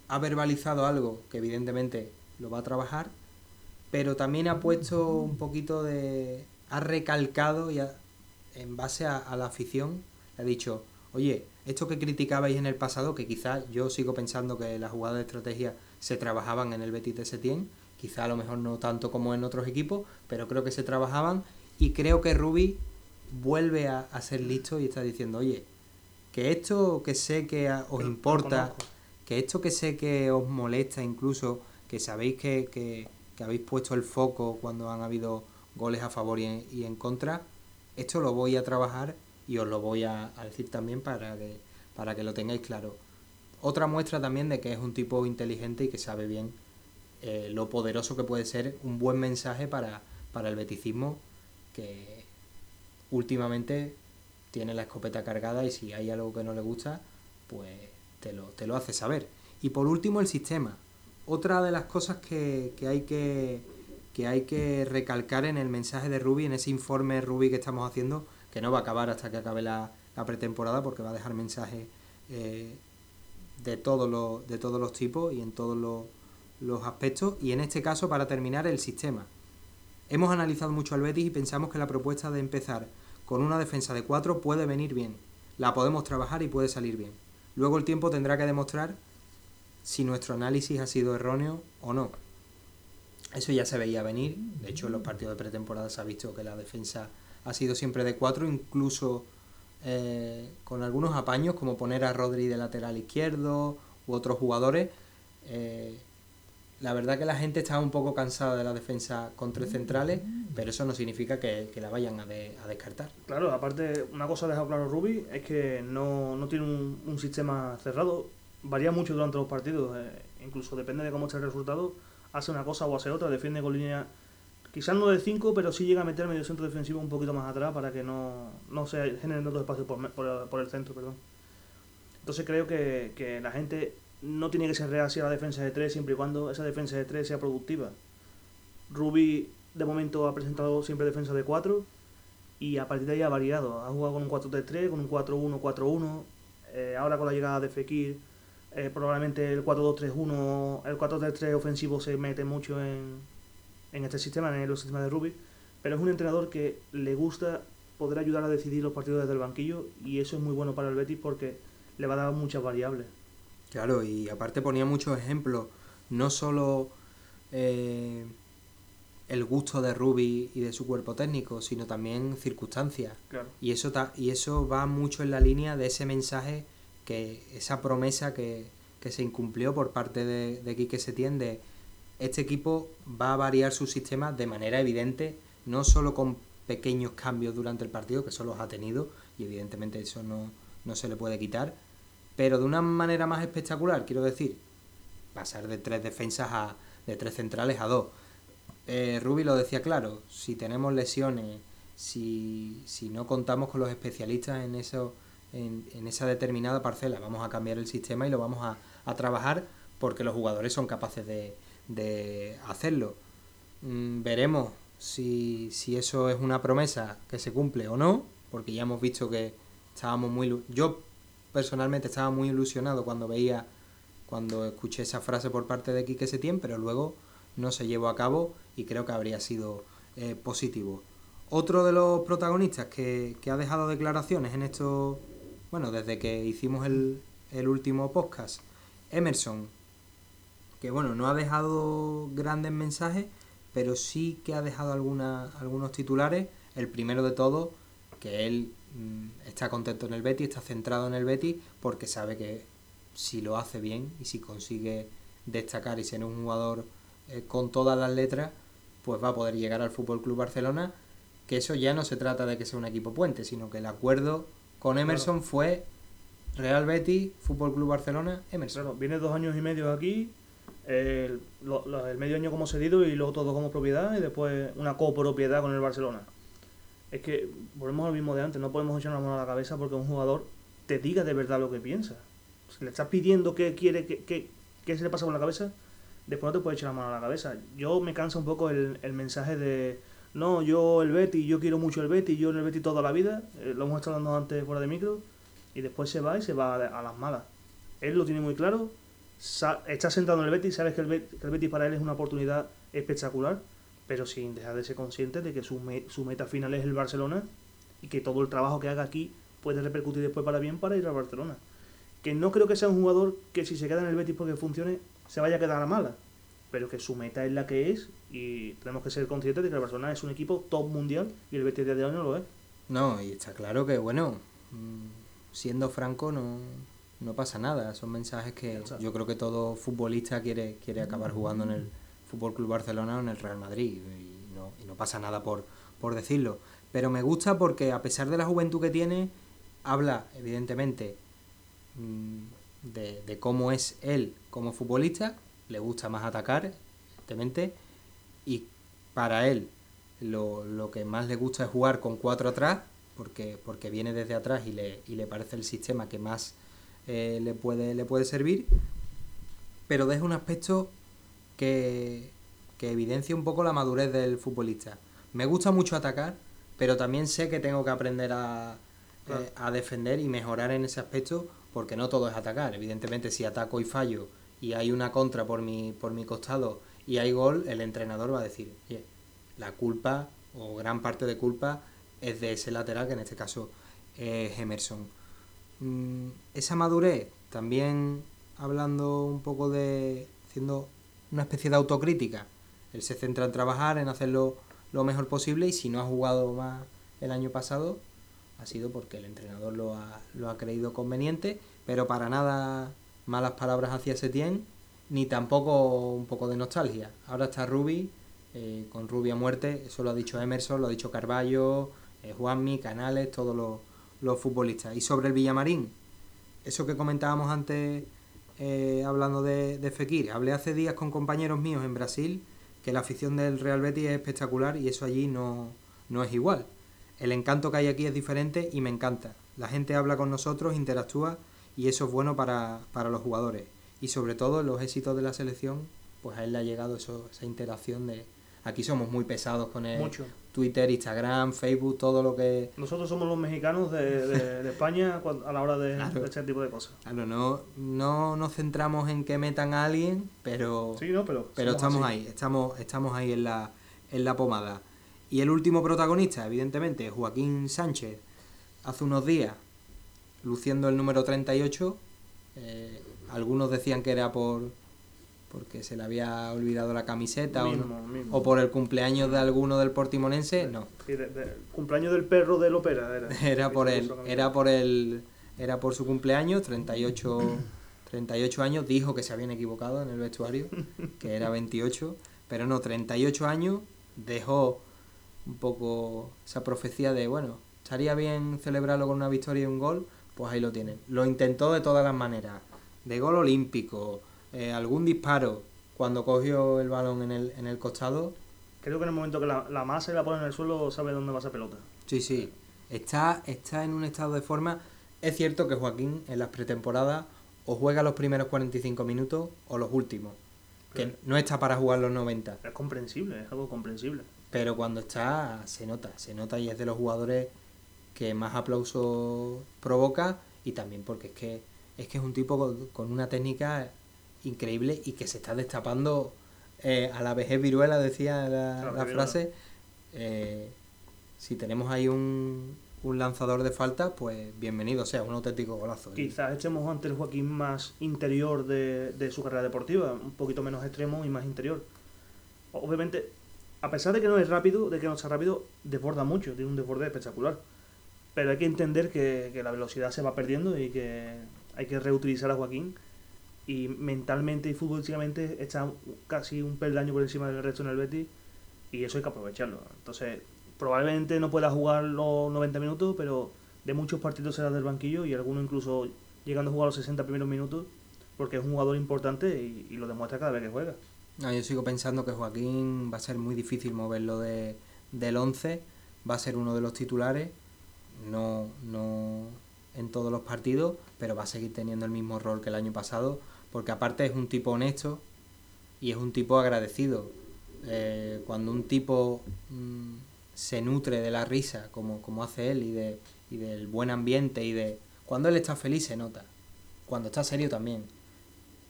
ha verbalizado algo que evidentemente lo va a trabajar, pero también ha puesto un poquito de... ha recalcado y en base a, a la afición, ha dicho, oye, esto que criticabais en el pasado, que quizás yo sigo pensando que las jugadas de estrategia se trabajaban en el Betis de Setién, quizá a lo mejor no tanto como en otros equipos, pero creo que se trabajaban y creo que Rubi vuelve a, a ser listo y está diciendo, oye, que esto que sé que a- os importa, que esto que sé que os molesta incluso, que sabéis que, que- que habéis puesto el foco cuando han habido goles a favor y en, y en contra, esto lo voy a trabajar y os lo voy a, a decir también para que, para que lo tengáis claro. Otra muestra también de que es un tipo inteligente y que sabe bien eh, lo poderoso que puede ser un buen mensaje para, para el beticismo que últimamente tiene la escopeta cargada y si hay algo que no le gusta, pues te lo, te lo hace saber. Y por último, el sistema. Otra de las cosas que, que hay que, que hay que recalcar en el mensaje de Ruby, en ese informe Ruby que estamos haciendo, que no va a acabar hasta que acabe la, la pretemporada, porque va a dejar mensajes eh, de, todos los, de todos los tipos y en todos los, los aspectos. Y en este caso, para terminar, el sistema. Hemos analizado mucho al Betis y pensamos que la propuesta de empezar con una defensa de 4 puede venir bien. La podemos trabajar y puede salir bien. Luego el tiempo tendrá que demostrar si nuestro análisis ha sido erróneo o no. Eso ya se veía venir. De hecho, en los partidos de pretemporada se ha visto que la defensa ha sido siempre de 4, incluso eh, con algunos apaños, como poner a Rodri de lateral izquierdo u otros jugadores. Eh, la verdad que la gente estaba un poco cansada de la defensa con tres centrales, pero eso no significa que, que la vayan a, de- a descartar. Claro, aparte, una cosa ha dejado claro Ruby es que no, no tiene un, un sistema cerrado. Varía mucho durante los partidos, eh, incluso depende de cómo esté el resultado. Hace una cosa o hace otra, defiende con línea, quizás no de 5, pero sí llega a meter medio centro defensivo un poquito más atrás para que no, no se generen otros espacios por, por, por el centro. perdón. Entonces creo que, que la gente no tiene que ser reacia a la defensa de 3 siempre y cuando esa defensa de 3 sea productiva. Ruby de momento ha presentado siempre defensa de 4 y a partir de ahí ha variado. Ha jugado con un 4-3-3, con un 4-1-4-1. eh, ahora con la llegada de Fekir, eh, probablemente el 4-2-3-1, el 4-3-3 ofensivo se mete mucho en, en este sistema, en los sistemas de Ruby. Pero es un entrenador que le gusta poder ayudar a decidir los partidos desde el banquillo y eso es muy bueno para el Betis porque le va a dar muchas variables. Claro, y aparte ponía muchos ejemplos, no solo eh, el gusto de Ruby y de su cuerpo técnico, sino también circunstancias. Claro. Y eso, ta- y eso va mucho en la línea de ese mensaje, que esa promesa que, que se incumplió por parte de, de Quique Setién de este equipo va a variar su sistema de manera evidente, no solo con pequeños cambios durante el partido, que eso los ha tenido, y evidentemente eso no, no se le puede quitar, pero de una manera más espectacular, quiero decir, pasar de tres defensas a de tres centrales a dos. Eh, lo decía claro, si tenemos lesiones, si, si no contamos con los especialistas en eso, en, en, esa determinada parcela, vamos a cambiar el sistema y lo vamos a, a trabajar porque los jugadores son capaces de, de hacerlo. Mm, veremos si, si eso es una promesa que se cumple o no, porque ya hemos visto que estábamos muy... Yo personalmente estaba muy ilusionado cuando veía, cuando escuché esa frase por parte de Quique Setién, pero luego no se llevó a cabo y creo que habría sido eh, positivo. Otro de los protagonistas que, que, ha dejado declaraciones en esto, bueno, desde que hicimos el, el último podcast, Emerson, que bueno, no ha dejado grandes mensajes, pero sí que ha dejado alguna, algunos titulares. El primero de todo, que él está contento en el Betis, está centrado en el Betis, porque sabe que si lo hace bien y si consigue destacar y ser un jugador eh, con todas las letras, pues va a poder llegar al Fútbol Club Barcelona. Que eso ya no se trata de que sea un equipo puente, sino que el acuerdo con Emerson claro. fue Real Betis, Fútbol Club Barcelona, Emerson. Claro, viene dos años y medio aquí, el, lo, lo, el, medio año como cedido y luego todo como propiedad y después una copropiedad con el Barcelona. Es que volvemos al mismo de antes, no podemos echar una mano a la cabeza porque un jugador te diga de verdad lo que piensa. Si le estás pidiendo que quiere, que, que, que se le pasa por la cabeza, después no te puedes echar la mano a la cabeza. Yo me cansa un poco el, el mensaje de no, yo el Betty, yo quiero mucho el Betty, yo en el Betty toda la vida, eh, lo hemos estado hablando antes fuera de micro, y después se va y se va a, a las malas. Él lo tiene muy claro, está sentado en el Betis, sabes que el, Betis, que el Betis para él es una oportunidad espectacular, pero sin dejar de ser consciente de que su, me, su meta final es el Barcelona y que todo el trabajo que haga aquí puede repercutir después para bien para ir al Barcelona. Que no creo que sea un jugador que si se queda en el Betis porque funcione, se vaya a quedar a la mala, pero que su meta es la que es y tenemos que ser conscientes de que el Barcelona es un equipo top mundial y el Betis de hoy no lo es. No, y está claro que, bueno, siendo franco, no, no pasa nada. Son mensajes que yo creo que todo futbolista quiere, quiere acabar jugando en el Fútbol Club Barcelona o en el Real Madrid. Y no, y no pasa nada por, por decirlo. Pero me gusta porque a pesar de la juventud que tiene, habla, evidentemente, de, de cómo es él como futbolista. Le gusta más atacar, evidentemente. Y para él, lo, lo que más le gusta es jugar con cuatro atrás, porque, porque viene desde atrás y le, y le parece el sistema que más eh, le, puede, le puede servir, pero deja un aspecto que, que evidencia un poco la madurez del futbolista. Me gusta mucho atacar, pero también sé que tengo que aprender a, claro. eh, a defender y mejorar en ese aspecto, porque no todo es atacar. Evidentemente, si ataco y fallo y hay una contra por mi, por mi costado y hay gol, el entrenador va a decir, la culpa o gran parte de culpa es de ese lateral, que en este caso es Emerson. Mm, esa madurez, también hablando un poco de, haciendo una especie de autocrítica, él se centra en trabajar, en hacerlo lo mejor posible y si no ha jugado más el año pasado, ha sido porque el entrenador lo ha, lo ha creído conveniente, pero para nada malas palabras hacia Setién, ni tampoco un poco de nostalgia. Ahora está Ruby, eh, con Ruby a muerte, eso lo ha dicho Emerson, lo ha dicho Carballo, eh, Juanmi, Canales, todos los, los, futbolistas. Y sobre el Villamarín, eso que comentábamos antes eh, hablando de, de, Fekir, hablé hace días con compañeros míos en Brasil que la afición del Real Betis es espectacular y eso allí no, no es igual. El encanto que hay aquí es diferente y me encanta. La gente habla con nosotros, interactúa y eso es bueno para, para los jugadores. Y sobre todo los éxitos de la selección, pues a él le ha llegado eso, esa interacción de, aquí somos muy pesados con el Mucho. Twitter, Instagram, Facebook, todo lo que... Nosotros somos los mexicanos de, de, de España a la hora de, Claro. de este tipo de cosas. Claro, no, no nos centramos en que metan a alguien, pero, Sí, ¿no? Pero, pero estamos así. ahí, estamos, estamos ahí en la, en la pomada. Y el último protagonista, evidentemente, Joaquín Sánchez, hace unos días, luciendo el número 38, eh, algunos decían que era por porque se le había olvidado la camiseta o, no- Mismo, mismo. o por el cumpleaños de alguno del portimonense, no. Sí, de- de- cumpleaños del perro del ópera era. Era por la era por el, era por su cumpleaños, 38, 38 años, dijo que se habían equivocado en el vestuario, que era 28, pero no, 38 años, dejó un poco esa profecía de, bueno, estaría bien celebrarlo con una victoria y un gol, Pues ahí lo tienen. Lo intentó de todas las maneras. De gol olímpico, eh, algún disparo cuando cogió el balón en el, en el costado. Creo que en el momento que la, la masa y la pone en el suelo sabe dónde va esa pelota. Sí, sí. Está, está en un estado de forma. Es cierto que Joaquín en las pretemporadas o juega los primeros 45 minutos o los últimos. Que no está para jugar los 90. Es comprensible, es algo comprensible. Pero cuando está, se nota, se nota y es de los jugadores que más aplausos provoca y también porque es que es que es un tipo con una técnica increíble y que se está destapando eh, a la vejez viruela, decía la, frase. Eh, si tenemos ahí un, un lanzador de falta, pues bienvenido sea, un auténtico golazo. ¿eh? Quizás echemos ante el Joaquín más interior de, de su carrera deportiva, un poquito menos extremo y más interior. Obviamente, a pesar de que no es rápido, de que no sea rápido, desborda mucho, tiene un desborde espectacular. Pero hay que entender que, que la velocidad se va perdiendo y que hay que reutilizar a Joaquín. Y mentalmente y futbolísticamente está casi un peldaño por encima del resto en el Betis y eso hay que aprovecharlo. Entonces, probablemente no pueda jugar los 90 minutos, pero de muchos partidos será del banquillo y algunos incluso llegando a jugar los 60 primeros minutos porque es un jugador importante y, lo demuestra cada vez que juega. Yo sigo pensando que Joaquín va a ser muy difícil moverlo de, del 11, va a ser uno de los titulares, no, no en todos los partidos, pero va a seguir teniendo el mismo rol que el año pasado, porque aparte es un tipo honesto y es un tipo agradecido. Eh, cuando un tipo mm, se nutre de la risa, como, como hace él, y, de, y del buen ambiente, y de... Cuando él está feliz se nota, cuando está serio también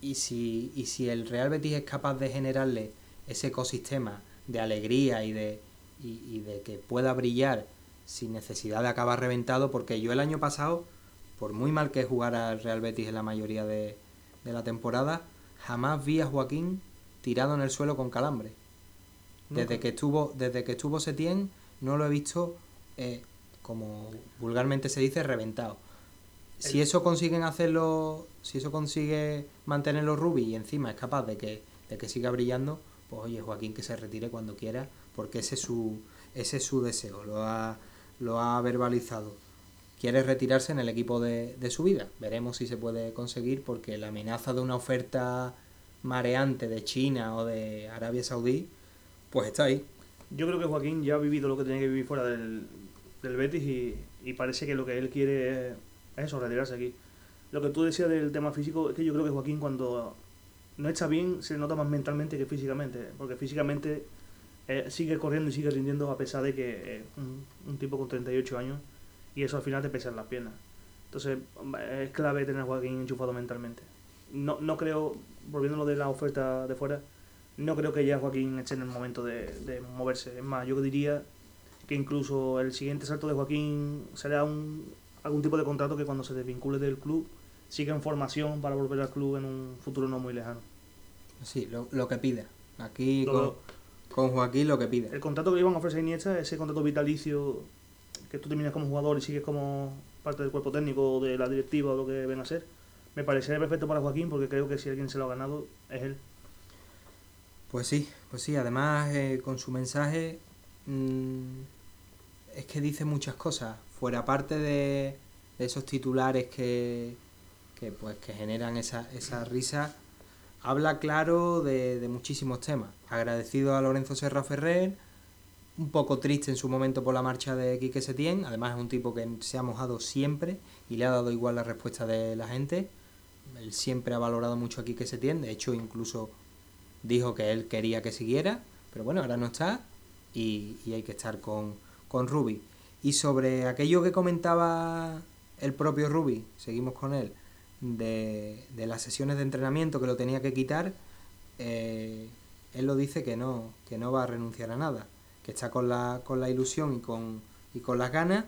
y si, y si el Real Betis es capaz de generarle ese ecosistema de alegría y de, y, y de que pueda brillar sin necesidad de acabar reventado, porque yo el año pasado, por muy mal que jugara el Real Betis en la mayoría de, de la temporada, jamás vi a Joaquín tirado en el suelo con calambre. Desde que estuvo, desde que estuvo Setién, no lo he visto, eh, como vulgarmente se dice, reventado. Si eso consiguen hacerlo, si eso consigue mantenerlo Rubi y encima es capaz de que, de que siga brillando, pues oye, Joaquín que se retire cuando quiera, porque ese es su, ese es su deseo, lo ha, lo ha verbalizado. Quiere retirarse en el equipo de, de su vida. Veremos si se puede conseguir, porque la amenaza de una oferta mareante de China o de Arabia Saudí, pues está ahí. Yo creo que Joaquín ya ha vivido lo que tenía que vivir fuera del, del Betis y, y parece que lo que él quiere es eso, retirarse aquí. Lo que tú decías del tema físico es que yo creo que Joaquín cuando no está bien se nota más mentalmente que físicamente, porque físicamente eh, sigue corriendo y sigue rindiendo a pesar de que es un, un tipo con 38 años y eso al final te pesa en las piernas. Entonces es clave tener a Joaquín enchufado mentalmente. No, no creo, volviendo a lo de la oferta de fuera, no creo que ya Joaquín esté en el momento de, de moverse. Es más, yo diría que incluso el siguiente salto de Joaquín será un, algún tipo de contrato que cuando se desvincule del club siga en formación para volver al club en un futuro no muy lejano. Sí, lo, lo que pida. Aquí Lo- con, con Joaquín lo que pida. El contrato que le iban a ofrecer a Iniesta, ese contrato vitalicio que tú terminas como jugador y sigues como parte del cuerpo técnico, de la directiva o lo que ven a ser, me parecería perfecto para Joaquín porque creo que si alguien se lo ha ganado es él. Pues sí, pues sí, además eh, con su mensaje mm, es que dice muchas cosas, fuera parte de, de esos titulares que, que, pues, que generan esa, esa risa, habla claro de, de muchísimos temas. Agradecido a Lorenzo Serra Ferrer, un poco triste en su momento por la marcha de Quique Setién, además es un tipo que se ha mojado siempre y le ha dado igual la respuesta de la gente. Él siempre ha valorado mucho a Quique Setién, de hecho incluso dijo que él quería que siguiera, pero bueno, ahora no está y, hay que estar con, con Ruby. Y sobre aquello que comentaba el propio Ruby, seguimos con él, de, de las sesiones de entrenamiento que lo tenía que quitar, eh, él lo dice que no, que no va a renunciar a nada, que está con la, con la ilusión y con, y con las ganas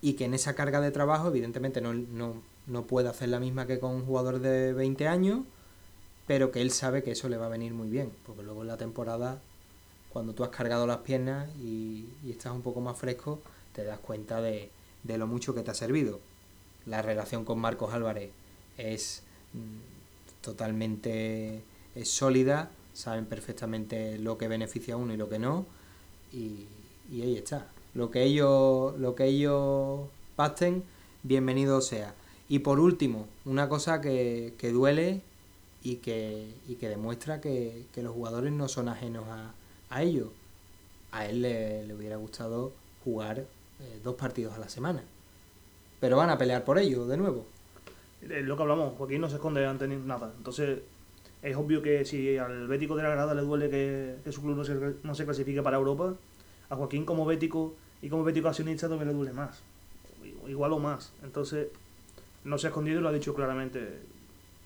y que en esa carga de trabajo evidentemente no, no, no puede hacer la misma que con un jugador de 20 años, pero que él sabe que eso le va a venir muy bien, porque luego en la temporada, cuando tú has cargado las piernas y, estás un poco más fresco, te das cuenta de, de lo mucho que te ha servido. La relación con Marcos Álvarez es mm, totalmente es sólida, saben perfectamente lo que beneficia a uno y lo que no, y, y ahí está. Lo que ellos, lo que ellos pacten, bienvenido sea. Y por último, una cosa que, que duele y que, y que demuestra que, que, los jugadores no son ajenos a, a ello. A él le, le hubiera gustado jugar eh, dos partidos a la semana. Pero van a pelear por ello, de nuevo. Es lo que hablamos, Joaquín no se esconde ante nada. Entonces, es obvio que si al Bético de la Grada le duele que, que su club no se, no se clasifique para Europa, a Joaquín como Bético y como Bético accionista también le duele más. Igual o más. Entonces, no se ha escondido y lo ha dicho claramente.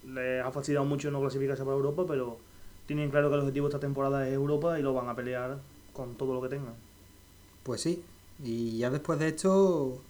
Le ha fastidiado mucho no clasificarse para Europa, pero tienen claro que el objetivo de esta temporada es Europa y lo van a pelear con todo lo que tengan. Pues sí, y ya después de esto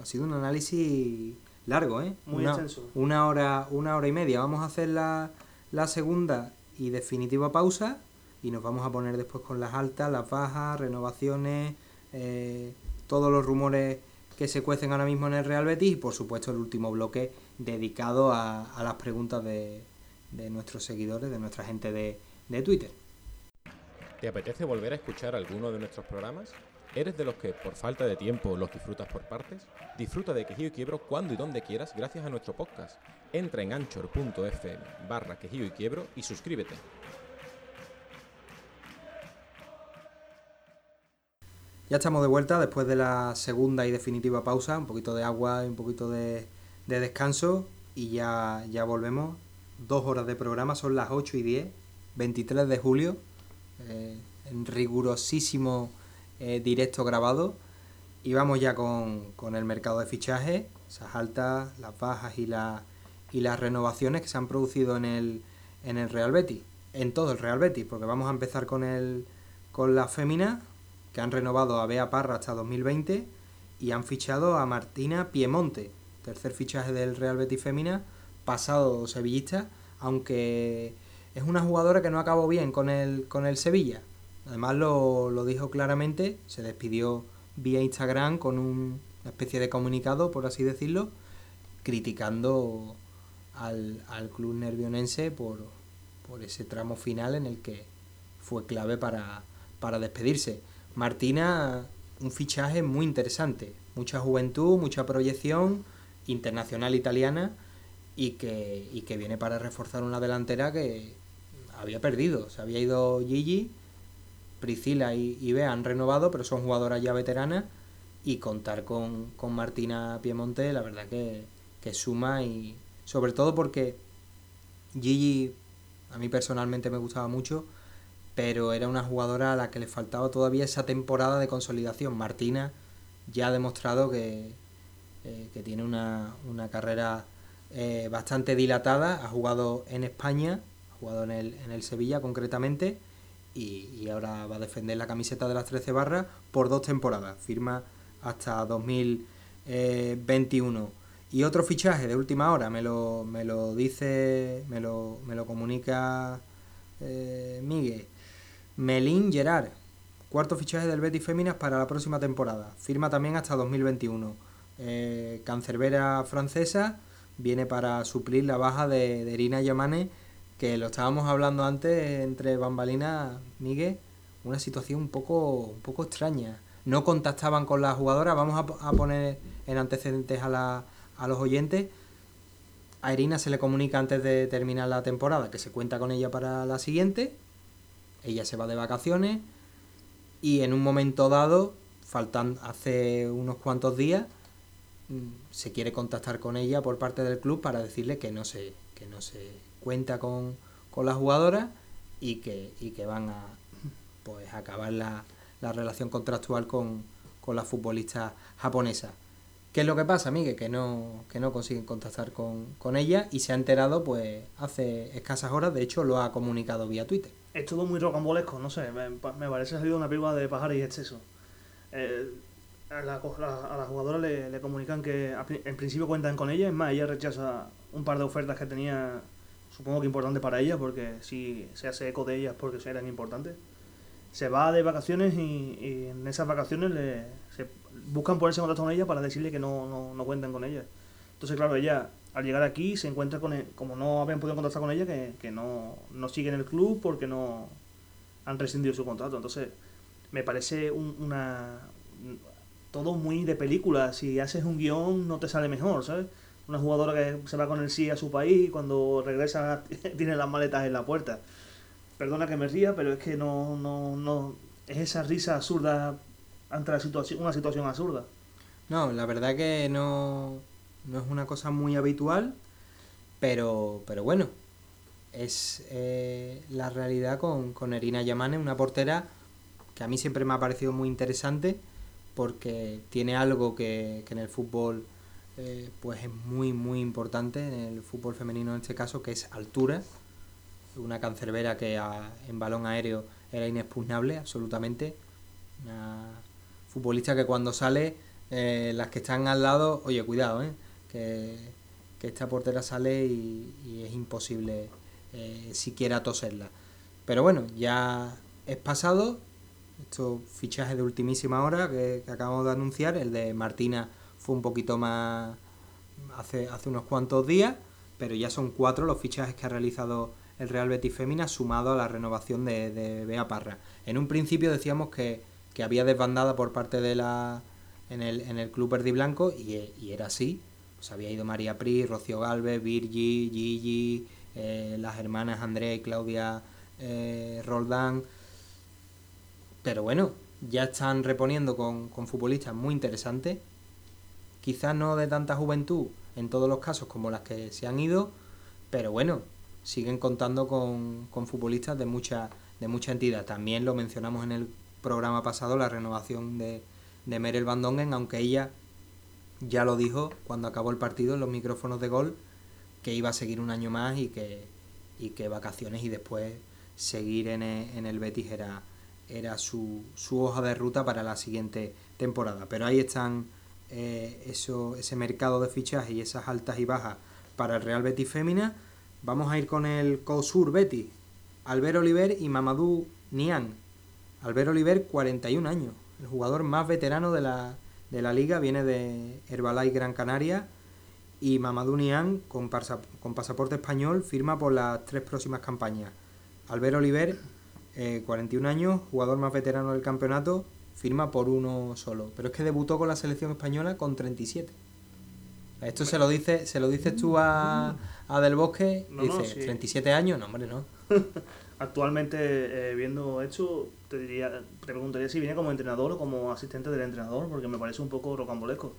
ha sido un análisis largo, ¿eh? Muy una, extenso. Una hora, una hora y media. Vamos a hacer la, la segunda y definitiva pausa y nos vamos a poner después con las altas, las bajas, renovaciones, eh, todos los rumores que se cuecen ahora mismo en el Real Betis y por supuesto el último bloque dedicado a, a las preguntas de, de, nuestros seguidores, de nuestra gente de, de Twitter. ¿Te apetece volver a escuchar alguno de nuestros programas? ¿Eres de los que por falta de tiempo los disfrutas por partes? Disfruta de Quejío y Quiebro cuando y donde quieras gracias a nuestro podcast. Entra en anchor.fm barra Quejío y Quiebro y suscríbete. Ya estamos de vuelta después de la segunda y definitiva pausa, un poquito de agua y un poquito de, de descanso y ya, ya volvemos. Dos horas de programa, son las 8 y 10, 23 de julio, eh, en rigurosísimo eh, directo grabado. Y vamos ya con, con, el mercado de fichaje, esas altas, las bajas y, la, y las renovaciones que se han producido en el, en el Real Betis, en todo el Real Betis, porque vamos a empezar con, el, con la fémina, que han renovado a Bea Parra hasta 2020 y han fichado a Martina Piemonte, tercer fichaje del Real Betis Fémina, pasado sevillista, aunque es una jugadora que no acabó bien con el, con el Sevilla. Además lo, lo dijo claramente, se despidió vía Instagram con un, una especie de comunicado, por así decirlo, criticando al, al club nervionense por, por ese tramo final en el que fue clave para, para despedirse. Martina, un fichaje muy interesante, mucha juventud, mucha proyección, internacional italiana y que, y que viene para reforzar una delantera que había perdido. Se había ido Gigi, Priscila y, y han renovado, pero son jugadoras ya veteranas y contar con, con Martina Piemonte, la verdad que, que suma y sobre todo porque Gigi a mí personalmente me gustaba mucho pero era una jugadora a la que le faltaba todavía esa temporada de consolidación. Martina ya ha demostrado que, eh, que tiene una, una carrera eh, bastante dilatada, ha jugado en España, ha jugado en el, en el Sevilla concretamente, y, ahora va a defender la camiseta de las 13 barras por dos temporadas, firma hasta 2021. Y otro fichaje de última hora, me lo, me lo dice, me lo, me lo comunica eh, Miguel. Melín Gerard, cuarto fichaje del Betis Féminas para la próxima temporada. Firma también hasta 2021. Eh, cancerbera francesa viene para suplir la baja de, de Irina Yamane, que lo estábamos hablando antes entre bambalinas, Miguel, una situación un poco, un poco extraña. No contactaban con la jugadora, vamos a, a poner en antecedentes a, la, a los oyentes. A Irina se le comunica antes de terminar la temporada que se cuenta con ella para la siguiente. Ella se va de vacaciones y en un momento dado, faltan hace unos cuantos días, se quiere contactar con ella por parte del club para decirle que no se, que no se cuenta con, con la jugadora y que, y que van a pues acabar la, la relación contractual con, con la futbolista japonesa. ¿Qué es lo que pasa, Miguel? Que no, que no consiguen contactar con, con, ella y se ha enterado pues hace escasas horas, de hecho lo ha comunicado vía Twitter. Es todo muy rocambolesco, no sé, me, me parece salido una película de pájaros y exceso. Eh, a, la, a, jugadora le, comunican que en principio cuentan con ella, es más, ella rechaza un par de ofertas que tenía, supongo que importantes para ella, porque si se hace eco de ellas porque eran importantes. Se va de vacaciones y, en esas vacaciones le, buscan ponerse en contacto con ella para decirle que no, no, no cuentan con ella. Entonces, claro, ella al llegar aquí se encuentra con, el, como no habían podido contactar con ella, que, que no, no sigue en el club porque no han rescindido su contrato. Entonces, me parece un, una todo muy de película. Si haces un guion, no te sale mejor, ¿sabes? Una jugadora que se va con el sí a su país y cuando regresa tiene las maletas en la puerta. Perdona que me ría, pero es que no, no, no, es esa risa absurda ante la situación, una situación absurda. No, la verdad que no, no es una cosa muy habitual, pero, pero bueno, es eh, la realidad con, con Erina Yamane, una portera que a mí siempre me ha parecido muy interesante porque tiene algo que, que en el fútbol eh, pues es muy muy importante, en el fútbol femenino en este caso, que es altura. Una cancerbera que en balón aéreo era inexpugnable, absolutamente. Una futbolista que cuando sale, eh, las que están al lado, oye, cuidado, ¿eh? que, que esta portera sale y, es imposible siquiera toserla. Pero bueno, ya es pasado. Estos fichajes de ultimísima hora que, acabamos de anunciar, el de Martina fue un poquito más hace, hace unos cuantos días, pero ya son cuatro los fichajes que ha realizado el Real Betis Fémina sumado a la renovación de, Bea Parra. En un principio decíamos que, que había desbandada por parte de la en el, en el club verde y blanco y, y era así. Pues había ido María Pri, Rocío Galvez, Virgi, Gigi, eh, las hermanas Andrea y Claudia eh, Roldán. Pero bueno, ya están reponiendo con, con futbolistas muy interesantes. Quizás no de tanta juventud en todos los casos como las que se han ido, pero bueno, siguen contando con, con futbolistas de mucha, de mucha entidad. También lo mencionamos en el programa pasado, la renovación de, de Merel Van Dongen, aunque ella ya lo dijo cuando acabó el partido en los micrófonos de gol, que iba a seguir un año más y que, y que vacaciones y después seguir en el, en el Betis era, era su, su, hoja de ruta para la siguiente temporada. Pero ahí están eh, eso, ese mercado de fichajes y esas altas y bajas para el Real Betis Fémina. Vamos a ir con el COSUR Betis, Albert Oliver y Mamadou Nian. Albert Oliver, 41 años, el jugador más veterano de la, de la liga, viene de Herbalife Gran Canaria y Mamadou Nian, con, con pasaporte español, firma por las tres próximas campañas. Albert Oliver, 41 eh, años, jugador más veterano del campeonato, firma por uno solo. Pero es que debutó con la selección española con 37. Esto se lo dice, se lo dices tú a, a Del Bosque, dice, 37 años, no hombre, no. Actualmente, eh, viendo esto, te diría, te preguntaría si viene como entrenador o como asistente del entrenador, porque me parece un poco rocambolesco.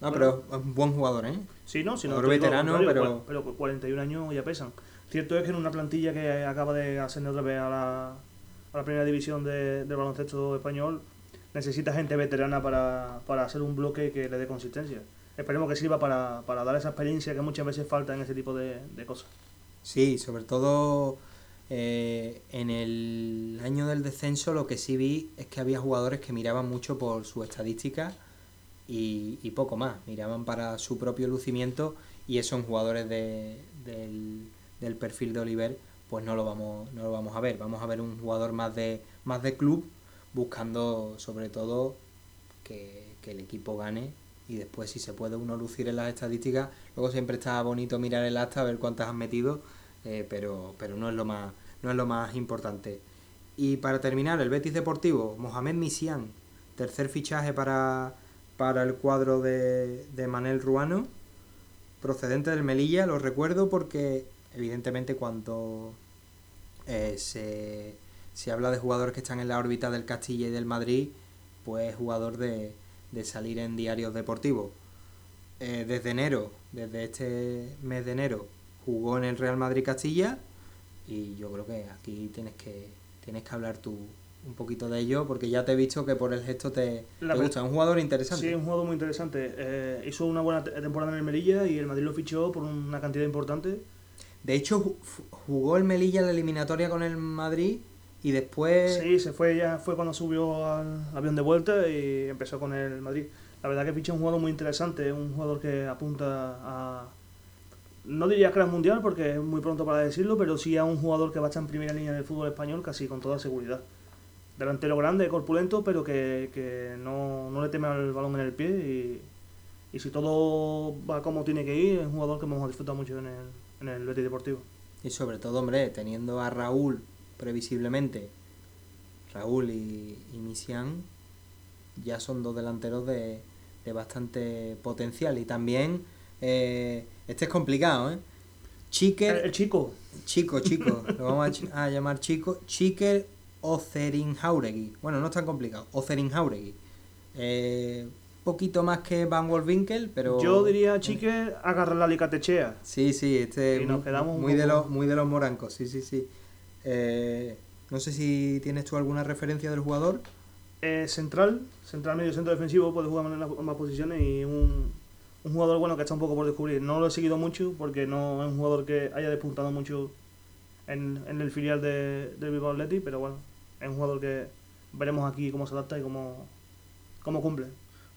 No, pero es un buen jugador, ¿eh? Sí, no, si no. veterano, pero... pero 41 años ya pesan. Cierto es que en una plantilla que acaba de ascender otra vez a la, a la primera división de, del baloncesto español, necesita gente veterana para, para hacer un bloque que le dé consistencia. Esperemos que sirva para, para dar esa experiencia que muchas veces falta en ese tipo de, de cosas. Sí, sobre todo eh, en el año del descenso lo que sí vi es que había jugadores que miraban mucho por su estadística y, poco más, miraban para su propio lucimiento y esos jugadores de, del, perfil de Oliver pues no lo vamos no lo vamos a ver, vamos a ver un jugador más de más de club buscando sobre todo que, que el equipo gane y después si se puede uno lucir en las estadísticas, luego siempre está bonito mirar el acta, ver cuántas han metido eh, pero, pero no, es lo más, no es lo más importante. Y para terminar, el Betis Deportivo, Mohamed Misian, tercer fichaje para, para el cuadro de, de Manel Ruano, procedente del Melilla, lo recuerdo porque evidentemente cuando eh, se, se, habla de jugadores que están en la órbita del Castilla y del Madrid, pues jugador de, de salir en diarios deportivos. Eh, desde enero, desde este mes de enero, jugó en el Real Madrid Castilla y yo creo que aquí tienes que tienes que hablar tú un poquito de ello porque ya te he visto que por el gesto te, gusta. Es un jugador interesante. Sí, es un jugador muy interesante. Eh, hizo una buena temporada en el Melilla y el Madrid lo fichó por una cantidad importante. De hecho, jugó el Melilla la eliminatoria con el Madrid y después... Sí, se fue ya fue cuando subió al avión de vuelta y empezó con el Madrid. La verdad que fichó un jugador muy interesante, un jugador que apunta a no diría crack mundial porque es muy pronto para decirlo, pero sí a un jugador que va a estar en primera línea del fútbol español casi con toda seguridad. Delantero grande, corpulento, pero que, que no, no, le teme al balón en el pie y, y, si todo va como tiene que ir, es un jugador que vamos a disfrutar mucho en el, en el Betis Deportivo. Y sobre todo, hombre, teniendo a Raúl previsiblemente, Raúl y, y Misian, ya son dos delanteros de, de bastante potencial y también Eh, este es complicado, ¿eh? Chiker, El, el chico. chico, chico, lo vamos a, a llamar chico, Chiker Ozerinjauregui. Bueno, no es tan complicado, Ozerinjauregui. Eh, poquito más que Van Wolfwinkel, pero... Yo diría, chique, agarra la alicatechea. Sí, sí, este Y nos quedamos un muy, de los, muy de los morancos, sí, sí, sí. Eh, no sé si tienes tú alguna referencia del jugador. Eh, central, central medio centro defensivo, puede jugar en ambas posiciones y un, un jugador bueno que está un poco por descubrir. No lo he seguido mucho porque no es un jugador que haya despuntado mucho en, en el filial de, del Bilbao pero bueno, es un jugador que veremos aquí cómo se adapta y cómo, cómo cumple.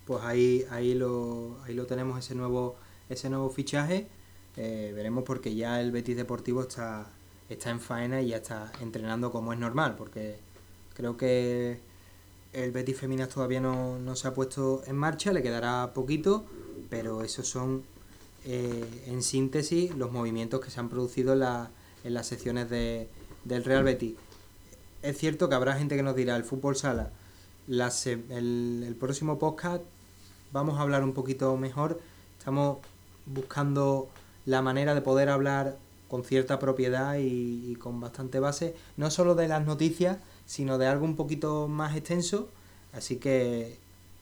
Pues ahí, ahí lo, ahí lo tenemos ese nuevo, ese nuevo fichaje. Eh, veremos porque ya el Betis Deportivo está, está en faena y ya está entrenando como es normal, porque creo que el Betis Feminas todavía no, no se ha puesto en marcha, le quedará poquito, pero esos son eh, en síntesis los movimientos que se han producido en, la- en las secciones de, del Real Betis. Es cierto que habrá gente que nos dirá el fútbol sala. El, el próximo podcast vamos a hablar un poquito mejor. Estamos buscando la manera de poder hablar con cierta propiedad y, y con bastante base, no solo de las noticias, sino de algo un poquito más extenso. Así que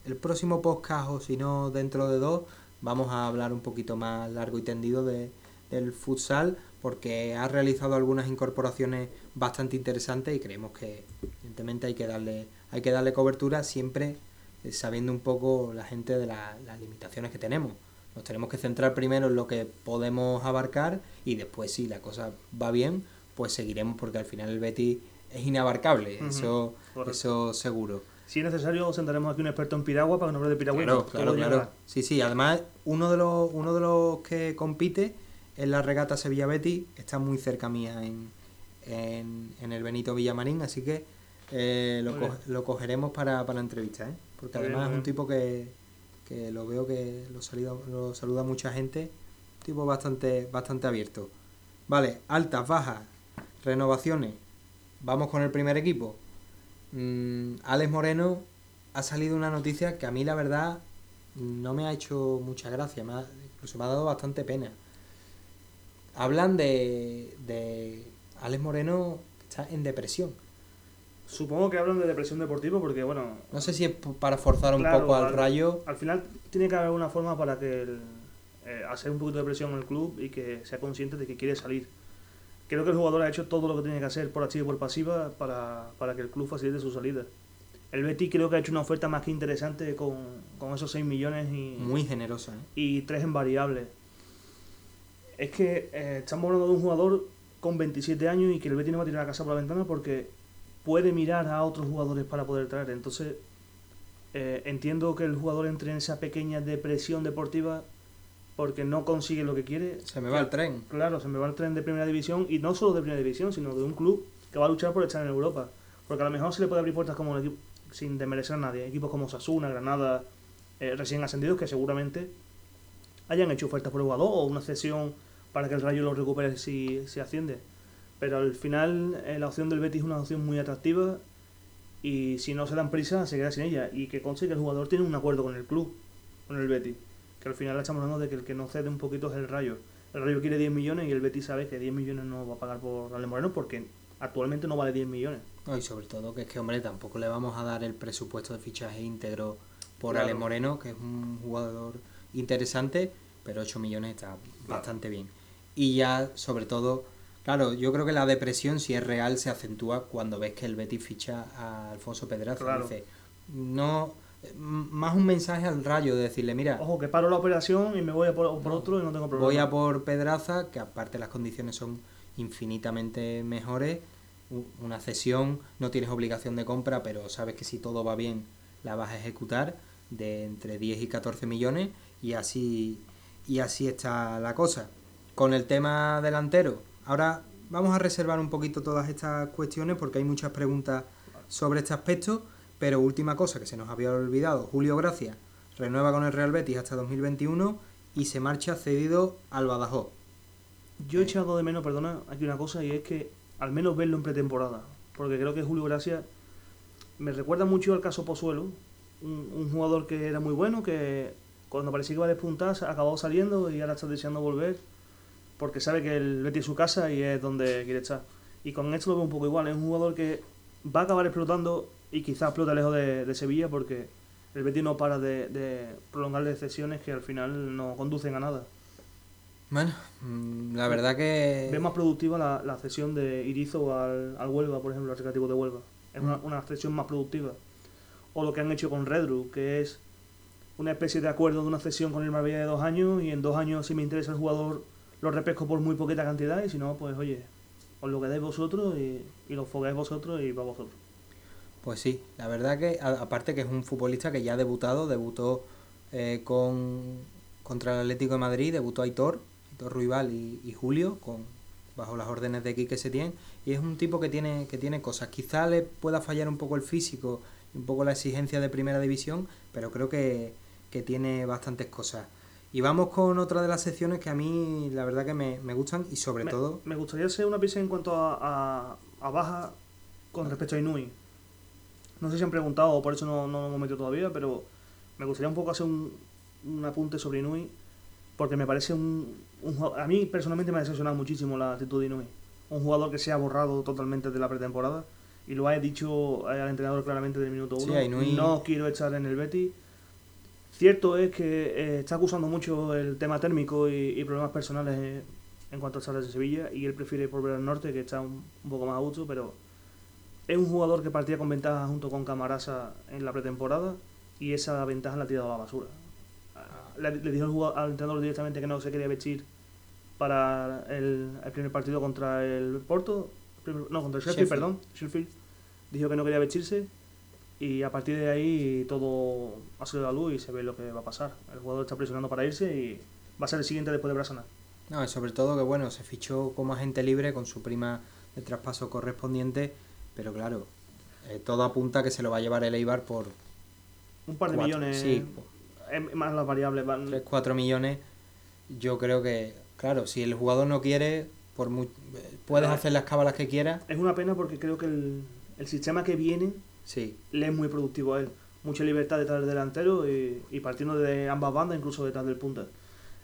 el próximo podcast, o si no dentro de dos, vamos a hablar un poquito más largo y tendido de, del futsal, porque ha realizado algunas incorporaciones bastante interesantes y creemos que evidentemente hay que darle, hay que darle cobertura siempre eh, sabiendo un poco la gente de la- las limitaciones que tenemos. Nos tenemos que centrar primero en lo que podemos abarcar y después si la cosa va bien, pues seguiremos porque al final el Betis es inabarcable, eso, correcto. eso seguro. Si es necesario, sentaremos aquí un experto en piragua para que nos hable de piragüismo. Claro, claro. Sí, sí, además uno de los, uno de los que compite en la regata Sevilla Betis está muy cerca mía en, en, en el Benito Villamarín, así que eh, lo, co- lo cogeremos para, para entrevista, ¿eh? Porque Muy además es un tipo que, que lo veo que lo saluda, lo saluda mucha gente, tipo bastante, bastante abierto. Vale, altas, bajas, renovaciones. Vamos con el primer equipo. Mm, Alex Moreno ha salido una noticia que a mí la verdad no me ha hecho mucha gracia, me ha- incluso me ha dado bastante pena. Hablan de, de Alex Moreno que está en depresión. Supongo que hablan de depresión deportiva porque, bueno, No sé si es para forzar un poco al al- rayo. al final tiene que haber una forma para que el, eh, hacer un poquito de presión en el club y que sea consciente de que quiere salir. Creo que el jugador ha hecho todo lo que tiene que hacer por activa y por pasiva para, para que el club facilite su salida. El Betis creo que ha hecho una oferta más que interesante con, con esos 6 millones y, Muy generosa, ¿eh? y 3 en variables. Es que eh, estamos hablando de un jugador con 27 años y que el Betis no va a tirar la casa por la ventana porque puede mirar a otros jugadores para poder traer. Entonces, eh, entiendo que el jugador entre en esa pequeña depresión deportiva porque no consigue lo que quiere. Se me va el tren. Claro, se me va el tren de primera división y no solo de primera división, sino de un club que va a luchar por estar en Europa. Porque a lo mejor se le puede abrir puertas como un equipo, sin desmerecer a nadie, equipos como Sasuna, Granada, eh, recién ascendidos que seguramente hayan hecho ofertas por el jugador o una cesión para que el Rayo lo recupere si, si asciende. Pero al final eh, la opción del Betis es una opción muy atractiva y si no se dan prisa se queda sin ella. Y que consigue que el jugador tiene un acuerdo con el club, con el Betis. Que al final estamos hablando de que el que no cede un poquito es el Rayo. El Rayo quiere 10 millones y el Betis sabe que 10 millones no va a pagar por Ale Moreno porque actualmente no vale 10 millones. No, y sobre todo que es que, hombre, tampoco le vamos a dar el presupuesto de fichaje íntegro por Claro. Ale Moreno, que es un jugador interesante, pero 8 millones está bastante bien. Y ya, sobre todo, claro, yo creo que la depresión, si es real, se acentúa cuando ves que el Betis ficha a Alfonso Pedraza. Claro. Dice, no, más un mensaje al rayo de decirle, mira, Ojo, que paro la operación y me voy a por, por otro y no tengo problema. voy a por Pedraza, que aparte las condiciones son infinitamente mejores. Una cesión, no tienes obligación de compra, pero sabes que si todo va bien la vas a ejecutar de entre 10 y 14 millones y así y así está la cosa. Con el tema delantero, ahora vamos a reservar un poquito todas estas cuestiones porque hay muchas preguntas sobre este aspecto, pero última cosa que se nos había olvidado, Julio Gracia renueva con el Real Betis hasta 2021 y se marcha cedido al Badajoz. Yo he echado de menos, perdona, aquí una cosa y es que al menos verlo en pretemporada. Porque creo que Julio Gracia me recuerda mucho al caso Pozuelo, un, un jugador que era muy bueno, que cuando parecía que iba a despuntar, acabado saliendo y ahora está deseando volver porque sabe que el Betis es su casa y es donde quiere estar. Y con esto lo veo un poco igual, es un jugador que va a acabar explotando y quizás explote lejos de, Sevilla porque el Betis no para de, de prolongarle cesiones que al final no conducen a nada. Bueno, mm, la verdad que... Ve más productiva la, la cesión de Irizo al, al Huelva, por ejemplo, al Recreativo de Huelva. Es una, mm. una cesión más productiva. O lo que han hecho con Redru, que es una especie de acuerdo de una cesión con el Marbella de dos años y en dos años si me interesa el jugador lo repesco por muy poquita cantidad y si no, pues oye, os lo quedáis vosotros y, y lo fogáis vosotros y para vosotros. Pues sí, la verdad que aparte que es un futbolista que ya ha debutado, debutó eh, con contra el Atlético de Madrid, debutó Aitor, Aitor Ruibal y, y, Julio, con bajo las órdenes de Quique Setién, y es un tipo que tiene, que tiene cosas. Quizá le pueda fallar un poco el físico, un poco la exigencia de primera división, pero creo que, que tiene bastantes cosas. Y vamos con otra de las secciones que a mí la verdad que me, gustan y sobre todo... Me gustaría hacer una pista en cuanto a, a, baja con respecto a Inui. No sé si han preguntado, o por eso no, no lo hemos metido todavía, pero me gustaría un poco hacer un, un apunte sobre Inui, porque me parece un, un, A mí personalmente me ha decepcionado muchísimo la actitud de Inui. Un jugador que se ha borrado totalmente de la pretemporada, y lo ha dicho al entrenador claramente del minuto uno. No quiero echar en el Betty Cierto es que eh, está acusando mucho el tema térmico y, problemas personales en cuanto a estar de Sevilla y él prefiere volver al norte que está un, poco más a gusto, pero es un jugador que partía con ventaja junto con Camarasa en la pretemporada y esa ventaja la ha tirado a la basura. Le, dijo al entrenador directamente que no se quería vestir para el, primer partido contra el Porto, no, contra el Sheffield, perdón, Sheffield. Dijo que no quería vestirse y a partir de ahí todo ha salido a la luz y se ve lo que va a pasar. El jugador está presionando para irse y va a ser el siguiente después de Brasana. No, y sobre todo que bueno, se fichó como agente libre con su prima de traspaso correspondiente, pero claro, eh, todo apunta a que se lo va a llevar el Eibar por... Un par de millones. Sí. más las variables. Van... 3, 4 millones. Yo creo que, claro, si el jugador no quiere, por puedes hacer las cábalas que quieras. Es una pena porque creo que el, el sistema que viene Sí. Le es muy productivo a él. Mucha libertad detrás del delantero y, partiendo de ambas bandas, incluso detrás del punta.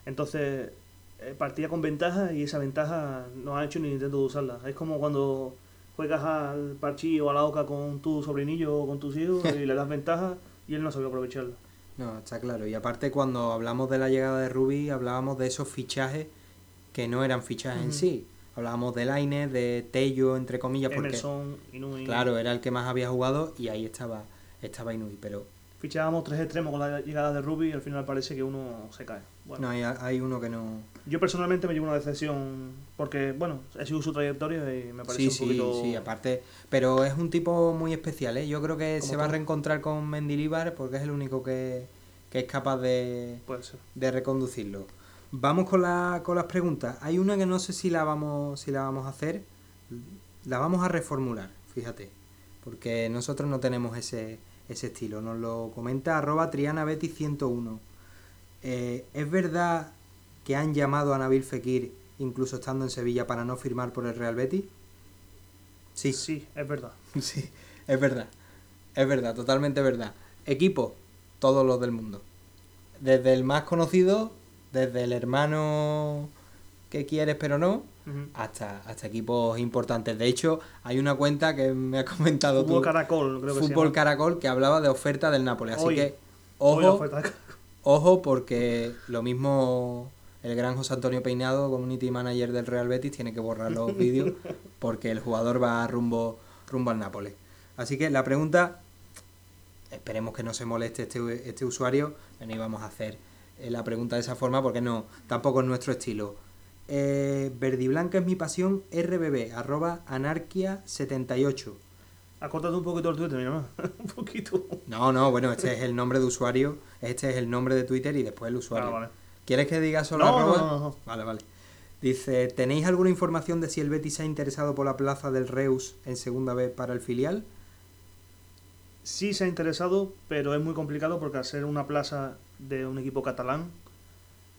Entonces, eh, partía con ventaja y esa ventaja no ha hecho ni intento de usarla. Es como cuando juegas al parchí o a la oca con tu sobrinillo o con tus hijos y le das ventaja y él no sabe aprovecharla. No, está claro. Y aparte, cuando hablamos de la llegada de Ruby, hablábamos de esos fichajes que no eran fichajes en sí. Hablábamos de Laine, de Tello, entre comillas, porque Emerson, Inui. claro, era el que más había jugado y ahí estaba, estaba Inui, pero... Fichábamos tres extremos con la llegada de Ruby y al final parece que uno se cae. Bueno, no, hay, hay, uno que no... Yo personalmente me llevo una decepción porque, bueno, he sido su trayectoria y me parece sí, un poquito... Sí, sí, aparte... Pero es un tipo muy especial, ¿eh? Yo creo que se va a reencontrar con Mendilibar porque es el único que, que es capaz de, de reconducirlo. Vamos con, la, con las preguntas. Hay una que no sé si la vamos, si la vamos a hacer. La vamos a reformular, fíjate. Porque nosotros no tenemos ese, ese estilo. Nos lo comenta arroba trianabeti101. Eh, ¿Es verdad que han llamado a Nabil Fekir, incluso estando en Sevilla, para no firmar por el Real Betis? Sí. Sí, es verdad. sí, es verdad. Es verdad, totalmente verdad. Equipo, todos los del mundo. Desde el más conocido desde el hermano que quieres pero no, hasta, hasta equipos importantes. De hecho, hay una cuenta que me ha comentado Fútbol Caracol, creo que Fútbol Caracol, que hablaba de oferta del Nápoles. Así que, ojo, ojo, porque lo mismo el gran José Antonio Peinado, community manager del Real Betis, tiene que borrar los vídeos porque el jugador va rumbo, rumbo al Nápoles. Así que la pregunta, esperemos que no se moleste este, este usuario, no íbamos a hacer la pregunta de esa forma porque no, tampoco es nuestro estilo. Eh, Verdiblanca es mi pasión, RBB, arroba anarquia78. Acórtate un poquito el Twitter, mira un poquito. No, no, bueno, este es el nombre de usuario, este es el nombre de Twitter y después el usuario. Ah, ¿Quieres que diga solo no, arroba? No, no, Vale, vale. Dice, ¿tenéis alguna información de si el Betis se ha interesado por la plaza del Reus en segunda vez para el filial? Sí se ha interesado, pero es muy complicado porque al ser una plaza de un equipo catalán,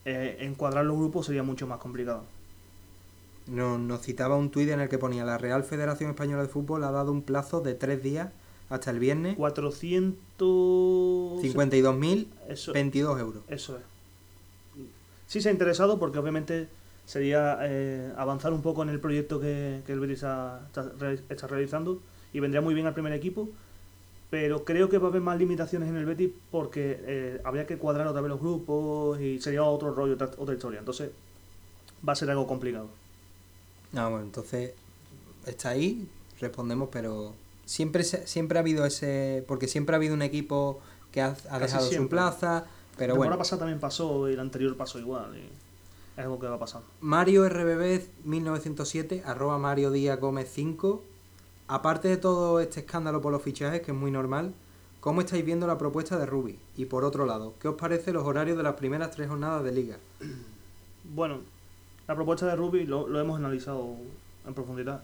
eh, encuadrar los grupos sería mucho más complicado. Nos, nos citaba un tuit en el que ponía la Real Federación Española de Fútbol ha dado un plazo de tres días hasta el viernes 452 52.022 euros. Eso es. Sí se ha interesado porque obviamente sería eh, avanzar un poco en el proyecto que, que el Betis está, está realizando y vendría muy bien al primer equipo, pero creo que va a haber más limitaciones en el Betis porque eh, habría que cuadrar otra vez los grupos y sería otro rollo, otra, otra historia. Entonces va a ser algo complicado. Ah, bueno, entonces está ahí, respondemos, pero siempre siempre ha habido ese. Porque siempre ha habido un equipo que ha, ha dejado su plaza, pero la bueno. pasada también pasó y la anterior pasó igual. Y es algo que va pasando. Mario RBB 1907, arroba Mario Díaz Gómez 5. Aparte de todo este escándalo por los fichajes, que es muy normal, ¿cómo estáis viendo la propuesta de Ruby? Y por otro lado, ¿qué os parece los horarios de las primeras tres jornadas de liga? Bueno, la propuesta de Ruby lo, hemos analizado en profundidad.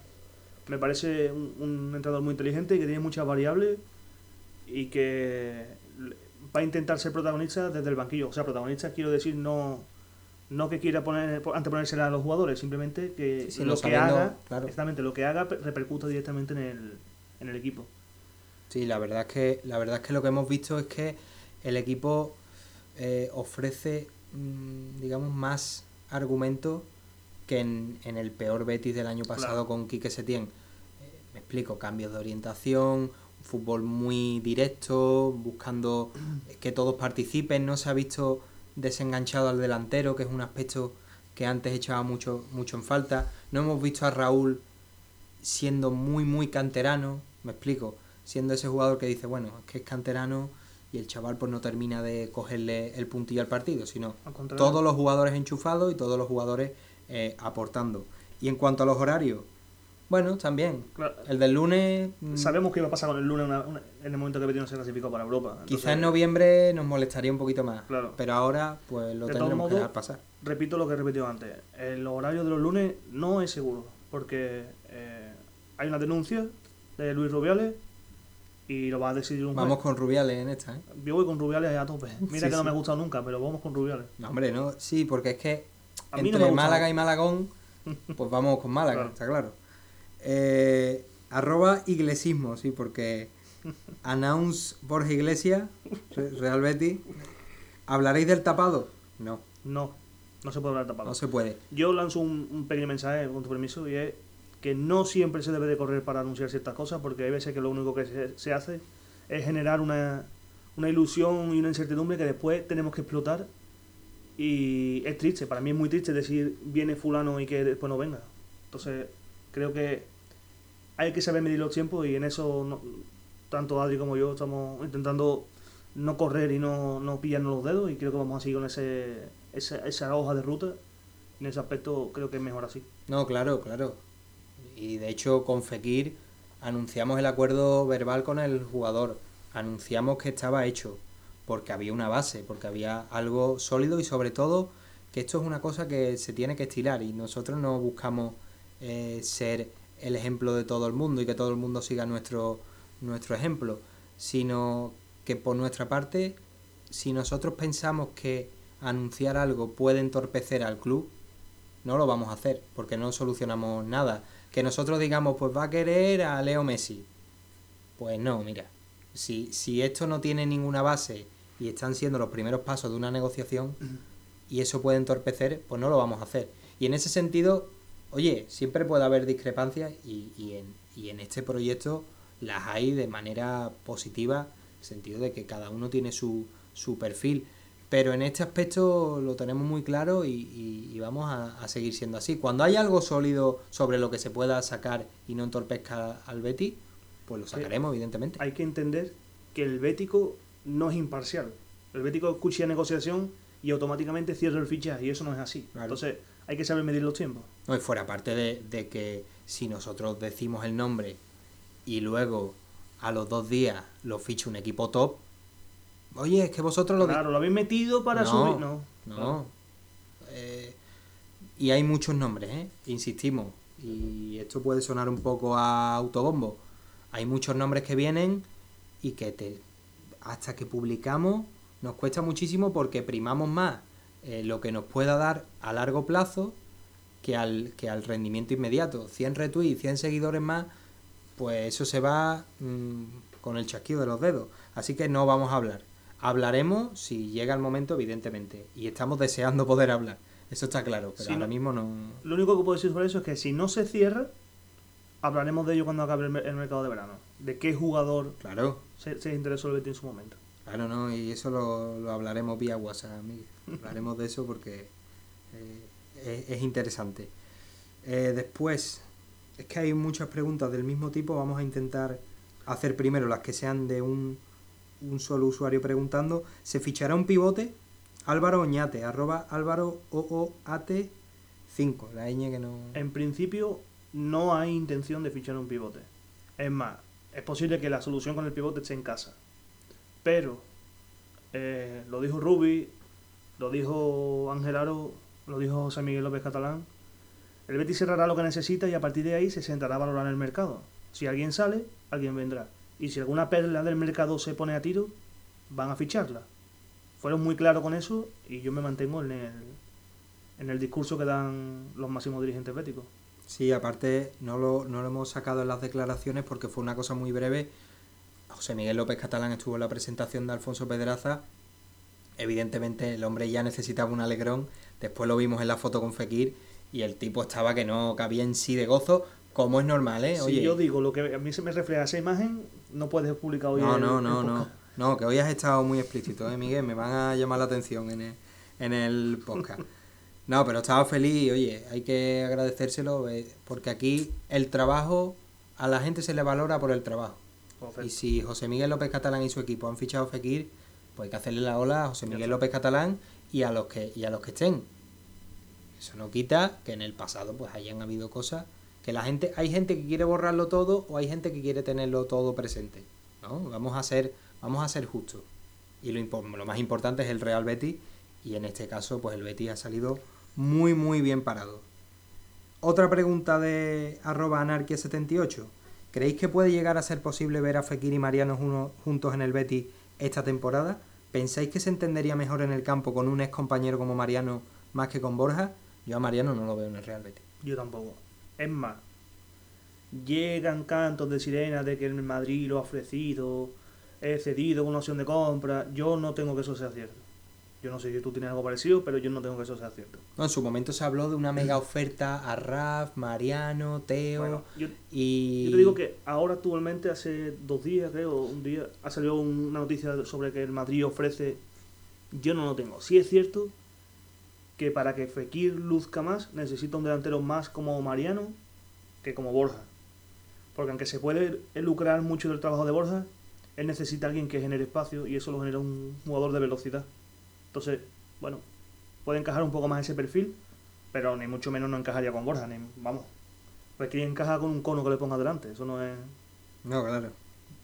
Me parece un, entrenador muy inteligente que tiene muchas variables y que va a intentar ser protagonista desde el banquillo. O sea, protagonista quiero decir no no que quiera poner anteponérsela a los jugadores, simplemente que Sí, sí, lo que haga, claro. exactamente, lo que haga pe- repercuta directamente en el, en el equipo. Sí, la verdad es que la verdad es que lo que hemos visto es que el equipo eh, ofrece, mm, digamos, más argumentos que en, en el peor Betis del año pasado Claro. con Quique Setién. Eh, me explico, cambios de orientación, fútbol muy directo, buscando que todos participen, no se ha visto desenganchado al delantero, que es un aspecto que antes echaba mucho, mucho en falta. No hemos visto a Raúl siendo muy, muy canterano, me explico, siendo ese jugador que dice, bueno, es que es canterano y el chaval pues no termina de cogerle el puntillo al partido, sino Al todos los jugadores enchufados y todos los jugadores eh, aportando. Y en cuanto a los horarios, bueno, también. Claro, El del lunes, mm, Sabemos qué iba a pasar con el lunes una- una- en el momento que Betis no se clasificó para Europa. quizá Entonces, en noviembre nos molestaría un poquito más, Claro. pero ahora pues lo De tendremos que dejar pasar. repito lo que he repetido antes. El horario de los lunes no es seguro, porque eh, hay una denuncia de Luis Rubiales y lo va a decidir un juez. Vamos con Rubiales en esta, ¿eh? Yo voy con Rubiales a tope. Mira Sí, que no me ha gustado nunca, pero vamos con Rubiales. No, hombre, no, sí, porque es que A mí no entre. Málaga y Malagón, pues vamos con Málaga, Claro. está claro. Eh, arroba iglesismo, sí, porque announce Borja Iglesias, Re- Real Betis. ¿Hablaréis del tapado? No, No, no se puede hablar tapado. no se puede. Yo lanzo un, un pequeño mensaje con tu permiso y es que no siempre se debe de correr para anunciar ciertas cosas porque hay veces que lo único que se, se hace es generar una, una ilusión y una incertidumbre que después tenemos que explotar y es triste, para mí es muy triste decir viene fulano y que después no venga. Entonces creo que hay que saber medir los tiempos y en eso no- tanto Adri como yo estamos intentando no correr y no, no pillarnos los dedos y creo que vamos a seguir con ese, esa, esa hoja de ruta. En ese aspecto creo que es mejor así. No, claro, claro. Y de hecho con Fekir anunciamos el acuerdo verbal con el jugador. Anunciamos que estaba hecho, porque había una base, porque había algo sólido y sobre todo que esto es una cosa que se tiene que estirar y nosotros no buscamos eh, ser el ejemplo de todo el mundo y que todo el mundo siga nuestro, nuestro ejemplo, sino que por nuestra parte, si nosotros pensamos que anunciar algo puede entorpecer al club, no lo vamos a hacer, porque no solucionamos nada. Que nosotros digamos, pues va a querer a Leo Messi. Pues no, mira, si, si esto no tiene ninguna base y están siendo los primeros pasos de una negociación y eso puede entorpecer, pues no lo vamos a hacer. Y en ese sentido, oye, siempre puede haber discrepancias y, y, en, y en este proyecto las hay de manera positiva, en el sentido de que cada uno tiene su, su perfil. Pero en este aspecto lo tenemos muy claro y, y- y vamos a, a seguir siendo así. Cuando hay algo sólido sobre lo que se pueda sacar y no entorpezca al Betty, pues lo Sí. sacaremos, evidentemente. Hay que entender que el Bético no es imparcial. El Bético escucha negociación y automáticamente cierra el fichaje y eso no es así. Claro. Entonces hay que saber medir los tiempos. No, y fuera parte de, de que si nosotros decimos el nombre y luego a los dos días lo ficha un equipo top, oye, es que vosotros lo Claro, lo habéis metido para No, subir. No, No. claro. Eh, y hay muchos nombres, ¿eh? Insistimos. Y esto puede sonar un poco a autobombo. Hay muchos nombres que vienen y que te, hasta que publicamos nos cuesta muchísimo porque primamos más eh, lo que nos pueda dar a largo plazo que al, que al rendimiento inmediato. 100 retweets, 100 seguidores más, pues eso se va mm, con el chasquido de los dedos. Así que no vamos a hablar. Hablaremos si llega el momento, evidentemente. Y estamos deseando poder hablar. Eso está claro, pero ahora no- mismo no. Lo único que puedo decir sobre eso es que si no se cierra, hablaremos de ello cuando acabe el, mer- el mercado de verano. De qué jugador Claro, se, se interesó el Betis en su momento. Claro, no. Y eso lo, hablaremos vía WhatsApp, Miguel. Hablaremos de eso porque eh, es, es interesante. Eh, después, es que hay muchas preguntas del mismo tipo. Vamos a intentar hacer primero las que sean de un, un solo usuario preguntando. ¿Se fichará un pivote? Álvaro Oñate, arroba Álvaro OOAT 5. La ñ que no. En principio, no hay intención de fichar un pivote. Es más, es posible que la solución con el pivote esté en casa. Pero, eh, lo dijo Rubi, lo dijo Ángel Aro, lo dijo José Miguel López Catalán. El Betis cerrará lo que necesita y a partir de ahí se sentará a valorar el mercado. Si alguien sale, alguien vendrá. Y si alguna perla del mercado se pone a tiro, van a ficharla. Fueron muy claros con eso y yo me mantengo en el, en el discurso que dan los máximos dirigentes béticos. Sí, aparte no lo, no lo hemos sacado en las declaraciones porque fue una cosa muy breve. José Miguel López Catalán estuvo en la presentación de Alfonso Pedraza. Evidentemente el hombre ya necesitaba un alegrón. Después lo vimos en la foto con Fekir y el tipo estaba que no cabía en sí de gozo, como es normal, ¿eh? Si yo digo lo que a mí se me refleja esa imagen, no puedes publicar hoy No, el- no, el no, no. No, que hoy has estado muy explícito, ¿eh, Miguel? Me van a llamar la atención en el, en el podcast. No, pero estaba feliz y, oye, hay que agradecérselo eh, porque aquí el trabajo, a la gente se le valora por el trabajo. Perfecto. Y si José Miguel López Catalán y su equipo han fichado a Fekir, pues hay que hacerle la ola a José Miguel. López Catalán y a los que y a los que estén. Eso no quita que en el pasado pues hayan habido cosas que la gente hay gente que quiere borrarlo todo o hay gente que quiere tenerlo todo presente, ¿no? Vamos a ser vamos a ser justos. Y lo, lo más importante es el Real Betis y en este caso pues el Betis ha salido muy muy bien parado. Otra pregunta de arroba anarquia78. ¿Creéis que puede llegar a ser posible ver a Fekir y Mariano juntos en el Betis esta temporada? ¿Pensáis que se entendería mejor en el campo con un ex compañero como Mariano más que con Borja? Yo a Mariano no lo veo en el Real Betis. Yo tampoco. Es más, llegan cantos de sirena de que el Madrid lo ha ofrecido, he cedido con una opción de compra. Yo no tengo que eso sea cierto. Yo no sé si tú tienes algo parecido, pero yo no tengo que eso sea cierto. No, en su momento se habló de una mega oferta a Raf, Mariano, Teo Bueno, yo, y... yo te digo que ahora actualmente, hace dos días, creo, un día, ha salido una noticia sobre que el Madrid ofrece. Yo no lo tengo. Sí es cierto que para que Fekir luzca más, necesita un delantero más como Mariano que como Borja. Porque aunque se puede lucrar mucho del trabajo de Borja, él necesita alguien que genere espacio y eso lo genera un jugador de velocidad. Entonces, bueno, puede encajar un poco más ese perfil, pero ni mucho menos no encajaría con Borja. Ni, vamos, Fekir encaja con un cono que le ponga delante. Eso no es. No, claro.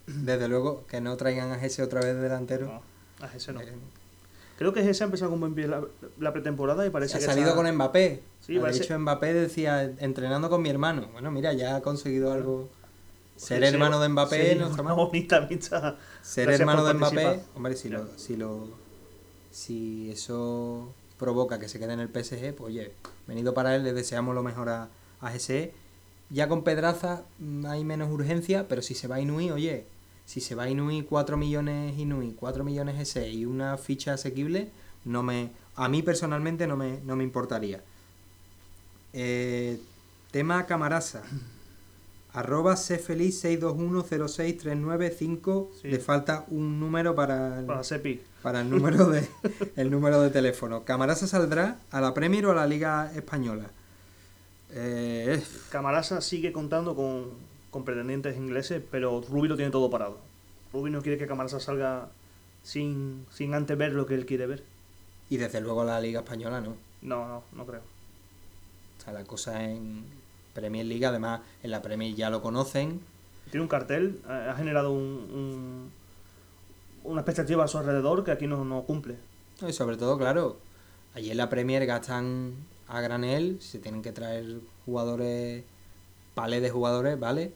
Desde luego que no traigan a ese otra vez delantero. No, a ese no. Eh, Creo que ese ha empezado con buen pie la, la pretemporada y parece ha que salido está- con Mbappé. Sí, de parece- hecho, Mbappé decía, entrenando con mi hermano. Bueno, mira, ya ha conseguido algo. Ser hermano de Mbappé sí, no está una mal. bonita amistad. Ser Gracias hermano de Mbappé, hombre, si Ya. lo, si lo si eso provoca que se quede en el PSG, pues oye, venido para él, le deseamos lo mejor a, a GSE. Ya con Pedraza mm, hay menos urgencia, pero si se va Inui, oye, si se va Inui 4 millones Inui, 4 millones GSE y una ficha asequible, no me a mí personalmente no me, no me importaría. Eh, tema Camarasa. Arroba sé feliz 621063995. Sí. Le falta un número para el, Para Sepi. para el número de el número de teléfono. Camarasa saldrá a la Premier o a la Liga Española. Eh, Camarasa sigue contando con, con pretendientes ingleses, pero Rubi lo tiene todo parado. Rubi no quiere que Camarasa salga sin, sin antes ver lo que él quiere ver. y desde luego a la Liga Española no. No, no, no creo. O sea, la cosa en Premier League, además en la Premier ya lo conocen. Tiene un cartel, ha generado un, un- una expectativa a su alrededor que aquí no, no cumple. Y sobre todo, claro, allí en la Premier gastan a granel, se tienen que traer jugadores, palés de jugadores, ¿vale?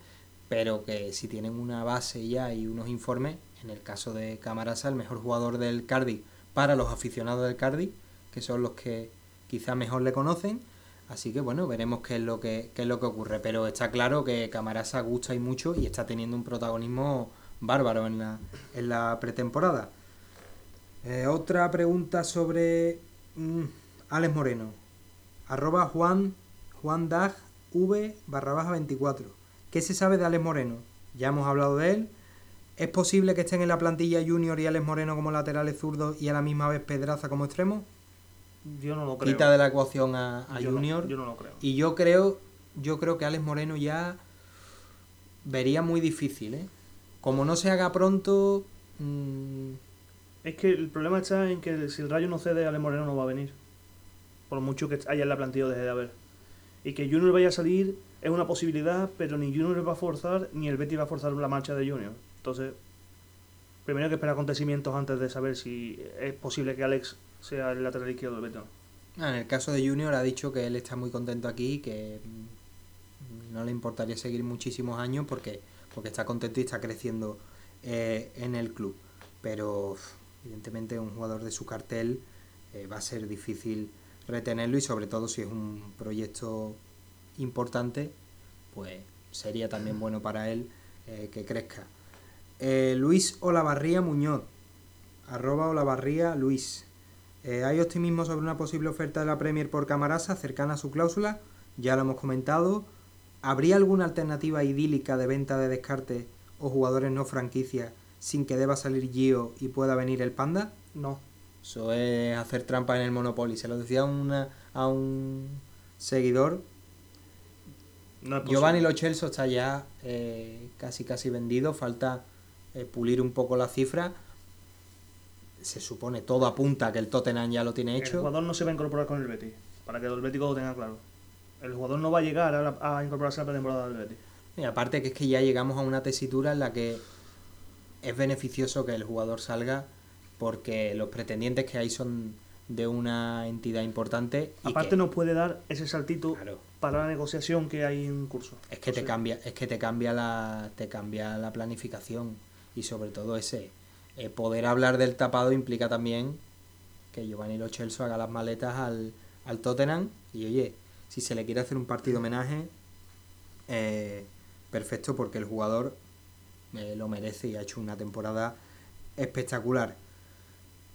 Pero que si tienen una base ya y unos informes, en el caso de Camarasa, el mejor jugador del Cardiff para los aficionados del Cardiff, que son los que quizá mejor le conocen. Así que bueno, veremos qué es lo que, qué es lo que ocurre. Pero está claro que Camarasa gusta y mucho y está teniendo un protagonismo bárbaro en la, en la pretemporada. Eh, otra pregunta sobre mm, Alex Moreno. Arroba Juan, Juan Dag V barra baja 24. ¿Qué se sabe de Alex Moreno? Ya hemos hablado de él. ¿Es posible que estén en la plantilla Junior y Alex Moreno como laterales zurdos y a la misma vez Pedraza como extremo? Yo no lo creo. Quita de la ecuación a, a Yo no- Junior. yo no lo creo. Y yo creo, yo creo que Alex Moreno ya vería muy difícil, ¿eh? Como no se haga pronto, mm, Es que el problema está en que si el Rayo no cede, Ale Moreno no va a venir. Por mucho que haya en la plantilla deje de haber. Y que Junior vaya a salir es una posibilidad, pero ni Junior va a forzar, ni el Betty va a forzar la marcha de Junior. Entonces, primero hay que esperar acontecimientos antes de saber si es posible que Alex sea el lateral izquierdo del no. ah, en el caso de Junior ha dicho que él está muy contento aquí, que mm, no le importaría seguir muchísimos años porque, porque está contento y está creciendo eh, en el club. Pero evidentemente un jugador de su cartel eh, va a ser difícil retenerlo y sobre todo si es un proyecto importante, pues sería también bueno para él eh, que crezca. Luis Olavarría Muñoz, arroba Olavarría Luis. Eh, ¿Hay optimismo sobre una posible oferta de la Premier por Camarasa cercana a su cláusula? Ya lo hemos comentado. ¿Habría alguna alternativa idílica de venta de descarte o jugadores no franquicia sin que deba salir Gio y pueda venir el Panda? No. Eso es hacer trampa en el Monopoly. Se lo decía a, una- a un seguidor. no. Giovanni Lo Celso está ya eh, casi casi vendido. Falta eh, pulir un poco la cifra. Se supone, todo apunta que el Tottenham ya lo tiene El hecho. jugador no se va a incorporar con el Betty. Para que el Betty lo tenga claro. El jugador no va a llegar a, la- a incorporarse a la temporada del Betty. Y aparte que es que ya llegamos a una tesitura en la que es beneficioso que el jugador salga porque los pretendientes que hay son de una entidad importante y Aparte que, nos puede dar ese saltito Claro. para la negociación que hay en curso. es que te cambia es que te cambia la te cambia la planificación y sobre todo ese eh, poder hablar del tapado implica también que Giovanni Lo haga las maletas al, al Tottenham y oye si se le quiere hacer un partido homenaje eh, perfecto porque el jugador eh, lo merece y ha hecho una temporada espectacular.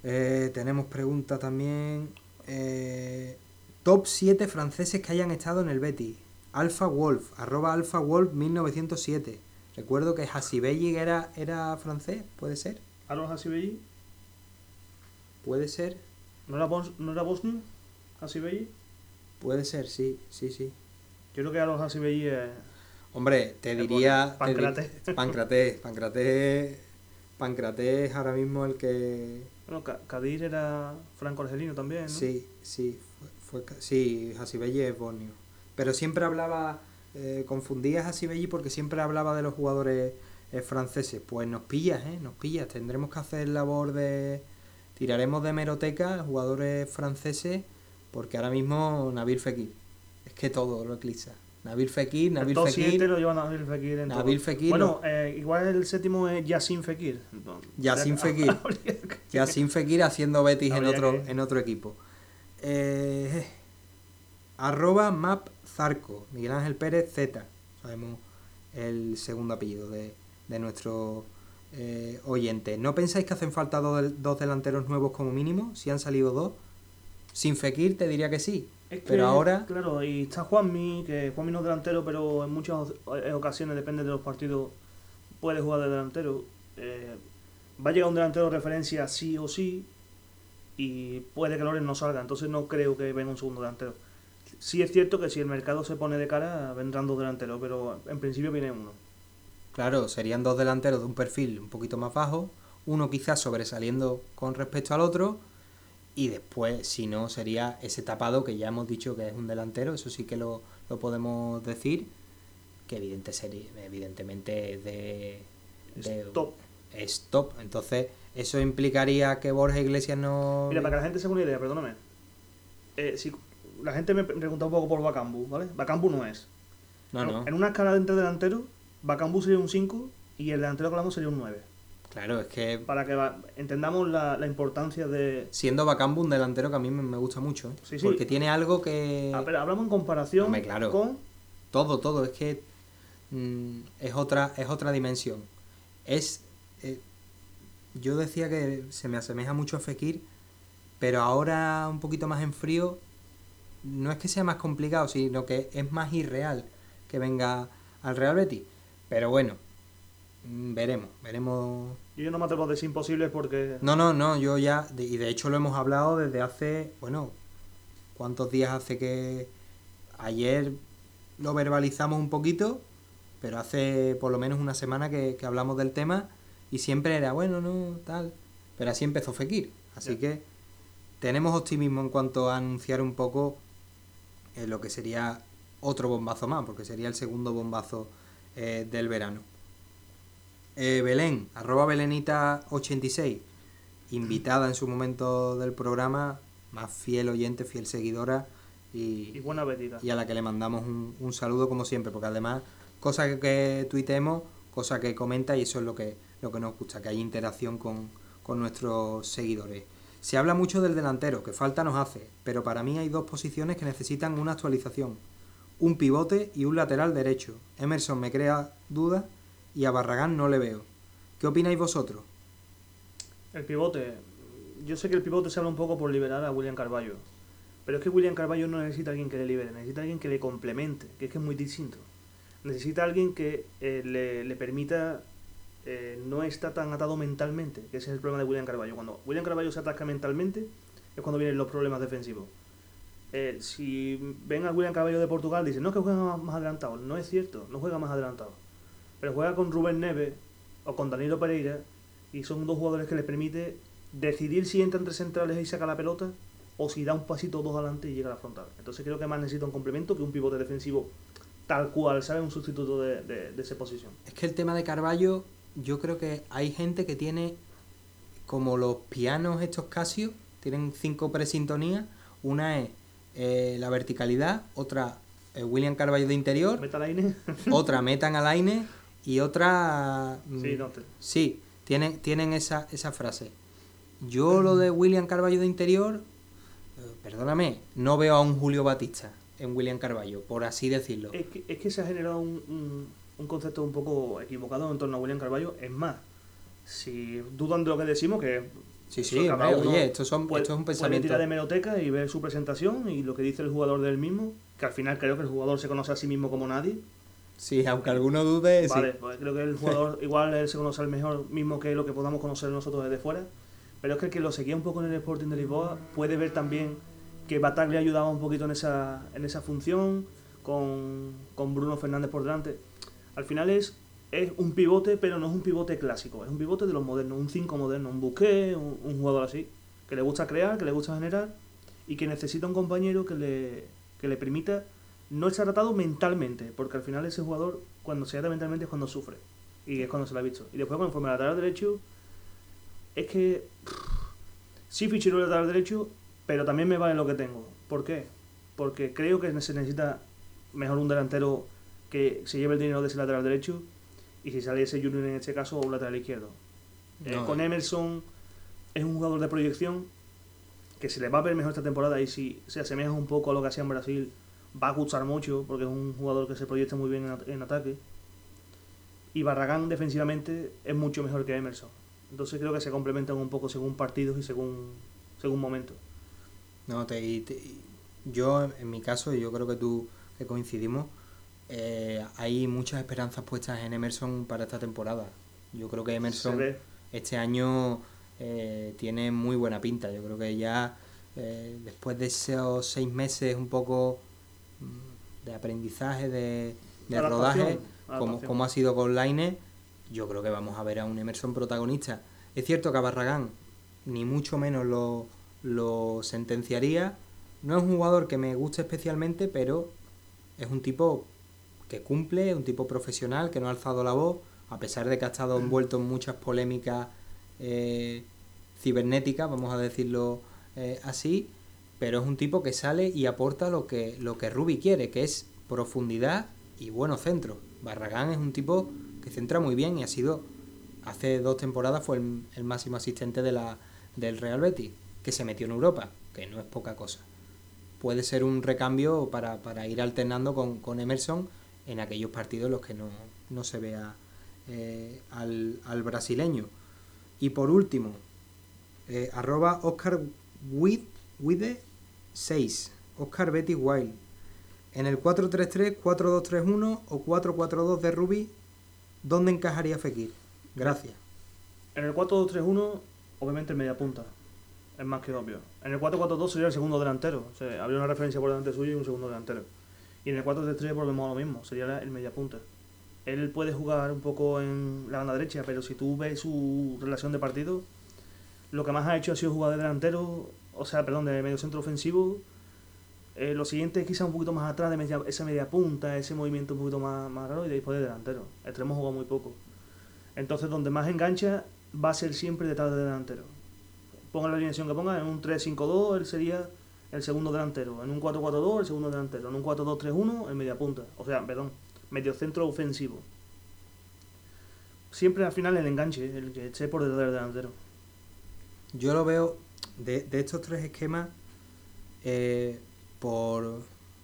Eh, tenemos pregunta también. eh, top 7 franceses que hayan estado en el Betis. Alpha Wolf, arroba Alpha Wolf 1907. Recuerdo que Hasibelli era, era francés, ¿puede ser? Aaron Hasibelli, ¿Puede ser? ¿no era, bos- ¿no era bosnio? Hasibelli. Puede ser, sí, sí, sí. Yo creo que Aaron Hasibelli es... Hombre, te Es diría... Pancraté. Pancraté, Pancraté... Pancraté es ahora mismo el que... Bueno, Kadir era franco-argelino también, ¿no? Sí, sí, fue, fue sí, Hasibelli es bosnio. Pero siempre hablaba, eh, confundía a Hasibelli porque siempre hablaba de los jugadores eh, franceses. Pues nos pillas, ¿eh? Nos pillas. Tendremos que hacer labor de... Tiraremos de meroteca jugadores franceses porque ahora mismo Nabil Fekir. Es que todo lo eclipsa. Nabil Fekir, El Nabil 7 Fekir, lo lleva Nabil Fekir en todo. Fekir, Bueno, eh, igual el séptimo es Yassin Fekir. No, Yassin Fekir. habría que- Ya sin Fekir haciendo Betis en otro, que- en otro equipo. Eh, arroba Map Zarco, Miguel Ángel Pérez Z. Sabemos el segundo apellido de, de nuestro eh, oyente. ¿No pensáis que hacen falta dos, dos delanteros nuevos como mínimo? Si han salido dos. Sin Fekir te diría que sí. Es que, Pero ahora- Claro, y está Juanmi, que Juanmi no es delantero, pero en muchas ocasiones, depende de los partidos, puede jugar de delantero. Eh, va a llegar un delantero de referencia sí o sí, y puede que Loren no salga, entonces no creo que venga un segundo delantero. Sí es cierto que si el mercado se pone de cara, vendrán dos delanteros, pero en principio viene uno. Claro, serían dos delanteros de un perfil un poquito más bajo, uno quizás sobresaliendo con respecto al otro, y después, si no, sería ese tapado que ya hemos dicho que es un delantero, eso sí que lo, lo podemos decir, que evidente sería, evidentemente es de, de- top. es top. Entonces, eso implicaría que Borja Iglesias no... Mira, para que la gente se haga una idea, perdóname. Eh, si la gente me pregunta un poco por Bacambu, ¿vale? Bacambu no es. No, no, En una escala de entre delanteros, Bacambu sería un 5 y el delantero que hablamos sería un 9. claro, es que Para que va- entendamos la, la importancia de... siendo Bacambu un delantero que a mí me, gusta mucho, ¿eh? Sí, sí. porque tiene algo que... Ah, pero hablamos en comparación Hombre, claro. con... Todo, todo, es que mm, es otra, es otra dimensión. Es eh, yo decía que se me asemeja mucho a Fekir, pero ahora un poquito más en frío, no es que sea más complicado, sino que es más irreal que venga al Real Betis. Pero bueno, mm, veremos, veremos. Yo no me atrevo a decir porque... No, no, no, yo ya, y de hecho lo hemos hablado desde hace, bueno, ¿cuántos días hace que ayer lo verbalizamos un poquito? Pero hace por lo menos una semana que, que hablamos del tema y siempre era, bueno, no, tal. Pero así empezó Fekir. Así que tenemos optimismo en cuanto a anunciar un poco eh, lo que sería otro bombazo más, porque sería el segundo bombazo eh, del verano. Eh, Belén, arroba Belenita86, invitada en su momento del programa, más fiel oyente, fiel seguidora y, Y buena y a la que le mandamos un, un saludo como siempre, porque además, cosa que, que tuiteemos, cosa que comenta y eso es lo que, lo que nos gusta, que hay interacción con, con nuestros seguidores. Se habla mucho del delantero, que falta nos hace, pero para mí hay dos posiciones que necesitan una actualización. Un pivote y un lateral derecho. Emerson me crea dudas y a Barragán no le veo. ¿Qué opináis vosotros? El pivote. Yo sé que el pivote se habla un poco por liberar a William Carballo. Pero es que William Carballo no necesita a alguien que le libere, necesita alguien que le complemente, que es que es muy distinto. Necesita alguien que eh, le, permita eh, no estar tan atado mentalmente, que ese es el problema de William Carballo. Cuando William Carballo se ataca mentalmente es cuando vienen los problemas defensivos. Eh, si ven a William Carballo de Portugal, dicen, no es que juega más, adelantado. No es cierto, no juega más adelantado. Pero juega con Rubén Neves o con Danilo Pereira y son dos jugadores que les permite decidir si entra entre centrales y saca la pelota o si da un pasito dos adelante y llega a la frontal. Entonces creo que más necesita un complemento que un pivote defensivo tal cual, ¿sabes? Un sustituto de, de, de esa posición. Es que el tema de Carballo, yo creo que hay gente que tiene, como los pianos estos Casio, tienen cinco presintonías. Una es eh, la verticalidad, otra eh, William Carballo de interior, Meta otra metan al aine y otra... mm, sí, no, te- Sí, tienen, tienen esa, esa frase. Yo lo de William Carballo de interior, eh, perdóname, no veo a un Julio Batista en William Carballo, por así decirlo. es, que, es que se ha generado un, un, un concepto un poco equivocado en torno a William Carballo. Es más, si dudan de lo que decimos, que Sí, eso sí, cada uno oye, esto, son, puede, esto es un puede pensamiento... tirar de meroteca y ver su presentación y lo que dice el jugador del mismo, que al final creo que el jugador se conoce a sí mismo como nadie. Sí, aunque alguno dude, sí. Vale, pues creo que el jugador igual él se conoce al mejor mismo que lo que podamos conocer nosotros desde fuera. Pero es que el que lo seguía un poco en el Sporting de Lisboa puede ver también que Bataglia ayudaba un poquito en esa, en esa función, con, con Bruno Fernández por delante. Al final es, es un pivote, pero no es un pivote clásico, es un pivote de los modernos, un 5 moderno, un buque, un, jugador así, que le gusta crear, que le gusta generar y que necesita un compañero que le, que le permita no estar atado mentalmente, porque al final ese jugador, cuando se ata mentalmente, es cuando sufre. Y es cuando se lo ha visto. Y después, conforme al lateral derecho, es que. Sí fichero el lateral derecho, pero también me vale lo que tengo. ¿Por qué? Porque creo que se necesita mejor un delantero que se lleve el dinero de ese lateral derecho. Y si saliese Junior en este caso, un lateral izquierdo. Eh, No, con eh. Emerson es un jugador de proyección que se le va a ver mejor esta temporada y si se asemeja un poco a lo que hacía en Brasil va a gustar mucho porque es un jugador que se proyecta muy bien en, at- en ataque y Barragán defensivamente es mucho mejor que Emerson entonces creo que se complementan un poco según partidos y según según momentos No, te, y te- yo, en mi caso, y yo creo que tú, que coincidimos, eh, hay muchas esperanzas puestas en Emerson para esta temporada. Yo creo que Emerson este año eh, tiene muy buena pinta. Yo creo que ya eh, después de esos seis meses un poco mm, de aprendizaje, de, de Adaptación, rodaje, como, como ha sido con Laine, yo creo que vamos a ver a un Emerson protagonista. Es cierto que a Barragán ni mucho menos lo, lo sentenciaría. No es un jugador que me guste especialmente, pero es un tipo que cumple, un tipo profesional, que no ha alzado la voz, a pesar de que ha estado envuelto en muchas polémicas eh, cibernéticas, vamos a decirlo eh, así, pero es un tipo que sale y aporta lo que, lo que Rubi quiere, que es profundidad y buenos centros. Barragán es un tipo que centra muy bien y ha sido, hace dos temporadas fue el, máximo asistente de la, del Real Betis, que se metió en Europa, que no es poca cosa. Puede ser un recambio para, para ir alternando con Emerson en aquellos partidos en los que no, no se vea eh, al, al brasileño. Y por último, eh, arroba Oscar Wide 6, Oscar Betty Wild. En el 433, 4231 o 442 de Ruby, ¿dónde encajaría Fekir? Gracias. En el 4-2-3-1, obviamente el media punta. Es más que obvio. En el 4-4-2 sería el segundo delantero. O habría una referencia por delante suyo y un segundo delantero. Y en el 4-3-3 volvemos a lo mismo. Sería el media punta. Él puede jugar un poco en la banda derecha, pero si tú ves su relación de partido, lo que más ha hecho ha sido jugar de delantero, o sea, perdón, de medio centro ofensivo. Eh, lo siguiente es quizá un poquito más atrás de media, esa media punta, ese movimiento un poquito más, más raro y después de delantero. Extremo jugado muy poco. Entonces, donde más engancha va a ser siempre detrás de delantero. Ponga la alineación que ponga, en un 3-5-2 él sería el segundo delantero, en un 4-4-2 el segundo delantero, en un 4-2-3-1 el media punta, o sea, perdón, medio centro ofensivo. Siempre al final el enganche, el que esté por detrás del delantero. Yo lo veo de, de estos tres esquemas, eh, por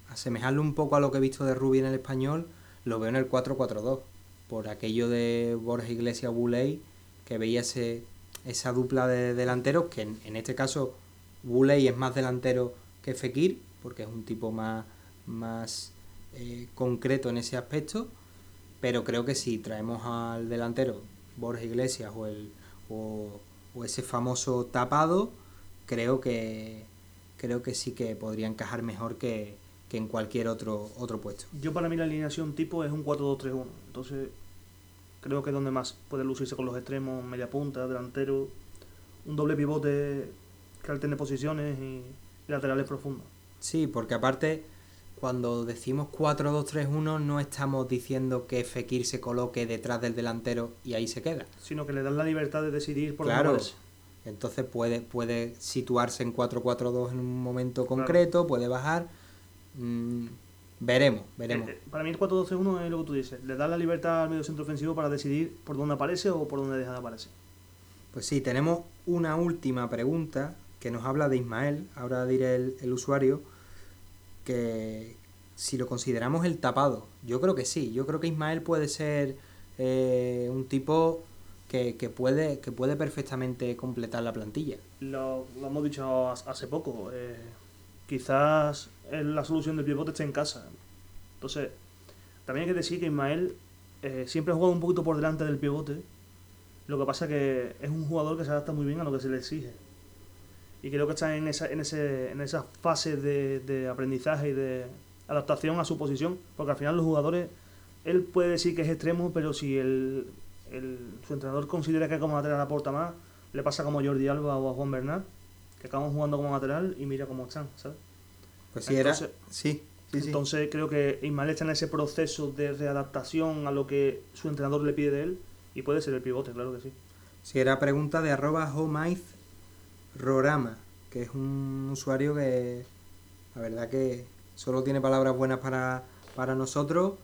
asemejarlo un poco a lo que he visto de Rubi en el español, lo veo en el 4-4-2, por aquello de Borges Iglesias Buley, que veía ese, esa dupla de delanteros, que en, en este caso Buley es más delantero que Fekir, porque es un tipo más, más eh, concreto en ese aspecto, pero creo que si traemos al delantero Borges Iglesias o, el, o, o ese famoso tapado, creo que creo que sí que podría encajar mejor que, que en cualquier otro, otro puesto. Yo para mí la alineación tipo es un 4-2-3-1, entonces creo que es donde más puede lucirse con los extremos, media punta, delantero, un doble pivote que alterne posiciones y, y laterales profundos. Sí, porque aparte, cuando decimos 4-2-3-1, no estamos diciendo que Fekir se coloque detrás del delantero y ahí se queda. Sino que le dan la libertad de decidir por Claro. dónde. Entonces puede, puede situarse en 4-4-2 en un momento concreto, puede bajar. Mm, veremos, veremos. Eh, eh, Para mí el 4-2-3-1 es lo que tú dices. Le da la libertad al medio centro ofensivo para decidir por dónde aparece o por dónde deja de aparecer. Pues sí, tenemos una última pregunta que nos habla de Ismael, ahora diré el, el usuario, que si lo consideramos el tapado, yo creo que sí, yo creo que Ismael puede ser eh, un tipo que, que puede, que puede perfectamente completar la plantilla. Lo, lo hemos dicho hace poco. eh, quizás la solución del pivote esté en casa. Entonces, también hay que decir que Ismael eh, siempre ha jugado un poquito por delante del pivote. Lo que pasa que es un jugador que se adapta muy bien a lo que se le exige. Y creo que está en esa, en ese, en esa fase de, de aprendizaje y de adaptación a su posición. Porque al final los jugadores, él puede decir que es extremo, pero si el, el- su entrenador considera que como lateral aporta más, le pasa como a Jordi Alba o a Juan Bernat, que acaban jugando como lateral y mira cómo están, ¿sabes? Pues sí, Entonces- era. Sí, sí, sí. Entonces creo que Ismael está en ese proceso de readaptación a lo que su entrenador le pide de él y puede ser el pivote, claro que sí. Sí, era pregunta de arroba homaiz rorama, que es un usuario que la verdad que solo tiene palabras buenas para, para nosotros,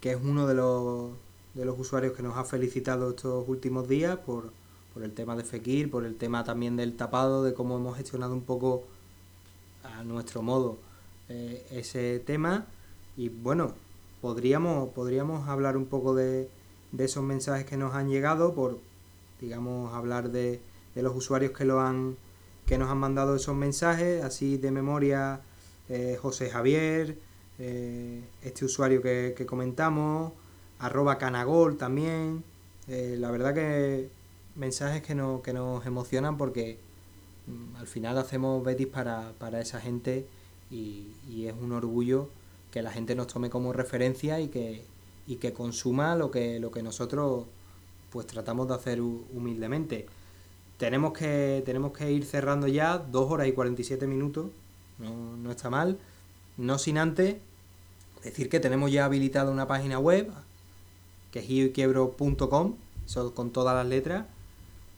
que es uno de los, de los usuarios que nos ha felicitado estos últimos días por, por el tema de Fekir, por el tema también del tapado, de cómo hemos gestionado un poco a nuestro modo eh, ese tema. Y bueno, podríamos, podríamos hablar un poco de, de esos mensajes que nos han llegado, por digamos hablar de, de los usuarios que lo han que nos han mandado esos mensajes, así de memoria eh, José Javier, eh, este usuario que, comentamos, arroba canagol también, eh, la verdad que mensajes que, no, que nos emocionan porque mm, al final hacemos Betis para, para esa gente y, y es un orgullo que la gente nos tome como referencia y que, y que consuma lo que, lo que nosotros pues tratamos de hacer hu- humildemente. Tenemos que, tenemos que ir cerrando ya, 2 horas y 47 minutos, no, no está mal. No sin antes decir que tenemos ya habilitada una página web, que es gioyquiebro.com, eso con todas las letras,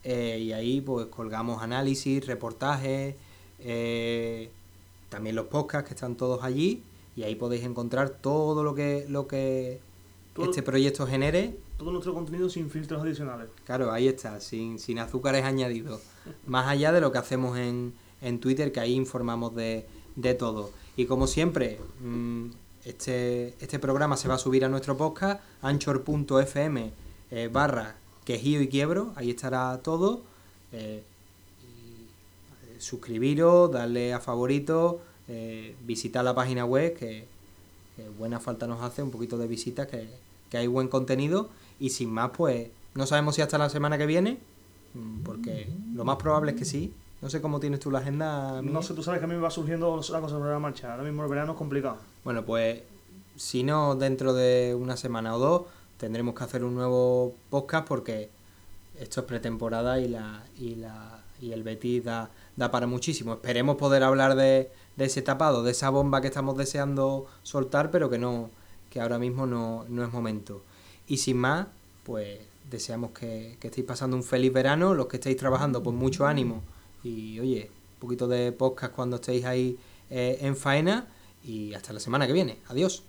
eh, y ahí pues colgamos análisis, reportajes, eh, también los podcasts que están todos allí, y ahí podéis encontrar todo lo que, lo que Todo- este proyecto genere Todo nuestro contenido sin filtros adicionales. Claro, ahí está, sin, sin azúcares añadidos. Más allá de lo que hacemos en, en Twitter, que ahí informamos de, de todo. Y como siempre, mm, este, este programa se va a subir a nuestro podcast, anchor.fm eh, barra quejío y quiebro, ahí estará todo. Eh, eh, suscribiros, darle a favorito, eh, visitar la página web, que, que buena falta nos hace, un poquito de visitas, que, que hay buen contenido. Y sin más, pues no sabemos si hasta la semana que viene, mm, porque lo más probable es que sí. No sé cómo tienes tú la agenda. No sé, tú sabes que a mí me va surgiendo la cosa sobre la marcha. Ahora mismo el verano es complicado. Bueno, pues si no, dentro de una semana o dos tendremos que hacer un nuevo podcast porque esto es pretemporada y la y la y el Betis da, da para muchísimo. Esperemos poder hablar de, de ese tapado, de esa bomba que estamos deseando soltar, pero que no que ahora mismo no, no es momento. Y sin más, pues deseamos que, que estéis pasando un feliz verano, los que estéis trabajando, pues mucho ánimo y oye, un poquito de podcast cuando estéis ahí eh, en faena y hasta la semana que viene. Adiós.